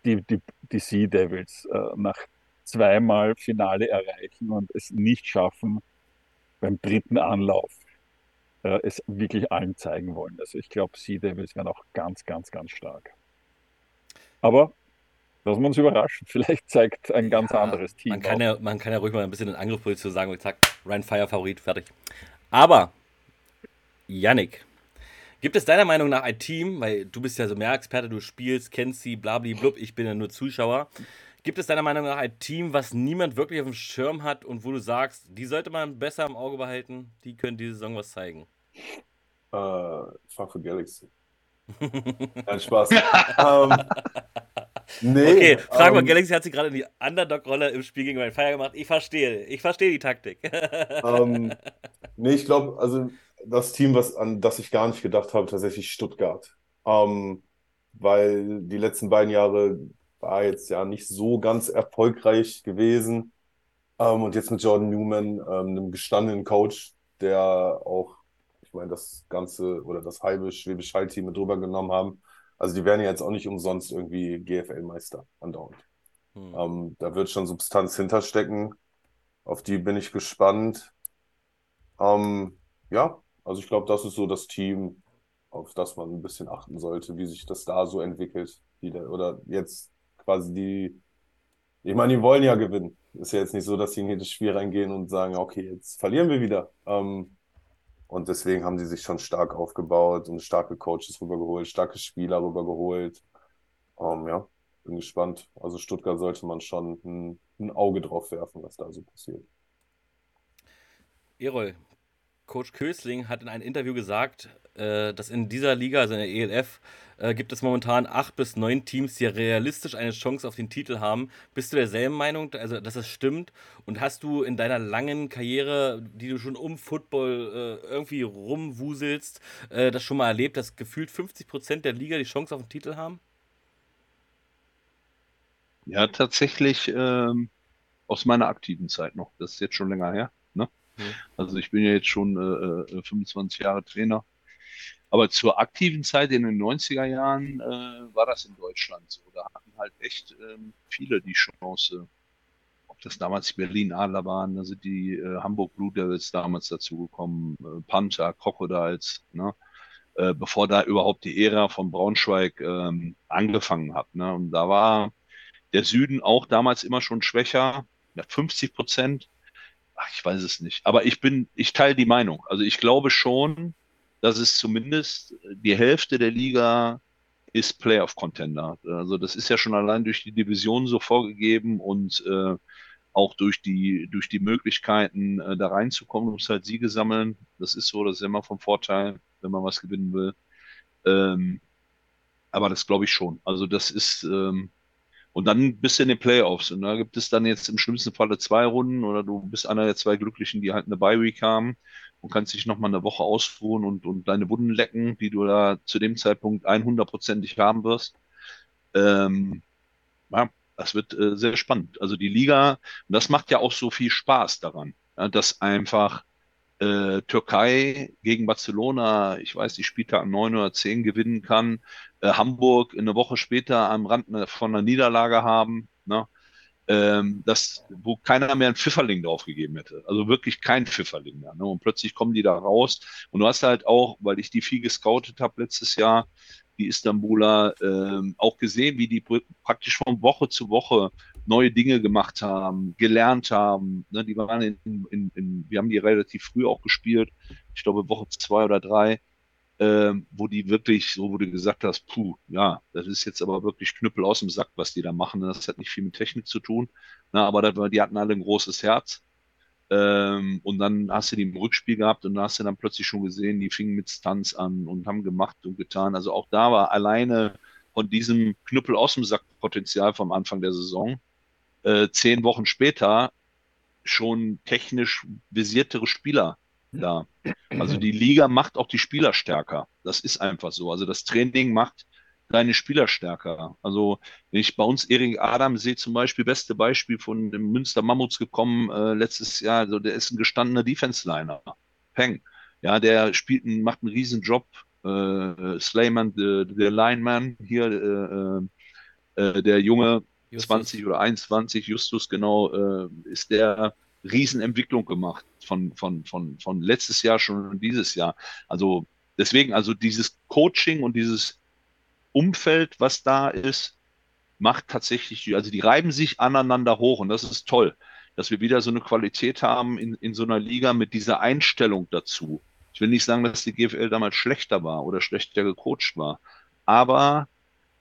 die, die, die Sea Devils äh, nach zweimal Finale erreichen und es nicht schaffen, beim dritten Anlauf äh, es wirklich allen zeigen wollen. Also ich glaube, Sea Devils werden auch ganz, ganz, ganz stark. Aber lassen wir uns überraschen. Vielleicht zeigt ein ganz ja, anderes Team. Man kann, ja, man kann ja ruhig mal ein bisschen in Angriffsposition sagen und sagt, Ryan Fire Favorit, fertig. Aber, Yannick, gibt es deiner Meinung nach ein Team, weil du bist ja so mehr Experte, du spielst, kennst sie, blablablub, ich bin ja nur Zuschauer. Gibt es deiner Meinung nach ein Team, was niemand wirklich auf dem Schirm hat und wo du sagst, die sollte man besser im Auge behalten, die können diese Saison was zeigen? Äh, Frankfurt Galaxy. Nein, Spaß. ähm, nee, okay, Frankfurt ähm, Galaxy hat sich gerade in die Underdog-Rolle im Spiel gegen meinen Feier gemacht. Ich verstehe, ich verstehe die Taktik. ähm, nee, ich glaube, also das Team, was, an das ich gar nicht gedacht habe, tatsächlich Stuttgart. Ähm, weil die letzten beiden Jahre war jetzt ja nicht so ganz erfolgreich gewesen. Ähm, und jetzt mit Jordan Newman, ähm, einem gestandenen Coach, der auch meine, das ganze oder das halbe Schwäbisch Hall-Team mit drüber genommen haben. Also die werden ja jetzt auch nicht umsonst irgendwie GFL-Meister andauernd. Hm. Ähm, da wird schon Substanz hinterstecken. Auf die bin ich gespannt. Ähm, ja, also ich glaube, das ist so das Team, auf das man ein bisschen achten sollte, wie sich das da so entwickelt. Die da, oder jetzt quasi die, ich meine, die wollen ja gewinnen. Ist ja jetzt nicht so, dass sie in jedes Spiel reingehen und sagen, okay, jetzt verlieren wir wieder. Ähm, und deswegen haben sie sich schon stark aufgebaut und starke Coaches rübergeholt, starke Spieler rübergeholt. Um, ähm, ja, bin gespannt. Also Stuttgart sollte man schon ein, ein Auge drauf werfen, was da so passiert. Erol, Coach Kösling hat in einem Interview gesagt, dass in dieser Liga, also in der ELF, äh, gibt es momentan acht bis neun Teams, die realistisch eine Chance auf den Titel haben. Bist du derselben Meinung, also dass das stimmt? Und hast du in deiner langen Karriere, die du schon um Football äh, irgendwie rumwuselst, äh, das schon mal erlebt, dass gefühlt 50 Prozent der Liga die Chance auf den Titel haben? Ja, tatsächlich ähm, aus meiner aktiven Zeit noch. Das ist jetzt schon länger her. Ne? Mhm. Also ich bin ja jetzt schon äh, 25 äh, Jahre Trainer aber zur aktiven Zeit in den 90er Jahren äh, war das in Deutschland so. Da hatten halt echt ähm, viele die Chance, ob das damals Berlin Adler waren, da sind die äh, Hamburg Blue Devils damals dazugekommen, äh, Panther, Crocodiles, ne? Äh, bevor da überhaupt die Ära von Braunschweig ähm, angefangen hat. Ne? Und da war der Süden auch damals immer schon schwächer, ja, 50 Prozent. Ach, ich weiß es nicht. Aber ich bin, ich teile die Meinung. Also ich glaube schon, dass es zumindest die Hälfte der Liga ist Playoff-Contender. Also das ist ja schon allein durch die Division so vorgegeben und äh, auch durch die, durch die Möglichkeiten, äh, da reinzukommen, muss halt Siege sammeln. Das ist so, das ist immer vom Vorteil, wenn man was gewinnen will. Ähm, aber das glaube ich schon. Also das ist, ähm, und dann bist du in den Playoffs und da gibt es dann jetzt im schlimmsten Falle zwei Runden oder du bist einer der zwei Glücklichen, die halt eine Bye-Week haben und kannst dich nochmal eine Woche ausruhen und, und deine Wunden lecken, die du da zu dem Zeitpunkt 100%ig haben wirst. Ähm, ja, das wird äh, sehr spannend. Also die Liga, und das macht ja auch so viel Spaß daran, ja, dass einfach äh, Türkei gegen Barcelona, ich weiß, die Spieltag 9 oder 10 gewinnen kann, äh, Hamburg eine Woche später am Rand von einer Niederlage haben. Ne? ähm, das, wo keiner mehr einen Pfifferling draufgegeben hätte. Also wirklich kein Pfifferling mehr. Ne? Und plötzlich kommen die da raus. Und du hast halt auch, weil ich die viel gescoutet habe letztes Jahr, die Istanbuler, ähm, auch gesehen, wie die praktisch von Woche zu Woche neue Dinge gemacht haben, gelernt haben. Ne? Die waren in, in, in, wir haben die relativ früh auch gespielt. Ich glaube Woche zwei oder drei ähm, wo die wirklich, so wo du gesagt hast, puh, ja, das ist jetzt aber wirklich Knüppel aus dem Sack, was die da machen. Das hat nicht viel mit Technik zu tun. Na, aber das, die hatten alle ein großes Herz. Ähm, und dann hast du die im Rückspiel gehabt und da hast du dann plötzlich schon gesehen, die fingen mit Stunts an und haben gemacht und getan. Also auch da war alleine von diesem Knüppel aus dem Sack Potenzial vom Anfang der Saison äh, zehn Wochen später schon technisch visiertere Spieler da. Also die Liga macht auch die Spieler stärker. Das ist einfach so. Also das Training macht deine Spieler stärker. Also wenn ich bei uns Erik Adam sehe zum Beispiel, beste Beispiel von dem Münster Mammuts gekommen äh, letztes Jahr, also der ist ein gestandener Defense-Liner. Peng. Ja, der spielt, macht einen riesen Job. Äh, Slayman, der Lineman hier, äh, äh, der junge Justus. 20 oder 21, Justus genau, äh, ist der Riesenentwicklung gemacht von, von, von, von letztes Jahr schon und dieses Jahr. Also deswegen, also dieses Coaching und dieses Umfeld, was da ist, macht tatsächlich, also die reiben sich aneinander hoch und das ist toll, dass wir wieder so eine Qualität haben in, in so einer Liga mit dieser Einstellung dazu. Ich will nicht sagen, dass die GFL damals schlechter war oder schlechter gecoacht war, aber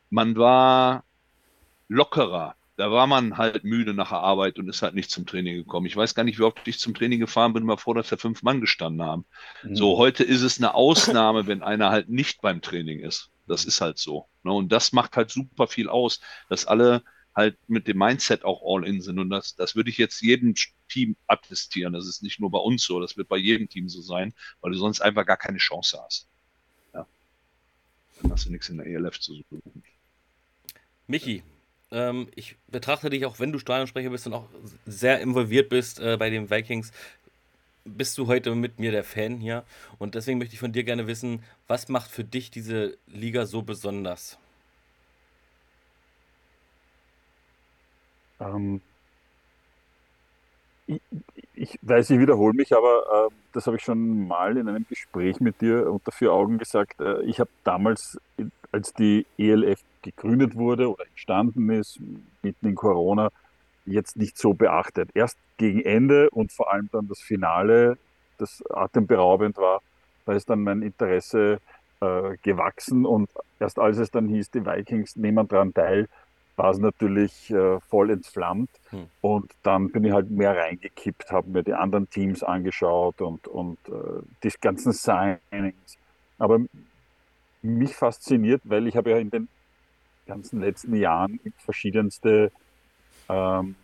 man war lockerer da war man halt müde nach der Arbeit und ist halt nicht zum Training gekommen. Ich weiß gar nicht, wie oft ich zum Training gefahren bin, mal vor, dass da fünf Mann gestanden haben. Mhm. So, heute ist es eine Ausnahme, wenn einer halt nicht beim Training ist. Das ist halt so. Ne? Und das macht halt super viel aus, dass alle halt mit dem Mindset auch all in sind. Und das, das würde ich jetzt jedem Team attestieren. Das ist nicht nur bei uns so, das wird bei jedem Team so sein, weil du sonst einfach gar keine Chance hast. Ja. Dann hast du nichts in der ELF zu suchen. Michi, ähm, ich betrachte dich auch, wenn du Stadionsprecher bist und auch sehr involviert bist äh, bei den Vikings, bist du heute mit mir der Fan hier. Und deswegen möchte ich von dir gerne wissen, was macht für dich diese Liga so besonders? Ähm, ich, ich, weiß, ich wiederhole mich, aber äh, das habe ich schon mal in einem Gespräch mit dir unter vier Augen gesagt. Äh, ich habe damals, als die ELF gegründet wurde oder entstanden ist, mitten in Corona, jetzt nicht so beachtet. Erst gegen Ende und vor allem dann das Finale, das atemberaubend war, da ist dann mein Interesse äh, gewachsen und erst als es dann hieß, die Vikings nehmen daran teil, war es natürlich äh, voll entflammt. Hm. Und dann bin ich halt mehr reingekippt, habe mir die anderen Teams angeschaut und, und äh, die ganzen Signings. Aber mich fasziniert, weil ich habe ja in den ganzen letzten Jahren verschiedenste ähm,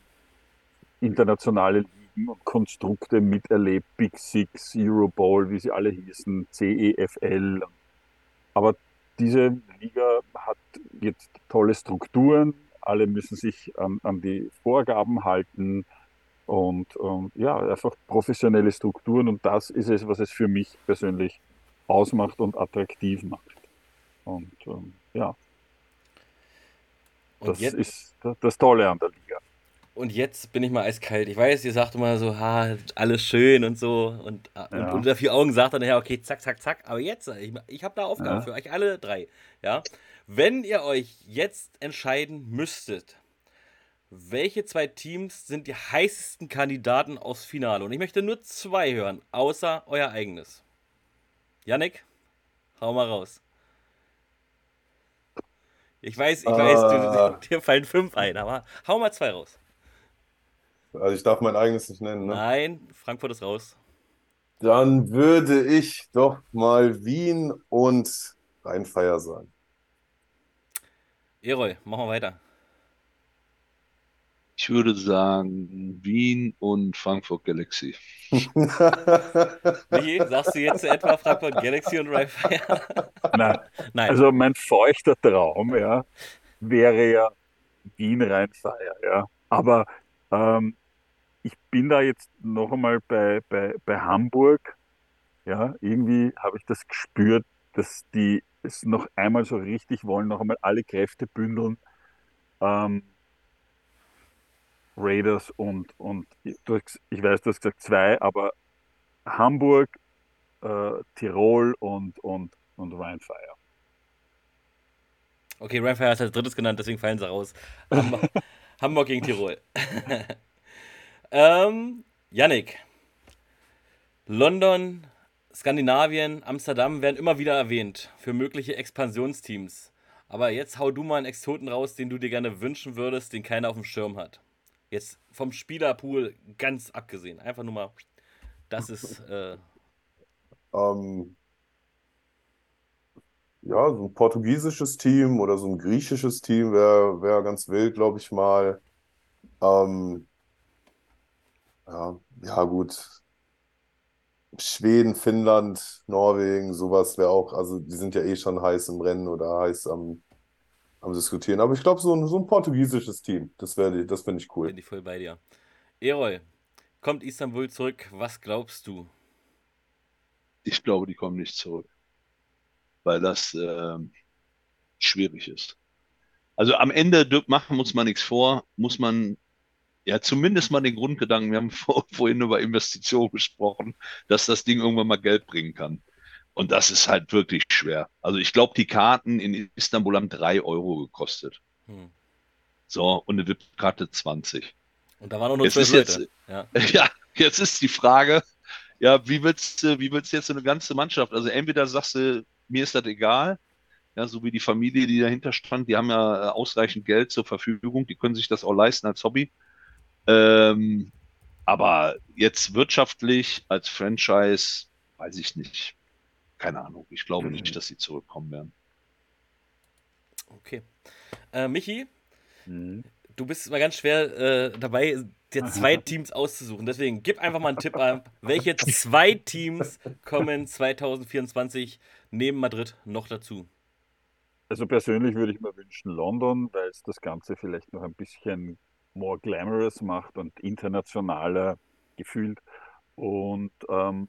internationale Ligen und Konstrukte miterlebt, Big Six, Eurobowl, wie sie alle hießen, CEFL. Aber diese Liga hat jetzt tolle Strukturen, alle müssen sich an, an die Vorgaben halten und, und, ja, einfach professionelle Strukturen und das ist es, was es für mich persönlich ausmacht und attraktiv macht. Und ähm, ja, das jetzt, ist das Tolle an der Liga. Und jetzt bin ich mal eiskalt. Ich weiß, ihr sagt immer so, ha, alles schön und so. Und, ja. und unter vier Augen sagt er nachher, okay, zack, zack, zack. Aber jetzt, ich, ich habe da Aufgaben ja. für euch alle drei. Ja. Wenn ihr euch jetzt entscheiden müsstet, welche zwei Teams sind die heißesten Kandidaten aufs Finale? Und ich möchte nur zwei hören, außer euer eigenes. Yannick, hau mal raus. Ich weiß, ich weiß, du, äh. dir fallen fünf ein, aber hau mal zwei raus. Also ich darf mein eigenes nicht nennen, ne? Nein, Frankfurt ist raus. Dann würde ich doch mal Wien und Rheinfeier sagen. Eroy, machen wir weiter. Ich würde sagen Wien und Frankfurt Galaxy. Wie sagst du jetzt etwa Frankfurt Galaxy und Rheinfeier? Nein. Nein. Also mein feuchter Traum, ja, wäre ja Wien Rheinfeier, ja. Aber ähm, ich bin da jetzt noch einmal bei, bei, bei Hamburg. Ja, irgendwie habe ich das gespürt, dass die es noch einmal so richtig wollen, noch einmal alle Kräfte bündeln. Ähm, Raiders und, und ich weiß, du hast gesagt zwei, aber Hamburg, äh, Tirol und, und, und Rheinfire. Okay, Rheinfire ist als drittes genannt, deswegen fallen sie raus. Hamburg, Hamburg gegen Tirol. ähm, Yannick, London, Skandinavien, Amsterdam werden immer wieder erwähnt für mögliche Expansionsteams. Aber jetzt hau du mal einen Exoten raus, den du dir gerne wünschen würdest, den keiner auf dem Schirm hat. Jetzt vom Spielerpool ganz abgesehen. Einfach nur mal, das ist. Äh... Ähm, ja, so ein portugiesisches Team oder so ein griechisches Team wäre wär ganz wild, glaube ich mal. Ähm, ja, ja, gut. Schweden, Finnland, Norwegen, sowas wäre auch, also die sind ja eh schon heiß im Rennen oder heiß am, am Diskutieren. Aber ich glaube, so ein, so ein portugiesisches Team, das, das finde ich cool. Bin ich voll bei dir. Erol, kommt Istanbul zurück? Was glaubst du? Ich glaube, die kommen nicht zurück weil das äh, schwierig ist. Also am Ende machen muss man nichts vor, muss man ja zumindest mal den Grundgedanken, wir haben vor, vorhin über Investitionen gesprochen, dass das Ding irgendwann mal Geld bringen kann. Und das ist halt wirklich schwer. Also ich glaube, die Karten in Istanbul haben drei Euro gekostet. Hm. So, und eine VIP-Karte 20. Und da waren auch nur jetzt jetzt, ja. ja, jetzt ist die Frage, ja, wie willst du, wie willst du jetzt so eine ganze Mannschaft? Also entweder sagst du, mir ist das egal. Ja, so wie die Familie, die dahinter stand, die haben ja äh, ausreichend Geld zur Verfügung, die können sich das auch leisten als Hobby. Ähm, aber jetzt wirtschaftlich als Franchise, weiß ich nicht. Keine Ahnung. Ich glaube mhm. nicht, dass sie zurückkommen werden. Okay. Äh, Michi, mhm. du bist mal ganz schwer äh, dabei, dir zwei Teams auszusuchen. Deswegen gib einfach mal einen Tipp an. Welche zwei Teams kommen 2024 neben Madrid noch dazu? Also persönlich würde ich mir wünschen London, weil es das Ganze vielleicht noch ein bisschen more glamorous macht und internationaler gefühlt. Und ähm,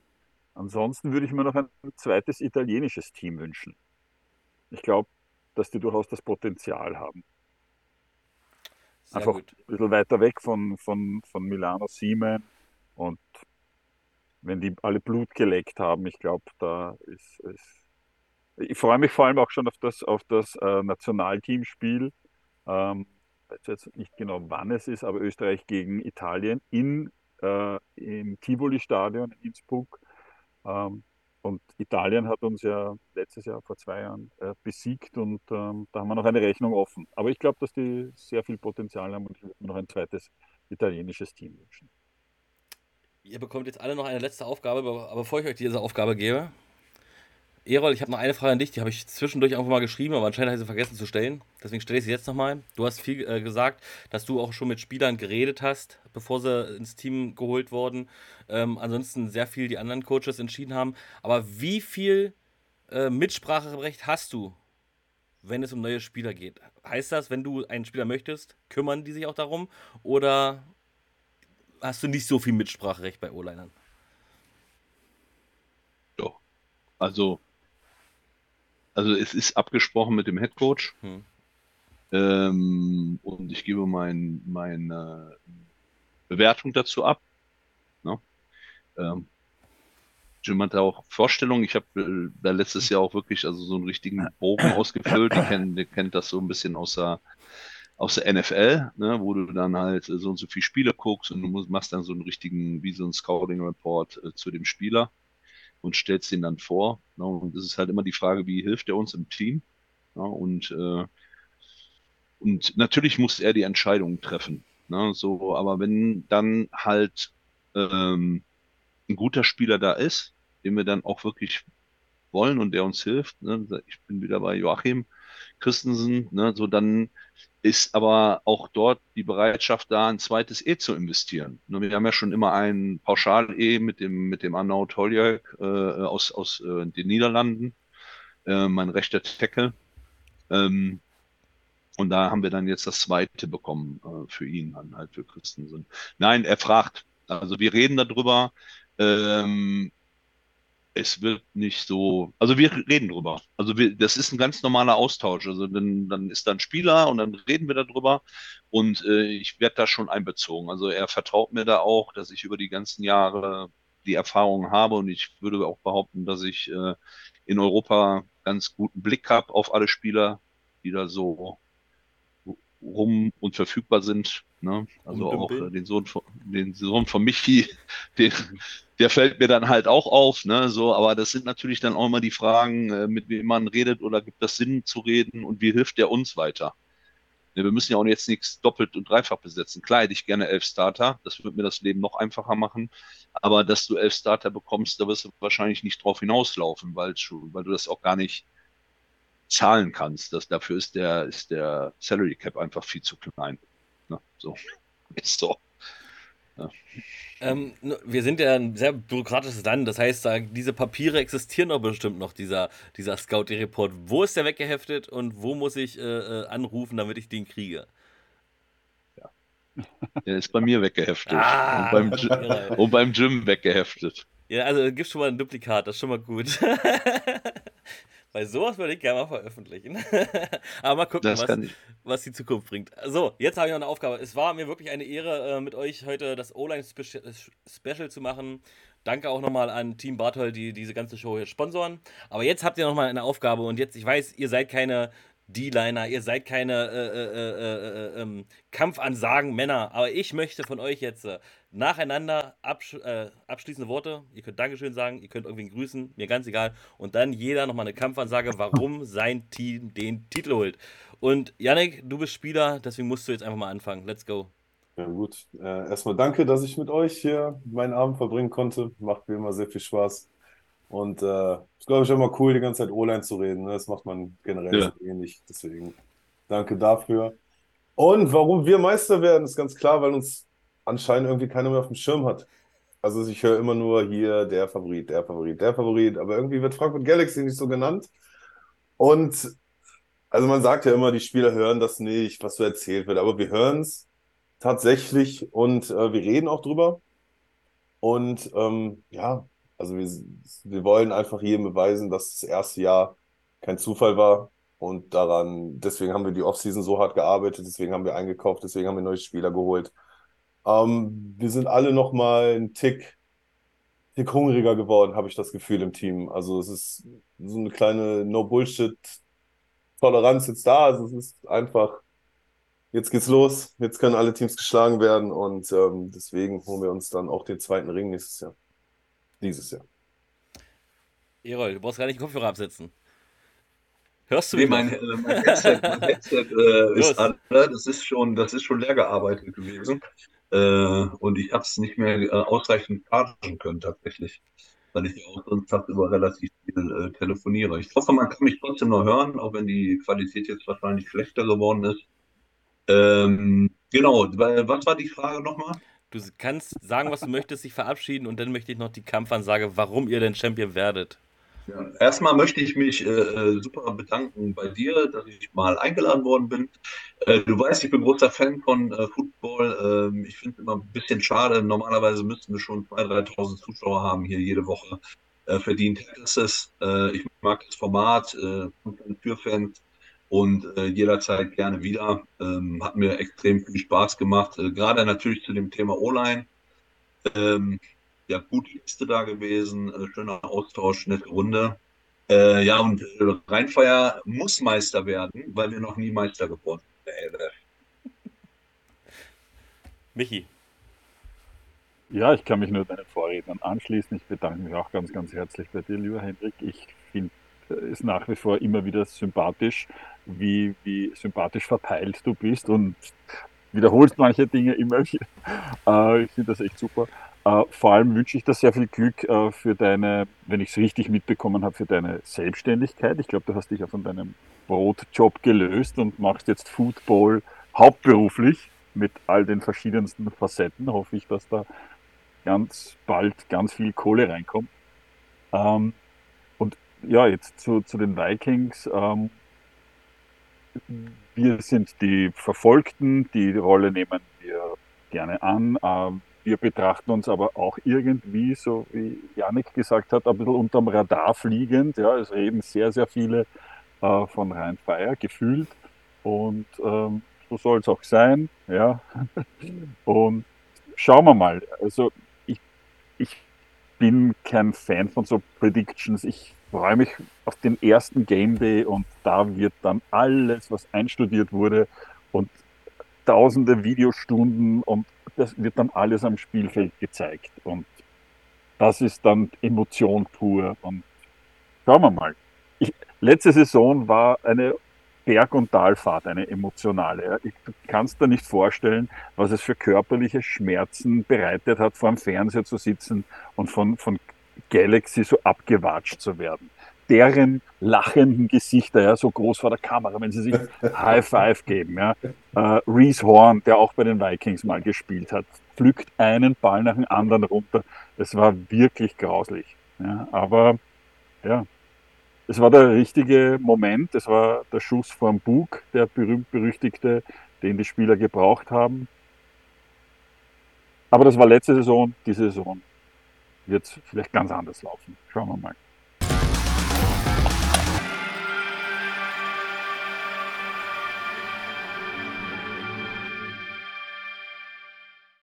ansonsten würde ich mir noch ein zweites italienisches Team wünschen. Ich glaube, dass die durchaus das Potenzial haben. Sehr Einfach gut. ein bisschen weiter weg von, von, von Milano Siemen und wenn die alle Blut geleckt haben, ich glaube, da ist, ist ich freue mich vor allem auch schon auf das, auf das äh, Nationalteamspiel. Ähm, weiß jetzt nicht genau, wann es ist, aber Österreich gegen Italien in, äh, im Tivoli-Stadion in Innsbruck. Ähm, und Italien hat uns ja letztes Jahr, vor zwei Jahren, äh, besiegt und ähm, da haben wir noch eine Rechnung offen. Aber ich glaube, dass die sehr viel Potenzial haben und ich würde mir noch ein zweites italienisches Team wünschen. Ihr bekommt jetzt alle noch eine letzte Aufgabe, aber bevor ich euch diese Aufgabe gebe, Erol, ich habe noch eine Frage an dich, die habe ich zwischendurch einfach mal geschrieben, aber anscheinend habe ich sie vergessen zu stellen. Deswegen stelle ich sie jetzt nochmal. Du hast viel äh, gesagt, dass du auch schon mit Spielern geredet hast, bevor sie ins Team geholt wurden. Ähm, ansonsten sehr viel die anderen Coaches entschieden haben. Aber wie viel äh, Mitspracherecht hast du, wenn es um neue Spieler geht? Heißt das, wenn du einen Spieler möchtest, kümmern die sich auch darum? Oder hast du nicht so viel Mitspracherecht bei O-Linern? Doch. Also also es ist abgesprochen mit dem Head Coach. Hm. Ähm, und ich gebe mein, meine Bewertung dazu ab. Ne? Ähm, Jim hatte auch Vorstellungen. Ich habe äh, da letztes Jahr auch wirklich also so einen richtigen Bogen ausgefüllt. Die kennt, die kennt das so ein bisschen aus der, aus der NFL, ne, wo du dann halt so und so viele Spiele guckst und du musst, machst dann so einen richtigen, wie so ein Scouting-Report äh, zu dem Spieler und stellst ihn dann vor. Ne? Und das ist halt immer die Frage, wie hilft er uns im Team? Ne? Und, äh, und natürlich muss er die Entscheidung treffen. Ne? So, aber wenn dann halt ähm, ein guter Spieler da ist, den wir dann auch wirklich wollen und der uns hilft, ne? ich bin wieder bei Joachim Christensen, ne? so dann ist aber auch dort die Bereitschaft da, ein zweites E zu investieren. Wir haben ja schon immer ein Pauschal-E mit dem, mit dem Arnaud Toljak äh, aus, aus äh, den Niederlanden, äh, mein rechter Tackle. Ähm, und da haben wir dann jetzt das zweite bekommen äh, für ihn, halt für Christensen. Nein, er fragt. Also wir reden darüber. Ähm, es wird nicht so, also wir reden drüber. Also wir, das ist ein ganz normaler Austausch. Also dann, dann ist da ein Spieler und dann reden wir darüber und äh, ich werde da schon einbezogen. Also er vertraut mir da auch, dass ich über die ganzen Jahre die Erfahrung habe und ich würde auch behaupten, dass ich äh, in Europa ganz guten Blick habe auf alle Spieler, die da so rum und verfügbar sind. Ne? Also auch äh, den Sohn von, den Sohn von Michi, den, der fällt mir dann halt auch auf. Ne? So, aber das sind natürlich dann auch immer die Fragen, äh, mit wem man redet oder gibt das Sinn zu reden und wie hilft der uns weiter? Ne, wir müssen ja auch jetzt nichts doppelt und dreifach besetzen. Klar hätte ich gerne elf Starter, das würde mir das Leben noch einfacher machen. Aber dass du elf Starter bekommst, da wirst du wahrscheinlich nicht drauf hinauslaufen, weil, weil du das auch gar nicht zahlen kannst. Das, dafür ist der, ist der Salary Cap einfach viel zu klein. Ne? So. Ist so. Ja. Ähm, wir sind ja ein sehr bürokratisches Land, das heißt, diese Papiere existieren doch bestimmt noch, dieser, dieser Scouting-Report. Wo ist der weggeheftet und wo muss ich äh, äh anrufen, damit ich den kriege? Ja. Der ist bei mir weggeheftet. Ah, und, beim, und beim Gym weggeheftet. Ja, also gibt schon mal ein Duplikat, das ist schon mal gut. Weil sowas würde ich gerne mal veröffentlichen. Aber mal gucken, was, was, die Zukunft bringt. So, jetzt habe ich noch eine Aufgabe. Es war mir wirklich eine Ehre, äh, mit euch heute das O-Line-Special zu machen. Danke auch nochmal an Team Bartol, die diese ganze Show hier sponsoren. Aber jetzt habt ihr nochmal eine Aufgabe und jetzt, ich weiß, ihr seid keine D-Liner, ihr seid keine äh, äh, äh, äh ähm, Kampfansagen Männer, aber ich möchte von euch jetzt äh, nacheinander absch äh, abschließende Worte. Ihr könnt Dankeschön sagen, ihr könnt irgendwie grüßen, mir ganz egal. Und dann jeder nochmal eine Kampfansage, warum sein Team den Titel holt. Und Yannick, du bist Spieler, deswegen musst du jetzt einfach mal anfangen. Let's go. Ja, gut. Äh, erstmal danke, dass ich mit euch hier meinen Abend verbringen konnte. Macht mir immer sehr viel Spaß. Und äh, ist, glaube ich, immer cool, die ganze Zeit O-Line zu reden. Ne? Das macht man generell ja. so ähnlich. Deswegen danke dafür. Und warum wir Meister werden, ist ganz klar, weil uns anscheinend irgendwie keiner mehr auf dem Schirm hat. Also ich höre immer nur hier der Favorit, der Favorit, der Favorit, aber irgendwie wird Frankfurt Galaxy nicht so genannt. Und also man sagt ja immer, die Spieler hören das nicht, was so erzählt wird, aber wir hören es tatsächlich und äh, wir reden auch drüber. Und ähm, ja, also wir, wir wollen einfach jedem beweisen, dass das erste Jahr kein Zufall war. Und daran, deswegen haben wir die Offseason so hart gearbeitet, deswegen haben wir eingekauft, deswegen haben wir neue Spieler geholt. Ähm, wir sind alle nochmal ein Tick, Tick hungriger geworden, habe ich das Gefühl im Team. Also es ist so eine kleine No-Bullshit-Toleranz jetzt da. Also es ist einfach, jetzt geht's los, jetzt können alle Teams geschlagen werden und ähm, deswegen holen wir uns dann auch den zweiten Ring nächstes Jahr. Dieses Jahr. Erol, du brauchst gar nicht den Kopfhörer absetzen. Hörst du nee, mein, äh, mein, Headset, mein Headset äh, ist an, das ist schon, das ist schon leer gearbeitet gewesen. Äh, und ich habe es nicht mehr äh, ausreichend chargen können tatsächlich, weil ich auch sonst tagsüber relativ viel äh, telefoniere. Ich hoffe, man kann mich trotzdem noch hören, auch wenn die Qualität jetzt wahrscheinlich schlechter geworden ist. Ähm, genau, was war die Frage nochmal? Du kannst sagen, was du möchtest, dich verabschieden und dann möchte ich noch die Kampfansage, warum ihr denn Champion werdet. Ja, erstmal möchte ich mich äh, äh, super bedanken bei dir, dass ich mal eingeladen worden bin. Äh, du weißt, ich bin großer Fan von äh, Football. Ähm, ich finde es immer ein bisschen schade. Normalerweise müssten wir schon 2.000, 3.000 Zuschauer haben hier jede Woche. Äh, verdient ist es. Äh, ich mag das Format, äh, für Fans und äh, jederzeit gerne wieder. Ähm, hat mir extrem viel Spaß gemacht, äh, gerade natürlich zu dem Thema O-Line. Ähm, ja, gute Liste da gewesen, äh, schöner Austausch, nette Runde. Äh, ja, und äh, Rheinfeier muss Meister werden, weil wir noch nie Meister geworden sind. Michi. Ja, ich kann mich nur deinen Vorrednern anschließen. Ich bedanke mich auch ganz, ganz herzlich bei dir, lieber Hendrik. Ich finde es nach wie vor immer wieder sympathisch, wie, wie sympathisch verteilt du bist und wiederholst manche Dinge immer wieder. Äh, ich finde das echt super. Äh, vor allem wünsche ich dir sehr viel Glück äh, für deine, wenn ich es richtig mitbekommen habe, für deine Selbstständigkeit. Ich glaube, du hast dich ja von deinem Brotjob gelöst und machst jetzt Football hauptberuflich mit all den verschiedensten Facetten. Hoffe ich, dass da ganz bald ganz viel Kohle reinkommt. Ähm, und ja, jetzt zu, zu den Vikings. Wir sind die Verfolgten, die Rolle nehmen wir gerne an. Ähm, wir betrachten uns aber auch irgendwie, so wie Janik gesagt hat, ein bisschen unterm Radar fliegend. Ja, es reden sehr, sehr viele äh, von Rheinfeier gefühlt. Und ähm, so soll es auch sein. Ja. Und schauen wir mal. Also ich, ich bin kein Fan von so Predictions. Ich freue mich auf den ersten Game Day und da wird dann alles, was einstudiert wurde und tausende Videostunden und das wird dann alles am Spielfeld gezeigt. Und das ist dann Emotion pur. Und schauen wir mal. Ich, letzte Saison war eine Berg- und Talfahrt, eine emotionale. Ich kann es dir nicht vorstellen, was es für körperliche Schmerzen bereitet hat, vor dem Fernseher zu sitzen und von, von Galaxy so abgewatscht zu werden. Deren lachenden Gesichter, ja, so groß vor der Kamera, wenn sie sich High Five geben. Ja. Äh, Reese Horn, der auch bei den Vikings mal gespielt hat, pflückt einen Ball nach dem anderen runter. Es war wirklich grauslich. Ja. Aber ja, es war der richtige Moment. Es war der Schuss vorm Bug, der berühmt-berüchtigte, den die Spieler gebraucht haben. Aber das war letzte Saison. Diese Saison wird es vielleicht ganz anders laufen. Schauen wir mal.